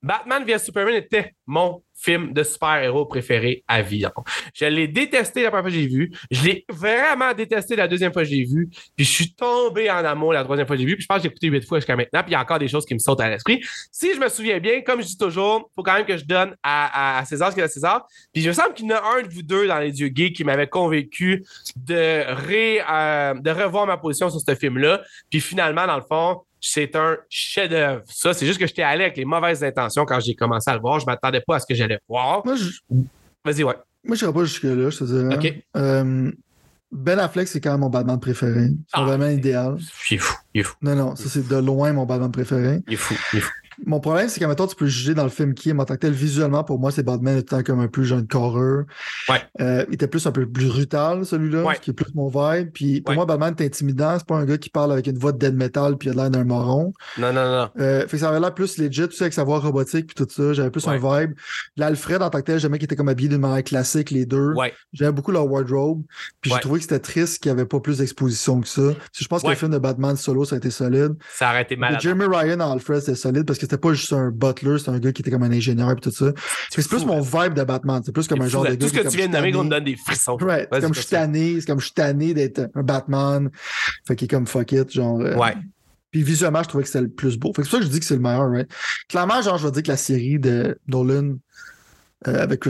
Speaker 1: Batman via Superman était mon film de super-héros préféré à vie. Je l'ai détesté la première fois que j'ai vu. Je l'ai vraiment détesté la deuxième fois que j'ai vu. Puis je suis tombé en amour la troisième fois que j'ai vu. Puis je pense que j'ai écouté huit fois jusqu'à maintenant. Puis il y a encore des choses qui me sautent à l'esprit. Si je me souviens bien, comme je dis toujours, il faut quand même que je donne à, César ce qu'il a à César. Puis je me semble qu'il y en a un de vous deux dans les dieux gays qui m'avait convaincu de, ré, euh, de revoir ma position sur ce film-là. Puis finalement, dans le fond, c'est un chef-d'œuvre. Ça, c'est juste que j'étais allé avec les mauvaises intentions quand j'ai commencé à le voir. Je m'attendais pas à ce que j'allais voir. Vas-y, ouais.
Speaker 2: Moi, je n'irai pas jusque-là, je te dirais.
Speaker 1: OK.
Speaker 2: Euh, ben Affleck, c'est quand même mon Batman préféré. C'est ah, vraiment idéal.
Speaker 1: Il est fou. Il est fou.
Speaker 2: Non, non, ça, c'est de loin mon Batman préféré.
Speaker 1: Il est fou. Il est fou.
Speaker 2: Mon problème, c'est qu'à maintenant, tu peux juger dans le film qui est, en tant que tel, visuellement, pour moi, c'est Batman étant comme un peu genre une horreur.
Speaker 1: Ouais.
Speaker 2: Euh, il était plus un peu plus brutal, celui-là, ce qui est plus mon vibe. Puis pour moi, Batman est intimidant. C'est pas un gars qui parle avec une voix de dead metal puis il a l'air d'un moron.
Speaker 1: Non, non, non.
Speaker 2: Euh, fait que ça avait l'air plus legit, tu sais, avec sa voix robotique puis tout ça. J'avais plus un vibe. L'Alfred, en tant que tel, j'aimais qu'il était comme habillé d'une manière classique, les deux.
Speaker 1: Ouais.
Speaker 2: J'aimais beaucoup leur wardrobe. Puis j'ai trouvé que c'était triste qu'il n'y avait pas plus d'exposition que ça. Je pense que le film de Batman solo, ça a été solide.
Speaker 1: Ça aurait été malade.
Speaker 2: Jeremy Ryan en Alfred, c'était solide parce que c'était pas juste un Butler, c'est un gars qui était comme un ingénieur et tout ça. C'est plus mon vibe de Batman. C'est plus comme un genre de gars.
Speaker 1: Tout ce que tu viens de nommer, on me donne des frissons.
Speaker 2: Ouais, c'est comme je suis tanné, c'est comme je suis tanné d'être un Batman. Fait qu'il est comme fuck it, genre. Euh,
Speaker 1: ouais.
Speaker 2: Puis visuellement, je trouvais que c'était le plus beau. Fait que c'est pour ça que je dis que c'est le meilleur, right? Clairement, genre, je vais dire que la série de Nolan euh, avec,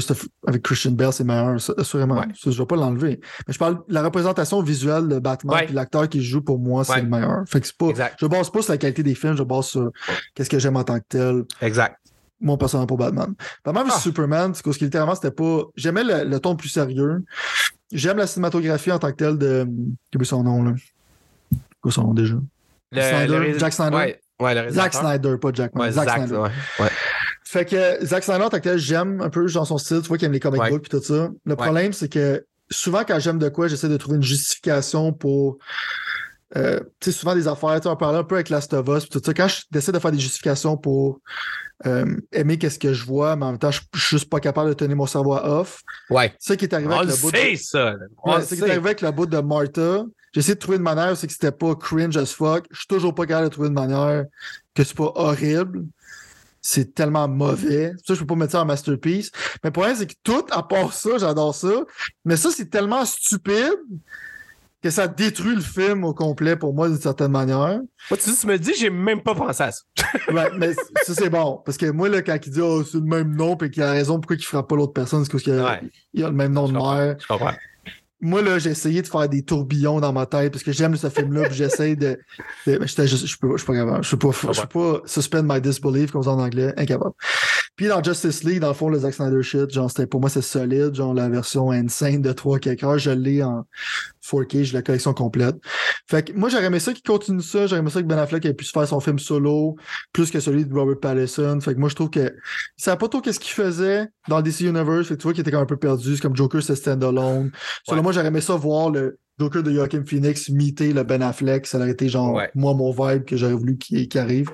Speaker 2: avec Christian Bell, c'est meilleur, assurément. Ouais. je ne vais pas l'enlever. Mais je parle de la représentation visuelle de Batman et l'acteur qui joue pour moi, c'est le meilleur. Fait que c'est pas. Exact. Je base pas sur la qualité des films, je base sur qu'est-ce que j'aime en tant que tel.
Speaker 1: Exact.
Speaker 2: Mon personnage pour Batman. Batman ah. Superman, c'est parce que littéralement, c'était pas. J'aimais le, ton plus sérieux. J'aime la cinématographie en tant que tel de. Quel est son nom, là? Quoi son nom déjà?
Speaker 1: Le,
Speaker 2: Jack Snyder?
Speaker 1: Ouais, le
Speaker 2: Zack Snyder, pas Jack.
Speaker 1: Ouais,
Speaker 2: Zack,
Speaker 1: Snyder. Ouais.
Speaker 2: Fait que Zack Snyder, tant que j'aime un peu dans son style, tu vois qu'il aime les comic books et tout ça. Le problème, c'est que souvent, quand j'aime de quoi, j'essaie de trouver une justification pour. Euh, tu sais, souvent des affaires, tu on parlait un peu avec Last of Us, tout ça. Quand j'essaie de faire des justifications pour euh, aimer qu'est-ce que je vois, mais en même temps, je suis juste pas capable de tenir mon cerveau off.
Speaker 1: Ouais.
Speaker 2: C'est qui est arrivé avec le, bout.
Speaker 1: De... ça.
Speaker 2: c'est qui est arrivé avec le bout de Martha. J'ai essayé de trouver une manière, c'est que c'était pas cringe as fuck. Je suis toujours pas capable de trouver une manière que c'est pas horrible c'est tellement mauvais. Ça, je peux pas mettre ça en masterpiece. Mais le problème, c'est que tout, à part ça, j'adore ça. Mais ça, c'est tellement stupide que ça détruit le film au complet pour moi d'une certaine manière.
Speaker 1: Moi, tu, me dis, j'ai même pas pensé à ça. *laughs*
Speaker 2: ouais, mais ça, c'est bon. Parce que moi, là, quand il dit, oh, c'est le même nom, et qu'il a raison pourquoi il frappe pas l'autre personne, c'est parce qu'il a, a le même nom de mère.
Speaker 1: Je comprends
Speaker 2: moi, là, j'ai essayé de faire des tourbillons dans ma tête parce que j'aime ce film-là, puis j'essaie de. de je suis pas, capable. Je suis pas, je suis pas suspend my disbelief, comme ça en anglais, incapable. Puis dans Justice League, dans le fond, le Zack Snyder shit, genre, c'était, pour moi, c'est solide. Genre, la version insane de 3 quelques je l'ai en 4K, j'ai la collection complète. Fait que moi, j'aurais aimé ça qu'il continue ça. J'aurais aimé ça que Ben Affleck ait pu se faire son film solo, plus que celui de Robert Pattinson. Fait que moi, je trouve que savait pas trop qu'est-ce qu'il faisait dans le DC Universe. Fait que tu vois qu'il était quand même un peu perdu. C'est comme Joker, c'est stand-alone. Selon moi, j'aurais aimé ça voir le, Joker de Joaquin Phoenix meeter le Ben Affleck, ça aurait été genre moi mon vibe que j'aurais voulu qu'il arrive.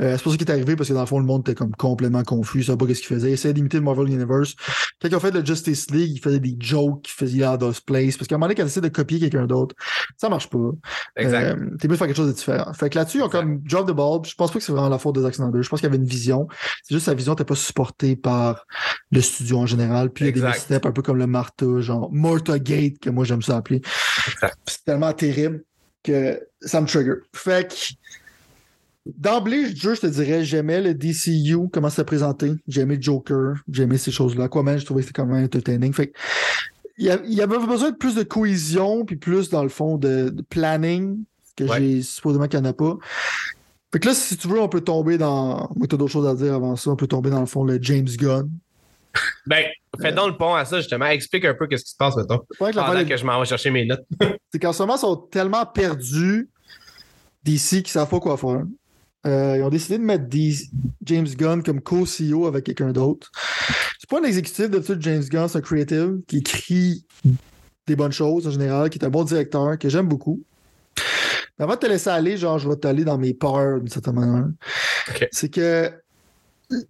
Speaker 2: Euh, c'est pour ça qu'il est arrivé parce que dans le fond le monde était comme complètement confus, il savait pas ce qu'il faisait. Il essayait d'imiter le Marvel Universe. Quand ils ont fait le Justice League, il faisait des jokes, il faisait out of place parce qu'à un moment donné quand il essaie de copier quelqu'un d'autre, ça marche pas.
Speaker 1: Exact.
Speaker 2: Euh, T'es mieux de faire quelque chose de différent. Fait que là-dessus, ils ont comme drop the ball. Je pense pas que c'est vraiment la faute des Zack Snyder. Je pense qu'il y avait une vision. C'est juste sa vision n'était pas supportée par le studio en général. Puis il y a des steps un peu comme le Martha, genre Martha Gate que moi j'aime ça appeler c'est tellement terrible que ça me trigger. Fait que d'emblée, je te dirais, j'aimais le DCU, comment c'est présenté. J'aimais Joker, j'aimais ces choses-là. Quoi même, je trouvais que c'était quand même entertaining. Fait que, il y, avait besoin de plus de cohésion, puis plus, dans le fond, de, planning, que j'ai supposément qu'il n'y en a pas. Fait que là, si tu veux, on peut tomber dans. Moi, t'as d'autres choses à dire avant ça. On peut tomber dans le fond, le James Gunn.
Speaker 1: Ben, fais donc le pont à ça, justement. Explique un peu ce qui se passe, maintenant. Pendant que je m'en vais chercher mes notes. *laughs*
Speaker 2: c'est qu'en ce moment, ils sont tellement perdus d'ici qu'ils ne savent pas quoi faire. Euh, ils ont décidé de mettre James Gunn comme co-CEO avec quelqu'un d'autre. C'est pas un exécutif de tout James Gunn, c'est un creative qui écrit des bonnes choses en général, qui est un bon directeur, que j'aime beaucoup. avant de te laisser aller, genre, je vais t'aller dans mes peurs d'une certaine manière. C'est que.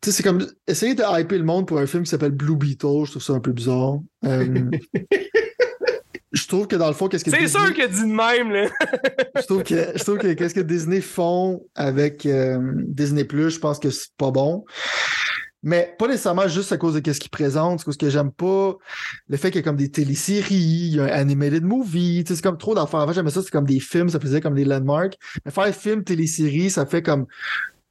Speaker 2: C'est comme essayer de hyper le monde pour un film qui s'appelle Blue Beetle, je trouve ça un peu bizarre. Euh, *laughs* je trouve que dans le fond, qu'est-ce que.
Speaker 1: C'est sûr qu'il dit de même, là. *laughs*
Speaker 2: je trouve que, je trouve que qu'est-ce que Disney font avec euh, Disney Plus, je pense que c'est pas bon. Mais pas nécessairement juste à cause de ce qu'ils présentent, parce que j'aime pas le fait qu'il y a comme des téléséries, il y a un animated movie, c'est comme trop d'affaires. Avant, j'aimais ça, c'est comme des films, ça faisait comme des landmarks. Mais faire film, télésérie, ça fait comme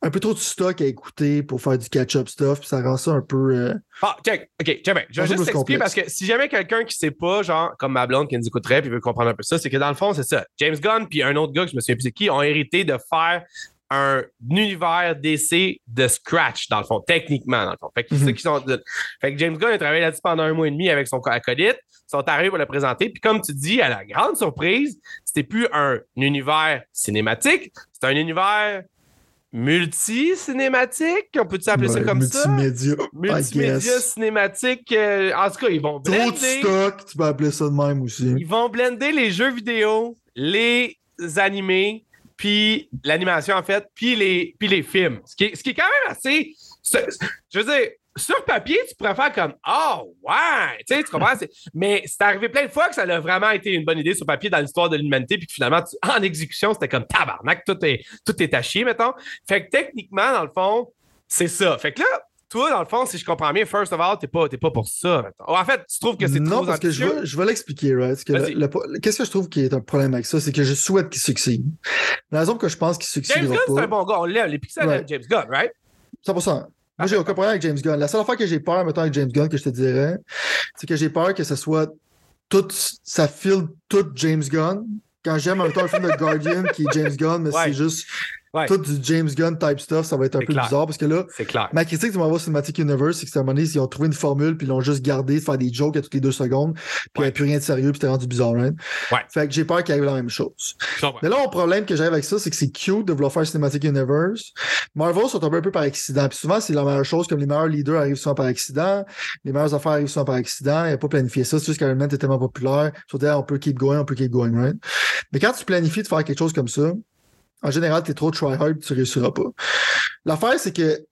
Speaker 2: un peu trop de stock à écouter pour faire du catch-up stuff, puis ça rend ça un peu. Euh...
Speaker 1: Ah, ok, ok, tiens, je vais juste t'expliquer parce que si jamais quelqu'un qui sait pas, genre, comme ma blonde qui nous écouterait, puis veut comprendre un peu ça, c'est que dans le fond, c'est ça. James Gunn, puis un autre gars que je me souviens plus c'est qui, ont hérité de faire un univers DC de scratch, dans le fond, techniquement, dans le fond. Fait que, mm-hmm. qui sont fait que James Gunn a travaillé là-dessus pendant un mois et demi avec son acolyte, sont arrivés pour le présenter. Puis comme tu dis, à la grande surprise, c'était plus un univers cinématique, c'est un univers multi-cinématique, on peut appeler ça comme
Speaker 2: ça? Multimédia.
Speaker 1: Multimédia cinématique. Euh, en tout cas, ils vont blender.
Speaker 2: Trop de stock, tu peux appeler ça de même aussi.
Speaker 1: Ils vont blender les jeux vidéo, les animés, puis l'animation en fait, puis les, puis les films. Ce qui, est, ce qui est quand même assez. Je veux dire, sur papier, tu pourrais faire comme Oh, ouais! Tu sais, tu comprends? Mais c'est arrivé plein de fois que ça a vraiment été une bonne idée sur papier dans l'histoire de l'humanité, puis que finalement, en exécution, c'était comme tabarnak, tout est, tout est à chier, mettons. Fait que techniquement, dans le fond, c'est ça. Fait que là, toi, dans le fond, si je comprends bien, first of all, t'es pas, pas pour ça. En fait, tu trouves que c'est trop
Speaker 2: Non, parce que je vais l'expliquer, right? Qu'est-ce que je trouve qui est un problème avec ça? C'est que je souhaite qu'il succède. La raison que je pense qu'il succède.
Speaker 1: James Gunn, c'est un bon gars. On l'aime. Les pixels James Gunn, right? 100%.
Speaker 2: Moi, j'ai aucun problème avec James Gunn. La seule fois que j'ai peur, mettons, avec James Gunn, que je te dirais, c'est que j'ai peur que ce soit tout, ça file tout James Gunn. Quand j'aime un temps un film de Guardian qui est James Gunn, mais c'est juste tout du James Gunn type stuff, ça va être un peu bizarre parce que là, ma critique du Marvel Cinematic Universe, c'est que à un moment donné, ils ont trouvé une formule puis ils l'ont juste gardé, de faire des jokes à toutes les deux secondes, puis il n'y avait plus rien de sérieux, puis c'était rendu bizarre, right? Fait que j'ai peur qu'il arrive la même chose. Mais là, mon problème que j'arrive avec ça, c'est que c'est cute de vouloir faire Cinematic Universe. Marvel sont un peu par accident. Puis souvent, c'est la meilleure chose, comme les meilleurs leaders arrivent souvent par accident, les meilleures affaires arrivent souvent par accident, il n'y a pas planifié ça, c'est juste qu'Iron Man est tellement populaire, surtout on peut keep going, on peut keep going, right? Mais quand tu planifies de faire quelque chose comme ça, en général, tu es trop try-hard, tu réussiras pas. L'affaire, c'est que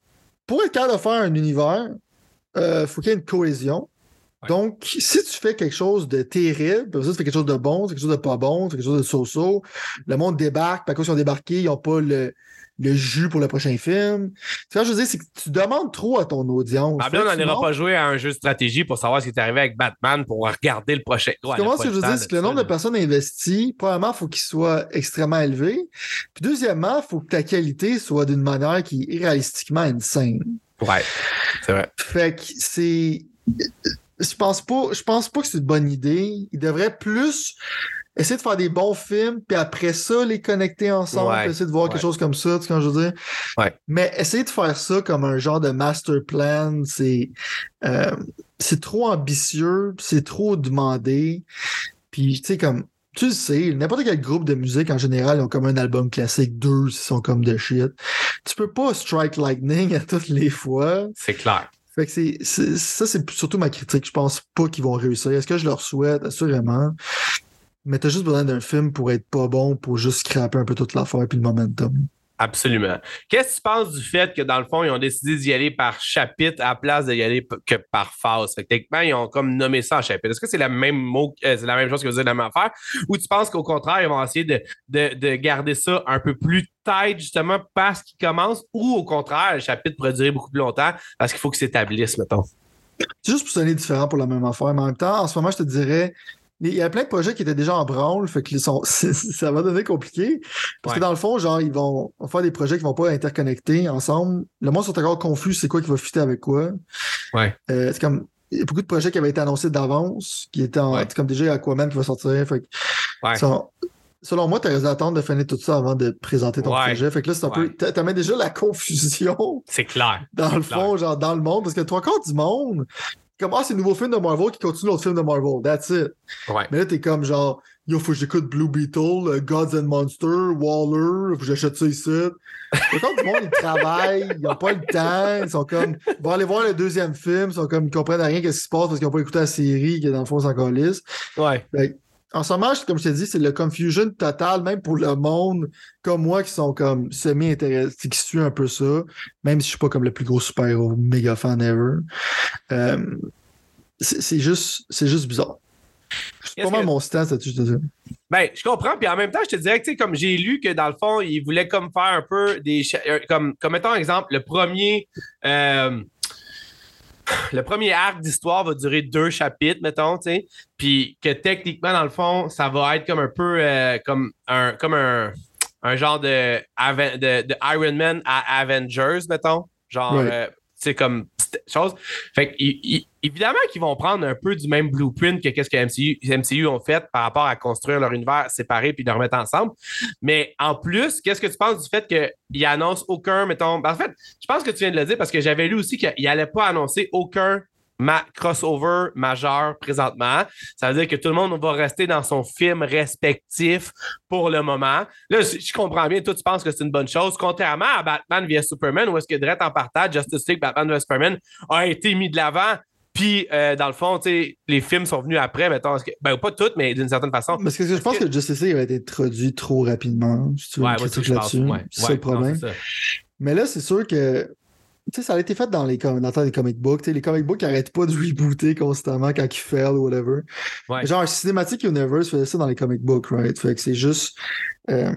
Speaker 2: pour être capable de faire un univers, il euh, faut qu'il y ait une cohésion. Donc, si tu fais quelque chose de terrible, tu fais quelque chose de bon, quelque chose de pas bon, tu fais quelque chose de so-so, le monde débarque, parce qu'ils ont débarqué, ils n'ont pas le, le jus pour le prochain film. Ce que je veux dire, c'est que tu demandes trop à ton audience.
Speaker 1: Ah bien, on n'ira pas jouer à un jeu de stratégie pour savoir ce qui est arrivé avec Batman pour regarder le prochain.
Speaker 2: Comment ce que je veux dire, c'est que le nombre de personnes investies, premièrement, il faut qu'il soit extrêmement élevé. Puis deuxièmement, il faut que ta qualité soit d'une manière qui est irréalistiquement insane.
Speaker 1: Ouais, c'est vrai.
Speaker 2: Fait que c'est. Je pense pas, je pense pas que c'est une bonne idée. Il devrait plus essayer de faire des bons films, puis après ça, les connecter ensemble, essayer de voir quelque chose comme ça, tu sais, quand je veux dire. Mais essayer de faire ça comme un genre de master plan, c'est euh, c'est trop ambitieux, c'est trop demandé. Puis, tu sais, comme tu le sais, n'importe quel groupe de musique en général ont comme un album classique, deux, ils sont comme de shit. Tu peux pas strike lightning *laughs* à toutes les fois.
Speaker 1: C'est clair.
Speaker 2: Fait que c'est, ça, c'est surtout ma critique. Je pense pas qu'ils vont réussir. Est-ce que je leur souhaite? Assurément. Mais t'as juste besoin d'un film pour être pas bon, pour juste scraper un peu toute l'affaire puis le momentum.
Speaker 1: Absolument. Qu'est-ce que tu penses du fait que, dans le fond, ils ont décidé d'y aller par chapitre à la place d'y aller que par phase? Fait que, techniquement, ils ont comme nommé ça en chapitre. Est-ce que c'est la même mot, euh, c'est la même chose que vous avez la même affaire? Ou tu penses qu'au contraire, ils vont essayer de, de, garder ça un peu plus tight, justement, parce qu'ils commencent? Ou au contraire, le chapitre pourrait durer beaucoup plus longtemps parce qu'il faut qu'ils s'établissent, mettons?
Speaker 2: C'est juste pour sonner différent pour la même affaire. Mais en même temps, en ce moment, je te dirais, il y a plein de projets qui étaient déjà en branle, fait que sont, *laughs* ça va devenir compliqué. Parce que dans le fond, genre, ils vont faire des projets qui vont pas interconnecter ensemble. Le monde sont encore confus, c'est quoi qui va fitter avec quoi.
Speaker 1: Ouais.
Speaker 2: Euh, c'est comme, il y a beaucoup de projets qui avaient été annoncés d'avance, qui étaient en, comme déjà Aquaman qui va sortir. Fait selon moi, tu as d'attendre de finir tout ça avant de présenter ton projet. Fait que là, c'est un peu, t'amènes déjà la *laughs* confusion.
Speaker 1: C'est clair.
Speaker 2: Dans le fond, genre, dans le monde, parce que trois quarts du monde, comme ah c'est le nouveau film de Marvel qui continue l'autre film de Marvel. That's it.
Speaker 1: Ouais.
Speaker 2: mais là t'es comme genre yo faut que j'écoute Blue Beetle euh, Gods and Monsters Waller faut que j'achète ça ici. Quand du monde ils travaillent ils ont pas le temps ils sont comme ils vont aller voir le deuxième film ils sont comme ils comprennent rien qu'est-ce qui se passe parce qu'ils ont pas écouté la série qui est dans le fond sans
Speaker 1: lisse
Speaker 2: ouais en ce moment, comme je t'ai dit, c'est le confusion total, même pour le monde comme moi qui sont comme semi-intéressés, qui suivent un peu ça, même si je suis pas comme le plus gros super-héros méga fan ever. Euh, c'est juste, juste bizarre. C'est pas mal mon stance là-dessus, je te dis.
Speaker 1: Ben, je comprends. Puis en même temps, je te dirais que, comme j'ai lu que dans le fond, il voulait comme faire un peu des. Euh, comme, comme mettons exemple, le premier. Euh, le premier arc d'histoire va durer deux chapitres, mettons, tu sais. Puis que techniquement, dans le fond, ça va être comme un peu euh, comme un comme un, un genre de, de, Iron Man à Avengers, mettons. Genre, c'est comme chose. Fait évidemment qu'ils vont prendre un peu du même blueprint que qu'est-ce que MCU, MCU ont fait par rapport à construire leur univers séparé puis de remettre ensemble. Mais en plus, qu'est-ce que tu penses du fait qu'ils annoncent aucun, mettons. Ben, en fait, je pense que tu viens de le dire parce que j'avais lu aussi qu'ils n'allaient pas annoncer aucun ma crossover majeur présentement. Ça veut dire que tout le monde va rester dans son film respectif pour le moment. Là, je comprends bien, toi, tu penses que c'est une bonne chose, contrairement à Batman via Superman, où est-ce que direct en partage, Justice League, Batman vs Superman a été mis de l'avant. Puis, euh, dans le fond, les films sont venus après, mettons. ben, pas toutes, mais d'une certaine façon.
Speaker 2: Parce que je pense que... Justice League a été introduit trop rapidement. tu ouais, c'est ça le problème. mais là, c'est sûr que sais, ça a été fait dans les dans le des comic books. les comic books n'arrêtent pas de rebooter constamment quand ils fail ou whatever. Genre, Cinematic Universe faisait ça dans les comic books, right? Fait que c'est juste. Euh,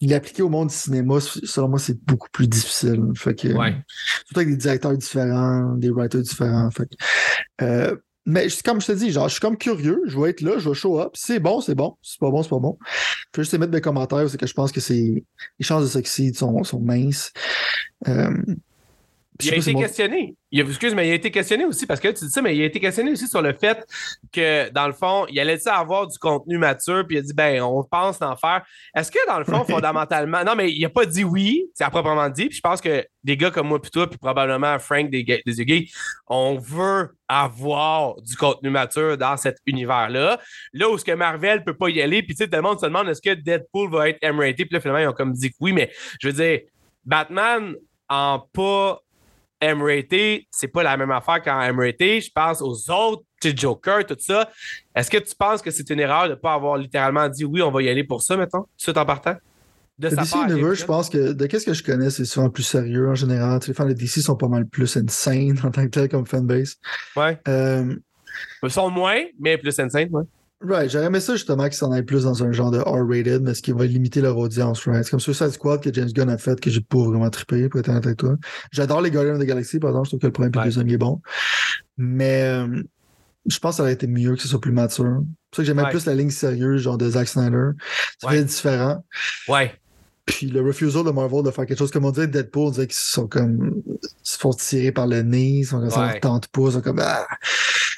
Speaker 2: L'appliquer au monde du cinéma, selon moi, c'est beaucoup plus difficile. Fait que, Surtout avec des directeurs différents, des writers différents. Fait euh, mais comme je te dis, genre, je suis comme curieux, je vais être là, je vais show up. C'est bon, c'est bon. C'est pas bon, c'est pas bon. Je vais juste mettre des commentaires, c'est que je pense que c'est. Les chances de succès sont, sont minces. Euh,
Speaker 1: il a été questionné. Il excuse, mais il a été questionné aussi, parce que tu dis ça, mais il a été questionné aussi sur le fait que, dans le fond, il allait avoir du contenu mature, puis il a dit, ben, on pense d'en faire. Est-ce que, dans le fond, *laughs* fondamentalement, non, mais il n'a pas dit oui, c'est à proprement dit, puis je pense que des gars comme moi, puis toi, puis probablement Frank des, des on veut avoir du contenu mature dans cet univers-là. Là où ce que Marvel peut pas y aller, puis tu sais, tout le monde se demande est-ce que Deadpool va être M-rated, puis là, finalement, ils ont comme dit que oui, mais je veux dire, Batman en pas M-rated, c'est pas la même affaire qu'en M-rated. Je pense aux autres, Joker, tout ça. Est-ce que tu penses que c'est une erreur de ne pas avoir littéralement dit oui, on va y aller pour ça, mettons, tout en partant?
Speaker 2: De DC Universe, je pense que de qu'est-ce que je connais, c'est souvent plus sérieux en général. Les fans de DC sont pas mal plus insane *laughs* en tant que tel comme fanbase.
Speaker 1: Ouais. Euh... Ils sont moins, mais plus insane, ouais.
Speaker 2: Right, j'aurais aimé ça justement qu'ils s'en aillent plus dans un genre de R-rated, mais ce qui va limiter leur audience, right? C'est comme Suicide Squad que James Gunn a fait, que j'ai pas vraiment trippé, pour être honnête avec toi. J'adore les Guardians of the Galaxy, par exemple, je trouve que le premier et le deuxième est bon. Mais euh, je pense que ça aurait été mieux que ce soit plus mature. C'est pour ça que j'aimais plus la ligne sérieuse, genre de Zack Snyder. Ça fait différent.
Speaker 1: Ouais.
Speaker 2: Puis le refusal de Marvel de faire quelque chose comme on dirait Deadpool, on dirait qu'ils sont comme. Ils se font tirer par le nez, ils sont comme ça, leur tente pas, ils sont comme. Ah.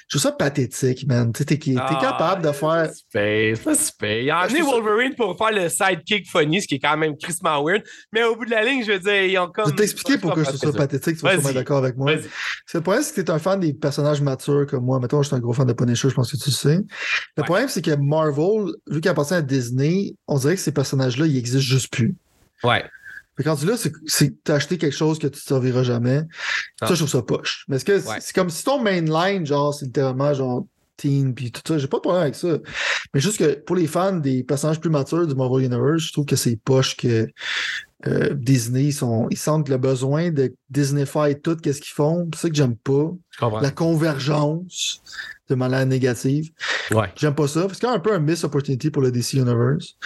Speaker 2: Je trouve ça pathétique, man. Tu es, ah, capable de faire.
Speaker 1: C'est pas super. Il a amené Wolverine pour faire le sidekick funny, ce qui est quand même Christmas weird. Mais au bout de la ligne, je veux dire, ils ont comme.
Speaker 2: Je vais t'expliquer pourquoi je trouve ça pathétique, tu vas être d'accord avec moi. le problème, c'est que tu es un fan des personnages matures comme moi. Mettons, je suis un gros fan de Punisher, je pense que tu le sais. Le problème, c'est que Marvel, vu qu'il appartient à Disney, on dirait que ces personnages-là, ils existent juste plus.
Speaker 1: Ouais.
Speaker 2: Fait quand tu là, c'est t'as acheté quelque chose que tu ne serviras jamais. Ça, je trouve ça poche. Mais est-ce que c'est comme si ton mainline, genre, c'est littéralement genre teen puis tout ça. J'ai pas de problème avec ça. Mais juste que pour les fans des personnages plus matures du Marvel Universe, je trouve que c'est poche que euh, Disney, ils, sont, ils sentent le besoin de Disneyfy tout qu'est-ce qu'ils font. C'est ça que j'aime pas. La convergence de manière négative.
Speaker 1: Ouais.
Speaker 2: J'aime pas ça. C'est quand même un peu un miss opportunity pour le DC Universe.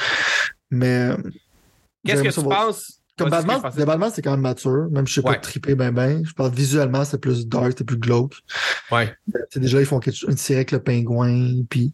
Speaker 2: Mais.
Speaker 1: Qu'est-ce que tu penses?
Speaker 2: Comme Batman, Batman c'est quand même mature, même si je sais pas triper ben ben. Je parle visuellement, c'est plus dark, c'est plus glauque.
Speaker 1: Ouais.
Speaker 2: C'est déjà, ils font une série avec le pingouin, puis.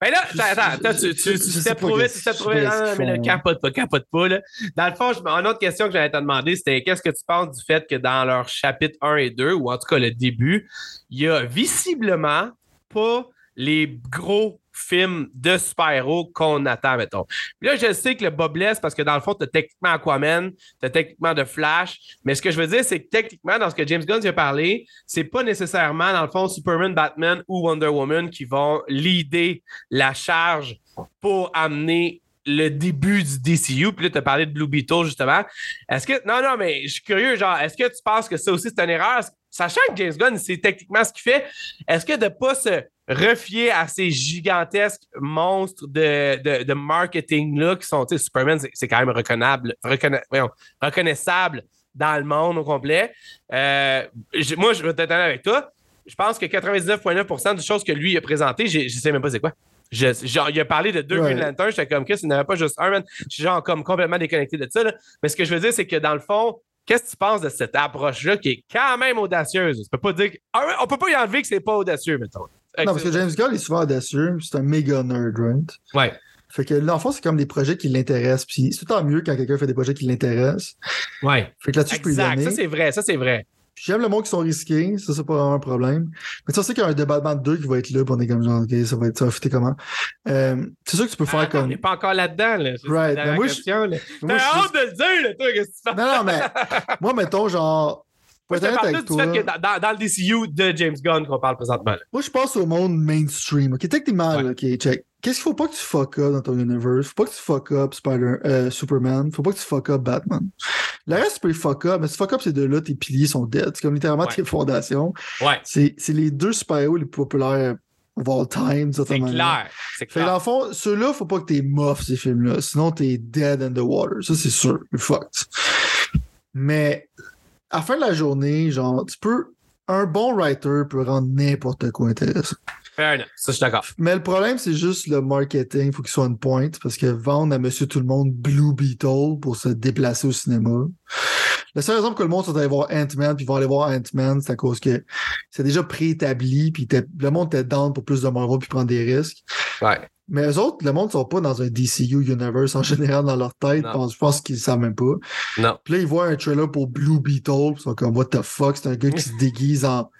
Speaker 1: Ben là, attends, attends, tu, tu, tu t'es prouvé, tu t'es prouvé, non, mais le capote pas, capote pas, là. Dans le fond, je, une autre question que j'allais te demander, c'était qu'est-ce que tu penses du fait que dans leur chapitre 1 et 2, ou en tout cas le début, il y a visiblement pas les gros film de super-héros qu'on attend, mettons. Puis là, je sais que le bas blesse parce que dans le fond, tu techniquement Aquaman, tu techniquement de Flash, mais ce que je veux dire, c'est que techniquement, dans ce que James Gunn a parlé, c'est pas nécessairement, dans le fond, Superman, Batman ou Wonder Woman qui vont leader la charge pour amener le début du DCU, puis là, tu as parlé de Blue Beetle, justement. Est-ce que. Non, non, mais je suis curieux, genre, est-ce que tu penses que ça aussi, c'est une erreur? Sachant que James Gunn, c'est techniquement ce qu'il fait, est-ce que de pas se refier à ces gigantesques monstres de, de, marketing-là qui sont, tu sais, Superman, c'est quand même reconnaissable, reconnaissable dans le monde au complet. Euh, moi, je vais t'attendre avec toi. Je pense que 99,9% des choses que lui a présentées, je ne sais même pas c'est quoi. genre, il a parlé de deux Green Lanterns, j'étais comme Chris, il n'y avait pas juste un, man. Je suis genre comme complètement déconnecté de ça. Mais ce que je veux dire, c'est que dans le fond, qu'est-ce que tu penses de cette approche-là qui est quand même audacieuse? On peut pas dire. Ah on peut pas y enlever que c'est pas audacieux, mettons.
Speaker 2: Non, parce que James Gunn est souvent audacieux, c'est un méga nerd, right?
Speaker 1: Ouais.
Speaker 2: Fait que l'enfant, c'est comme des projets qui l'intéressent. Puis c'est tout mieux quand quelqu'un fait des projets qui l'intéressent.
Speaker 1: Ouais.
Speaker 2: Fait que là-dessus, je peux y donner.
Speaker 1: Ça, c'est vrai. Ça, c'est vrai.
Speaker 2: J'aime le monde qui sont risqués, ça, c'est pas vraiment un problème. Mais tu sais qu'il y a un débattement de deux qui va être là, puis on est comme genre, OK, ça va être ça, va comment? Euh, c'est sûr que tu peux faire
Speaker 1: ah,
Speaker 2: comme. On
Speaker 1: n'est pas encore là-dedans, là.
Speaker 2: Right. Mais moi,
Speaker 1: question, là. T'as hâte de le dire, là, toi, qu'est-ce que tu fais?
Speaker 2: Non, non, mais *laughs* moi, mettons, genre,
Speaker 1: moi, je te parle du fait que dans, dans, le DCU de James Gunn qu'on parle présentement.
Speaker 2: Moi, je pense au monde mainstream. OK, techniquement, ouais. OK, check. Qu'est-ce qu'il faut pas que tu fuck up dans ton universe? Faut pas que tu fuck up Spider, euh, Superman. Faut pas que tu fuck up Batman. Le reste, tu peux fuck up, mais si tu fuck up ces deux-là, tes piliers sont dead. C'est comme littéralement tes fondations.
Speaker 1: Ouais.
Speaker 2: C'est les deux super-héros les plus populaires of all time.
Speaker 1: C'est clair. C'est clair.
Speaker 2: Fait dans le fond, ceux-là, faut pas que t'es moff ces films-là. Sinon, t'es dead in the water. Ça, c'est sûr. You're fucked. Mais à la fin de la journée, genre, tu peux. Un bon writer peut rendre n'importe quoi intéressant.
Speaker 1: Fair enough. Ça, je suis d'accord.
Speaker 2: Mais le problème, c'est juste le marketing. Il faut qu'il soit une pointe parce que vendre à monsieur tout le monde Blue Beetle pour se déplacer au cinéma. La seule raison pour que le monde soit allé voir Ant-Man puis va aller voir Ant-Man, c'est à cause que c'est déjà préétabli puis le monde était down pour plus de Marvel puis prendre des risques.
Speaker 1: Ouais.
Speaker 2: Mais eux autres, le monde ne sont pas dans un DCU universe en général dans leur tête. Je pense qu'ils ne savent même pas.
Speaker 1: Non.
Speaker 2: Puis là, ils voient un trailer pour Blue Beetle. Ils sont comme, what the fuck? C'est un gars qui se déguise en.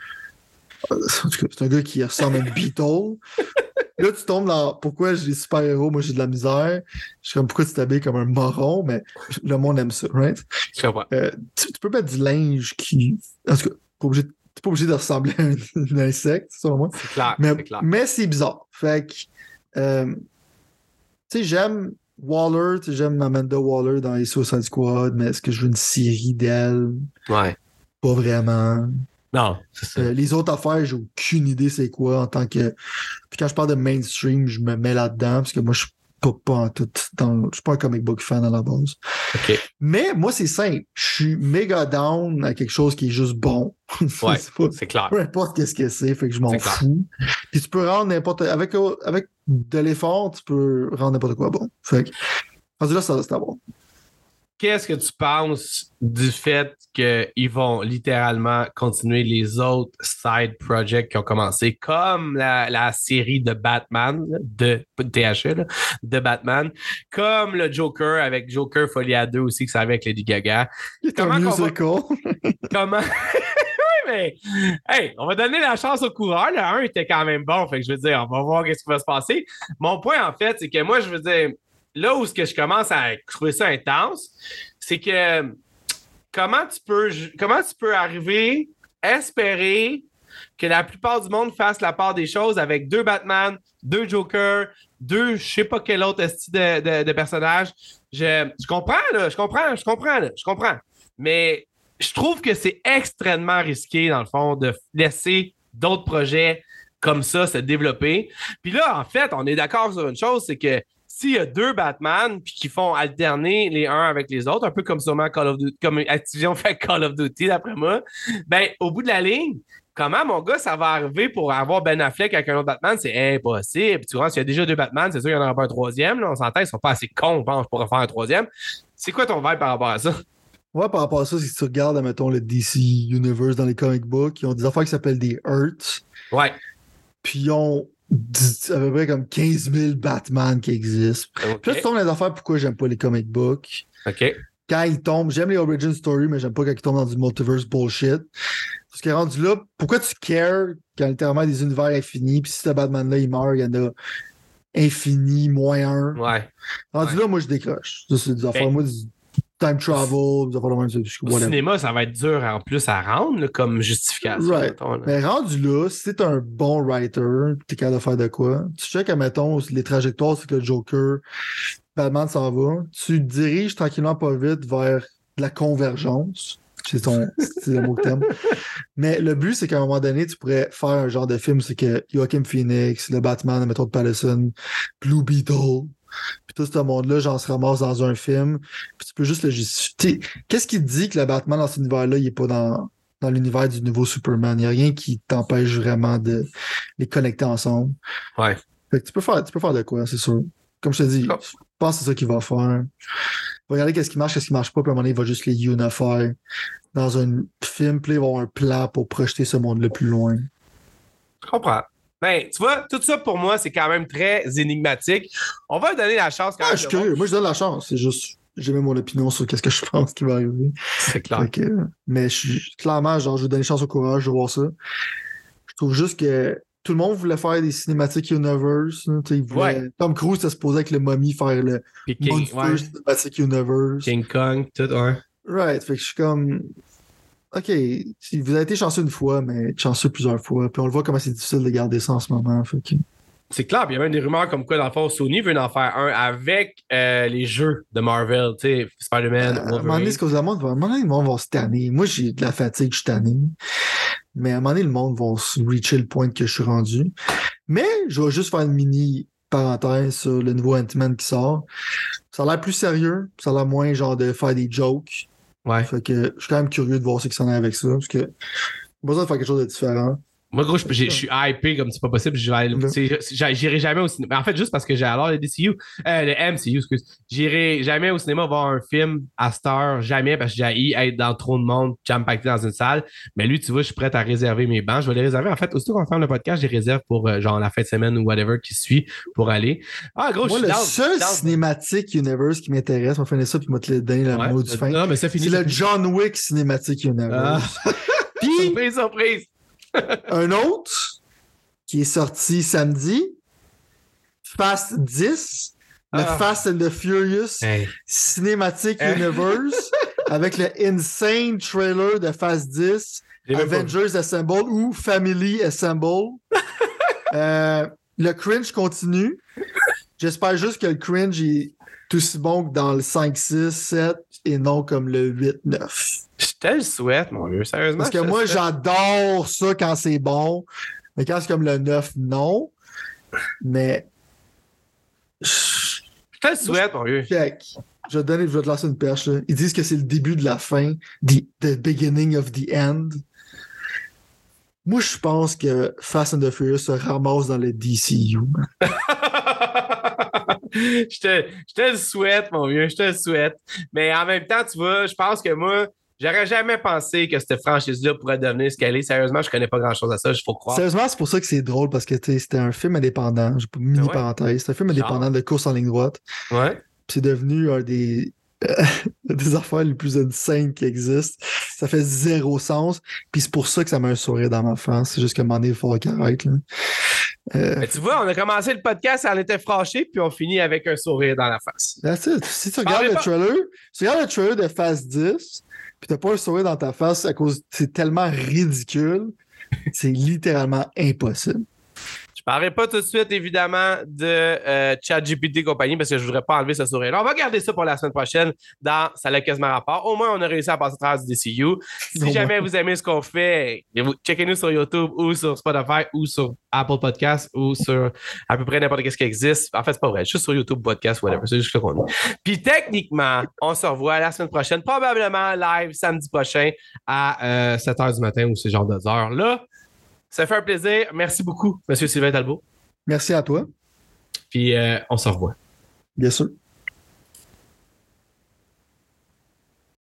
Speaker 2: C'est un gars qui ressemble à un Beetle. *laughs* là, tu tombes dans pourquoi j'ai des super-héros, moi j'ai de la misère? Je suis comme pourquoi tu t'habilles comme un moron, mais le monde aime ça, right?
Speaker 1: Je
Speaker 2: euh, tu, peux mettre du linge qui. En tout cas, tu n'es pas obligé de ressembler à *laughs* un, insecte, selon moi.
Speaker 1: C'est clair.
Speaker 2: Mais
Speaker 1: c'est,
Speaker 2: mais c'est bizarre. Fait que euh, tu sais, j'aime Waller, tu sais, j'aime Amanda Waller dans les Suicide Squad, mais est-ce que je veux une série d'elle?
Speaker 1: Ouais.
Speaker 2: Pas vraiment.
Speaker 1: Non, c'est ça.
Speaker 2: Euh, les autres affaires, j'ai aucune idée c'est quoi en tant que. Puis quand je parle de mainstream, je me mets là-dedans parce que moi, je suis pas, pas tout. Dans... Je suis pas un comic book fan à la base. Mais moi, c'est simple. Je suis méga down à quelque chose qui est juste bon. *laughs*
Speaker 1: Ouais, c'est clair.
Speaker 2: Peu importe qu'est-ce que c'est, fait que je m'en fous. Puis tu peux rendre n'importe. Avec, avec de l'effort, tu peux rendre n'importe quoi bon. Fait que. là, ça, c'est bon
Speaker 1: qu'est-ce que tu penses du fait qu'ils vont littéralement continuer les autres side projects qui ont commencé, comme la, série de Batman, de THE, de Batman, comme le Joker avec Joker Folie à 2 aussi, que c'est avec Lady Gaga?
Speaker 2: Comment musical. *laughs*
Speaker 1: Comment? oui, mais hey, on va donner la chance au coureur. Le 1 était quand même bon. Fait que je veux dire, on va voir ce qui va se passer. Mon point, en fait, c'est que moi, je veux dire, là où que je commence à trouver ça intense, c'est que comment tu peux comment tu arriver, espérer que la plupart du monde fasse la part des choses avec deux Batman, deux Joker, deux je sais pas quel autre style de, de, personnage. Je, comprends, là, je comprends, je comprends, je comprends. Mais je trouve que c'est extrêmement risqué, dans le fond, de laisser d'autres projets comme ça se développer. Puis là, en fait, on est d'accord sur une chose, c'est que s'il y a deux Batman puis qui font alterner les uns avec les autres, un peu comme sûrement Call of Duty, comme Activision *laughs* fait Call of Duty d'après moi, ben au bout de la ligne, comment mon gars ça va arriver pour avoir Ben Affleck avec un autre Batman, c'est impossible. Tu vois, s'il y a déjà deux Batman, c'est sûr qu'il n'y en aura pas un troisième. Là, on s'entend, ils sont pas assez cons, je pense, pour en faire un troisième. C'est quoi ton vibe par rapport à ça?
Speaker 2: Ouais, par rapport à ça, si tu regardes, mettons, le DC Universe dans les comic books, ils ont des affaires qui s'appellent des Earths.
Speaker 1: Ouais.
Speaker 2: Puis ils ont à peu près comme 15 000 Batman qui existent. Puis là, tu tombes les affaires pourquoi j'aime pas les comic books.
Speaker 1: OK.
Speaker 2: Quand ils tombent, j'aime les origin story, mais j'aime pas quand ils tombent dans du multiverse bullshit. Parce que rendu là, pourquoi tu cares quand littéralement des univers infinis, puis si ce Batman-là, il meurt, il y en a infini, moins un.
Speaker 1: Ouais.
Speaker 2: Rendu là, moi, je décroche. C'est des affaires, moi, time travel,
Speaker 1: Au cinéma, ça va être dur en plus à rendre comme justification.
Speaker 2: Right. Mais rendu là, si t'es un bon writer, t'es capable de faire de quoi, tu checkes, mettons, les trajectoires, c'est que le Joker, Batman s'en va, tu diriges tranquillement pas vite vers la convergence. C'est le mot que t'aimes. *laughs* Mais le but, c'est qu'à un moment donné, tu pourrais faire un genre de film, c'est que Joachim Phoenix, le Batman, mettons de Patterson, Blue Beetle, puis tout ce monde-là, genre, se ramasse dans un film. Puis tu peux juste le justifier. Qu'est-ce qui te dit que le Batman dans cet univers-là, il est pas dans, dans l'univers du nouveau Superman? Il n'y a rien qui t'empêche vraiment de les connecter ensemble.
Speaker 1: Ouais.
Speaker 2: Fait que tu peux faire, tu peux faire de quoi, c'est sûr. Comme je te dis, oh. je pense que c'est ça qu'il va faire. Il va regarder qu'est-ce qui marche, qu'est-ce qui marche pas, puis à un moment donné, il va juste les unifier dans un film, puis il va avoir un plan pour projeter ce monde le plus loin.
Speaker 1: Je comprends. Ben, tu vois, tout ça pour moi, c'est quand même très énigmatique. On va donner la chance quand
Speaker 2: ah, même. Je Moi, je donne la chance. C'est juste, j'ai mis mon opinion sur qu'est-ce que je *laughs* pense qui va arriver.
Speaker 1: C'est clair.
Speaker 2: mais je suis clairement, genre, je vais donner chance au courage de voir ça. Je trouve juste que tout le monde voulait faire des cinématiques universe. Tom Cruise était supposé avec le mommy faire le
Speaker 1: King,
Speaker 2: cinématique universe.
Speaker 1: King Kong, tout, ouais.
Speaker 2: Right. Fait que je suis comme. OK, vous avez été chanceux une fois, mais chanceux plusieurs fois. Puis on le voit comment c'est difficile de garder ça en ce moment.
Speaker 1: C'est clair, puis il y a même des rumeurs comme quoi, dans le fond, Sony veut en faire un avec euh, les jeux de Marvel, tu sais, Spider-Man,
Speaker 2: euh, À un moment donné, ce que le monde va se tanner. Moi, j'ai de la fatigue, je suis tanné. Mais à un moment donné, le monde va se reacher le point que je suis rendu. Mais je vais juste faire une mini parenthèse sur le nouveau Ant-Man qui sort. Ça a l'air plus sérieux, ça a l'air moins genre de faire des jokes.
Speaker 1: Ouais.
Speaker 2: Fait que je suis quand même curieux de voir ce qui s'en est avec ça. Parce que besoin de faire quelque chose de différent.
Speaker 1: Moi, gros, je, suis hypé comme c'est pas possible. J'irai jamais au cinéma. En fait, juste parce que j'ai alors le DCU, euh, le MCU, excuse. J'irai jamais au cinéma voir un film à cette heure, jamais, parce que j'ai être dans trop de monde, jam pacté dans une salle. Mais lui, tu vois, je suis prêt à réserver mes bancs. Je vais les réserver. En fait, aussitôt qu'on ferme le podcast, j'ai réserve pour euh, genre la fin de semaine ou whatever qui suit pour aller. Ah, gros,
Speaker 2: Moi,
Speaker 1: je
Speaker 2: suis le seul cinématique universe qui m'intéresse, on fait ça, puis moi te le donner le mot du fin.
Speaker 1: Non, mais ça finit.
Speaker 2: C'est le John Wick cinématique universe. Ah.
Speaker 1: puis, *laughs* surprise, surprise *laughs*
Speaker 2: un autre qui est sorti samedi, Fast 10, le ah. Fast and the Furious Cinematic Universe, *laughs* avec le insane trailer de Fast 10, Avengers Assemble ou Family Assemble. *laughs* Euh, le cringe continue. J'espère juste que le cringe est aussi bon que dans le 5, 6, 7 et non comme le 8, 9.
Speaker 1: Je te le souhaite, mon vieux, sérieusement.
Speaker 2: Parce que moi, j'adore ça quand c'est bon. Mais quand c'est comme le 9, non. Mais.
Speaker 1: Je te le souhaite, mon vieux.
Speaker 2: Je vais, donner, je vais te lancer une perche. Ils disent que c'est le début de la fin. The, the beginning of the end. Moi, je pense que Fast and the Furious se ramasse dans le DCU. *laughs* *laughs*
Speaker 1: je, te, je te le souhaite, mon vieux, je te le souhaite. Mais en même temps, tu vois, je pense que moi, J'aurais jamais pensé que cette franchise-là pourrait devenir ce qu'elle est. Sérieusement, je connais pas grand-chose à ça, il faut croire.
Speaker 2: Sérieusement, c'est pour ça que c'est drôle, parce que c'était un film indépendant. Pas mini parenthèse. C'était un film indépendant de course en ligne droite.
Speaker 1: Ouais.
Speaker 2: c'est devenu un des, *laughs* des affaires les plus insane qui existent. Ça fait zéro sens. Puis c'est pour ça que ça m'a un sourire dans ma face. C'est juste moment donné, il faut qu'il arrête.
Speaker 1: Euh, tu vois, on a commencé le podcast, on était fâché, puis on finit avec un sourire dans la face.
Speaker 2: Si tu regardes le trailer, tu regardes le trailer de Phase 10, puis t'as pas un sourire dans ta face à cause c'est tellement ridicule, c'est littéralement impossible.
Speaker 1: Je parlerai pas tout de suite, évidemment, de euh, ChatGPT et compagnie parce que je voudrais pas enlever ce sourire-là. On va garder ça pour la semaine prochaine dans Ça l'a quasiment rapport. Au moins, on a réussi à passer à travers du DCU. Si jamais vous aimez ce qu'on fait, checkez-nous sur YouTube ou sur Spotify ou sur Apple Podcast ou sur à peu près n'importe quest ce qui existe. En fait, c'est pas vrai. Juste sur YouTube, podcast, whatever. C'est juste ce qu'on Puis techniquement, on se revoit la semaine prochaine, probablement live samedi prochain à 7 euh, h du matin ou ce genre de heures-là. Ça fait un plaisir. Merci beaucoup, M. Sylvain Talbot.
Speaker 2: Merci à toi.
Speaker 1: Puis euh, on se revoit.
Speaker 2: Bien sûr.